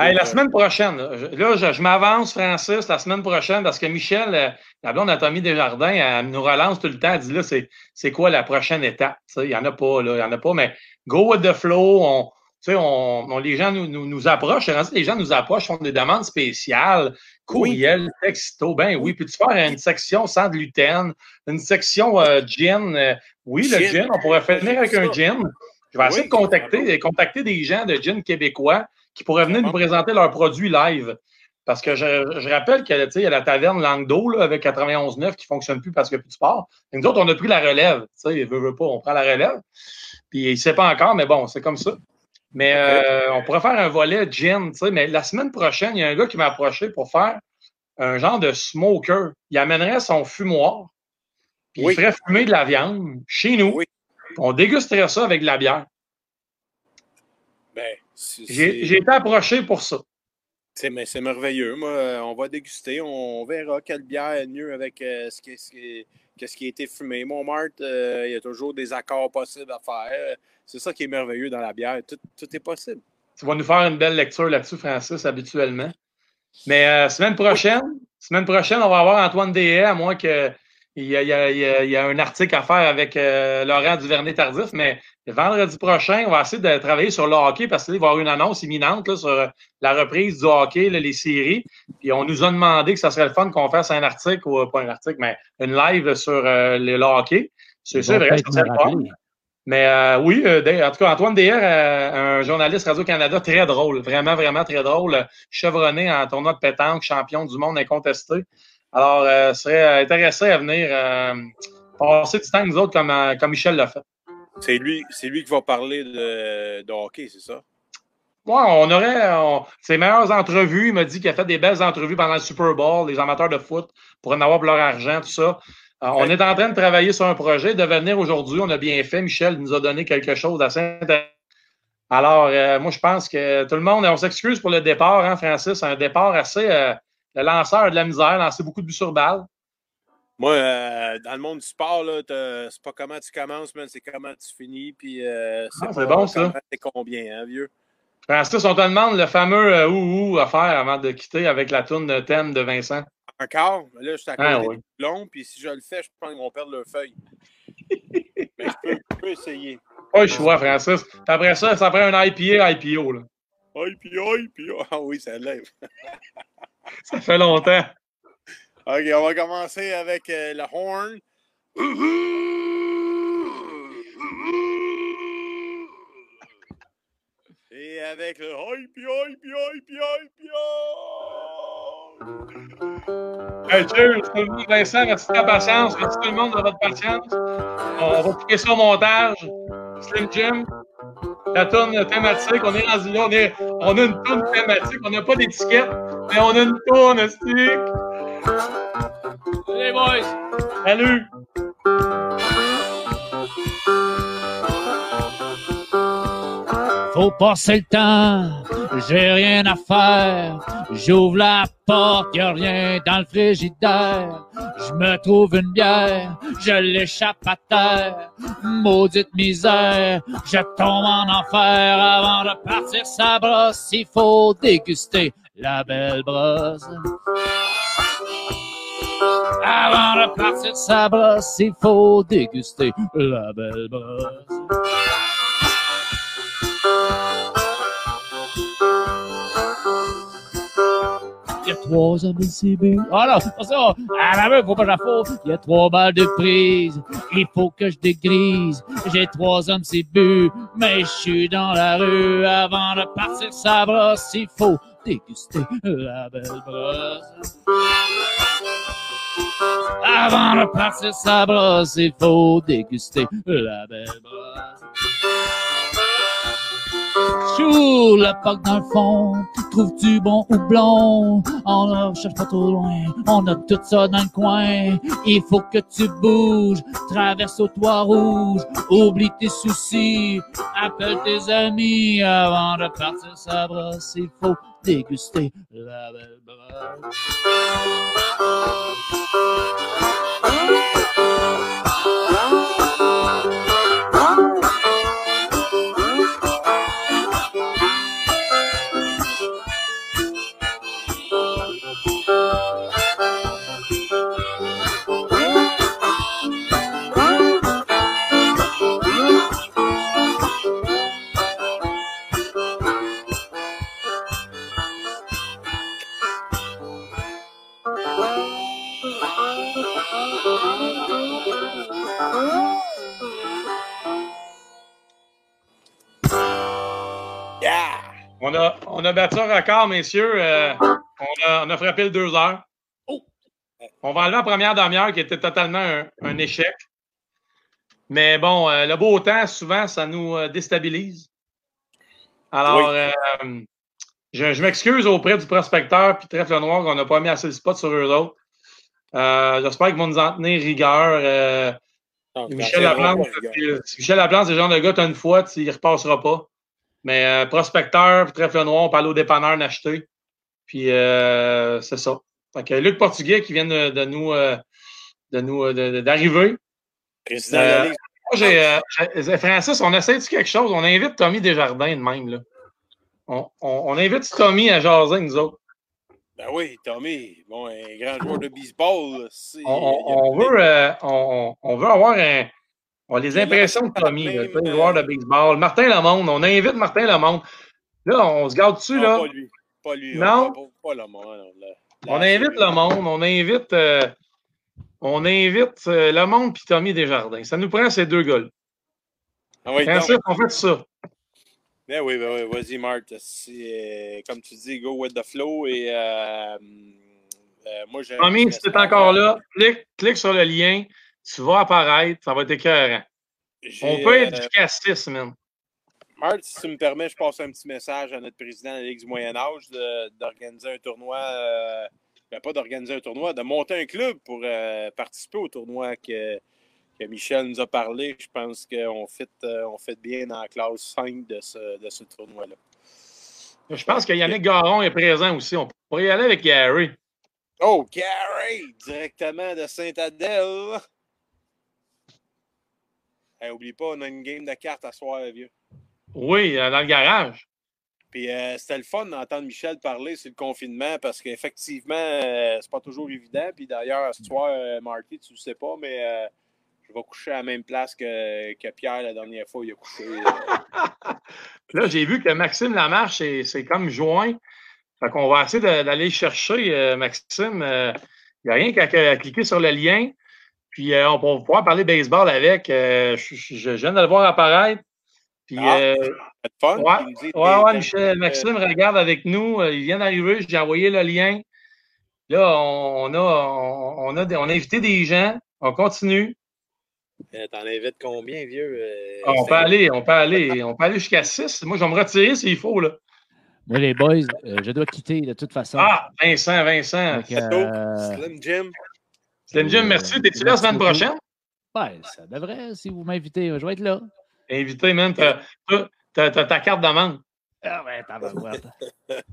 Hey, la semaine prochaine, là, je, là, je, je m'avance, Francis, la semaine prochaine, parce que Michel, euh, la blonde à Tommy Desjardins, elle nous relance tout le temps. Elle dit là, c'est, quoi la prochaine étape? Il n'y en a pas, là, il n'y en a pas, mais go with the flow. On, tu sais, on, on- les gens nous, nous, nous approchent. Les gens nous approchent, font des demandes spéciales, courriel, texto. Ben oui, puis tu faire une section sans gluten, une section euh, gin? euh, oui, le Gin. on pourrait finir avec un gin. Je vais essayer Oui, de contacter, contacter des gens de gin québécois qui pourraient venir nous présenter leurs produits live. Parce que je, je rappelle qu'il y a, la taverne Langue d'eau là, avec 91.9 qui ne fonctionne plus parce qu'il n'y a plus de sport. Et nous autres, on a pris la relève. Tu sais, veut, veut pas, on prend la relève. Puis il ne sait pas encore, mais bon, c'est comme ça. Mais euh, on pourrait faire un volet gin, tu sais, mais la semaine prochaine, il y a un gars qui m'a approché pour faire un genre de smoker. Il amènerait son fumoir, puis Oui. il ferait fumer de la viande chez nous. Oui. On dégusterait ça avec de la bière. Ben, J'ai été approché pour ça. c'est mais c'est merveilleux. Moi, euh, on va déguster. On verra quelle bière est mieux avec euh, ce, qui, ce, qui, qu'est-ce qui a été fumé. Mon Marthe, euh, il y a toujours des accords possibles à faire. C'est ça qui est merveilleux dans la bière. Tout, tout est possible. Tu vas nous faire une belle lecture là-dessus, Francis, habituellement. Mais euh, semaine prochaine, semaine prochaine, on va avoir Antoine Dehaye, à moins que il y, a, il, y a, il y a- il y a un article à faire avec euh, Laurent Duvernay-Tardif, mais le vendredi prochain, on va essayer de travailler sur le hockey parce qu'il va y avoir une annonce imminente là, sur euh, la reprise du hockey, là, les séries. Puis on nous a demandé que ça serait le fun qu'on fasse un article, ou pas un article, mais une live sur euh, le, le hockey. C'est vont vrai, me le fun. Mais euh, oui, euh, en tout cas, Antoine euh, un journaliste Radio-Canada très drôle, vraiment, vraiment très drôle, euh, chevronné en tournoi de pétanque, champion du monde incontesté. Alors, euh, serait euh, intéressé à venir euh, passer du temps avec nous autres comme, euh, comme Michel l'a fait. C'est lui, c'est lui qui va parler de, de hockey, c'est ça? Ouais, on aurait on- ses meilleures entrevues. Il m'a dit qu'il a fait des belles entrevues pendant le Super Bowl, les amateurs de foot, pour en avoir pour leur argent, tout ça. Euh, on est en train de travailler sur un projet, de venir aujourd'hui. On a bien fait. Michel nous a donné quelque chose d'assez intéressant. Alors, euh, moi, je pense que tout le monde, on s'excuse pour le départ, hein, Francis, un départ assez. euh, le lanceur a de la misère, lancé beaucoup de buts sur balle. Moi, euh, dans le monde du sport, c'est pas comment tu commences, mais c'est comment tu finis. Puis euh, c'est Ah, c'est bon, ça. t'es combien, hein, vieux? Francis, on te demande le fameux euh, ou ou à faire avant de quitter avec la tourne de thème de Vincent. Encore? Là, je suis à côté Ah, oui. du long, puis si je le fais, je pense qu'ils vont perdre leur feuille. (laughs) mais je peux, je peux essayer. Pas le choix, Francis. Après ça, ça prend un IPA, IPO. Là. Puis aïe. Ah oui, ça lève. (laughs) Ça fait longtemps. OK, on va commencer avec euh, le horn. Et avec le puis aïe, puis aïe. Hey, cheers. Vincent, merci de ta patience. Merci tout le monde de votre patience. On va cliquer sur montage. Slim Jim. La tourne thématique. On est rendu là. On est, On a une tourne thématique. On n'a pas d'étiquette, mais on a une tourne, stick. Les boys! Salut! Faut passer le temps, j'ai rien à faire. J'ouvre la porte, y a rien dans le frigidaire. Je me trouve une bière, je l'échappe à terre. Maudite misère, je tombe en enfer avant de partir sa brosse. Il faut déguster la belle brosse. Avant de partir sa brosse, il faut déguster la belle brosse. Il y a trois hommes ici. Oh non, c'est pas ça! Ah, ma meuf, faut pas que la. Il y a trois balles de prise. Il faut que je dégrise. J'ai trois hommes, bu. Mais je suis dans la rue. Avant de partir sa brosse, il faut déguster la belle brosse. Avant de partir sa brosse, il faut déguster la belle brosse. Chou, le pack dans le fond, trouves-tu bon ou blond? On ne cherche pas trop loin, on a tout ça dans le coin. Il faut que tu bouges, traverse au toit rouge, oublie tes soucis, appelle tes amis avant de partir sa brosse. Il faut déguster la belle brosse. On a, on a battu un record, messieurs. Euh, on, a, on a frappé le deux heures. Oh! On va enlever la première demi-heure qui était totalement un, un échec. Mais bon, euh, le beau temps, souvent, ça nous euh, déstabilise. Alors, Oui. je, je m'excuse auprès du prospecteur puis Trèfle Noir qu'on n'a pas mis assez de spots sur eux autres. J'espère qu'ils vont nous en tenir rigueur. Michel Laplante, c'est le genre de gars, t'as une fois, il repassera pas. Mais euh, prospecteur, trèfle noir, on aller au dépanneur d'acheter. Puis euh, c'est ça. Fait que Luc Portugais qui vient de, de nous euh, de nous euh, d'arriver. Francis, on essaie de quelque chose? On invite Tommy Desjardins de même. Là. On, on, on invite Tommy à jaser, nous autres. Ben oui, Tommy, bon, un grand joueur de baseball. On, veut, euh, on, on veut avoir un, on les impressions de Tommy, le joueur de baseball. Martin Lamonde, on invite Martin Lamonde. Là, on se garde dessus, Non, là. Pas lui. Pas lui. Non? Pas, pas le monde. non, là. On invite c'est- le monde, on invite, euh, on invite euh, le monde puis Tommy Desjardins. Ça nous prend ces deux gars-là. Ah oui, on fait ça. ben oui, ben oui, vas-y, Marthe. Euh, comme tu dis, go with the flow. Et moi. Tommy, si tu es encore là, clique, clique sur le lien, tu vas apparaître, ça va être écœurant. On peut être euh, jusqu'à 6, man. Marthe, si tu me permets, je passe un petit message à notre président de la Ligue du Moyen-Âge d'organiser un tournoi. euh, ben, pas d'organiser un tournoi, de monter un club pour euh, participer au tournoi que, que Michel nous a parlé. Je pense qu'on fait, euh, on fait bien dans la classe 5 de ce, de ce tournoi-là. Je pense que Yannick Garon est présent aussi. On pourrait y aller avec Gary. Oh, Gary! Directement de Saint-Adèle. Hey, oublie pas, on a une game de cartes à soir, vieux. Oui, euh, dans le garage. Puis euh, c'était le fun d'entendre Michel parler sur le confinement parce qu'effectivement, euh, c'est pas toujours évident. Puis d'ailleurs, ce soir, euh, Marty, tu le sais pas, mais je vais coucher à la même place que, que Pierre la dernière fois, il a couché. Puis (laughs) là, j'ai vu que Maxime Lamarche, c'est c'est comme joint. Fait qu'on va essayer d'aller chercher Maxime. Il n'y a rien qu'à cliquer sur le lien. Puis euh, on va pouvoir parler baseball avec. Euh, je, viens de le voir apparaître. Puis Ah, euh, fun. Ouais, Ouais, Michel, Maxime regarde avec nous. Il vient d'arriver, j'ai envoyé le lien. Là, on, on a, on, on a, on a invité des gens. On continue. T'en invites combien, vieux? Euh, Ah, on peut aller, on peut aller, on peut aller jusqu'à 6. Moi, je vais me retirer s'il faut. Là. Moi, les boys, euh, je dois quitter de toute façon. Ah, Vincent, Vincent. Euh, Slim Jim. Slim Jim, merci. T'es-tu là la semaine prochaine? ouais, ça devrait, si vous m'invitez, je vais être là. Invité, man. T'as t'as- t'as ta carte d'amende. Ah ouais, tabarouette. (laughs)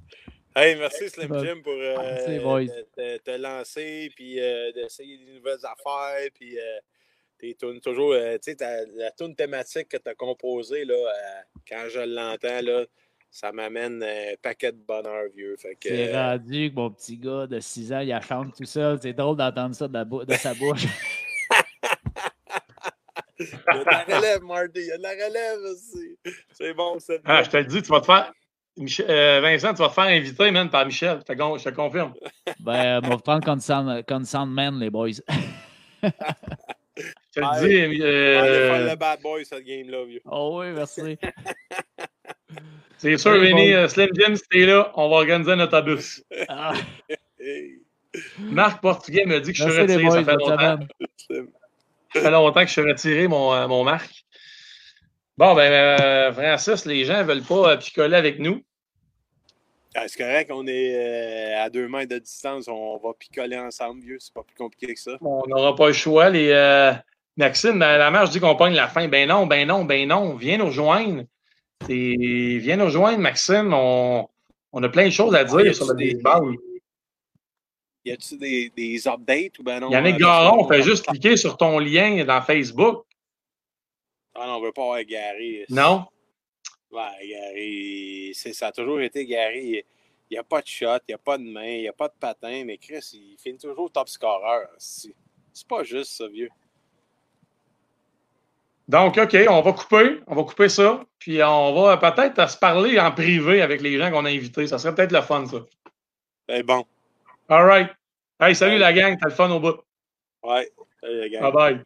Hey, merci Slim. Jim pour euh, te, lancer, puis euh, d'essayer des nouvelles affaires, puis euh, t'es toujours, euh, tu sais, la tune thématique que tu as composée, là, euh, quand je l'entends, là, ça m'amène un paquet de bonheur, vieux. C'est euh, rendu que mon petit gars de 6 ans, il a chante tout seul. C'est drôle d'entendre ça de, la bou- de sa bouche. (laughs) (laughs) il y a de la relève, Marty, il y a de la relève aussi. C'est bon, ça. Ah, je te le dis, tu vas te faire. Michel- euh, Vincent, tu vas te faire inviter, man, par Michel. Je te, con- je te confirme. (laughs) ben, on va prendre comme sound, comme Soundman, les boys. Je te le dis. On va aller euh, faire le bad boy, cette game-là, vieux. Oh oui, merci. C'est sûr, Vinny, bon. euh, Slim Jim, si t'es là, on va organiser un autobus. Ah, (laughs) Marc Portugais me dit que je suis retiré. boys, Ça fait longtemps. Ça fait longtemps que je suis retiré, mon, euh, mon Marc. Bon, ben, euh, Francis, les gens ne veulent pas euh, picoler avec nous. Ah, c'est correct, on est euh, à deux mètres de distance, on va picoler ensemble, vieux. C'est pas plus compliqué que ça. On n'aura pas le choix. Les, euh, Maxime, ben, la mère, je dis qu'on pogne la fin. Ben non, ben non, ben non. Viens nous rejoindre. Viens nous rejoindre, Maxime. On, on a plein de choses à dire sur le baseball. Y a-tu des, des updates ou ben non? Yannick euh, Garon, que- fait juste cliquer sur ton lien dans Facebook. Ah non, on veut pas avoir Gary. Non? Ouais, Gary, ça a toujours été Gary. Il n'y a pas de shot, il n'y a pas de main, il n'y a pas de patin, mais Chris, il finit toujours top scorer. C'est pas juste ça, vieux. Donc, OK, on va couper. On va couper ça. Puis on va peut-être se parler en privé avec les gens qu'on a invités. Ça serait peut-être le fun, ça. C'est bon. All right. Hey, salut la gang. T'as le fun au bout. Ouais. Salut, les gars. Bye bye.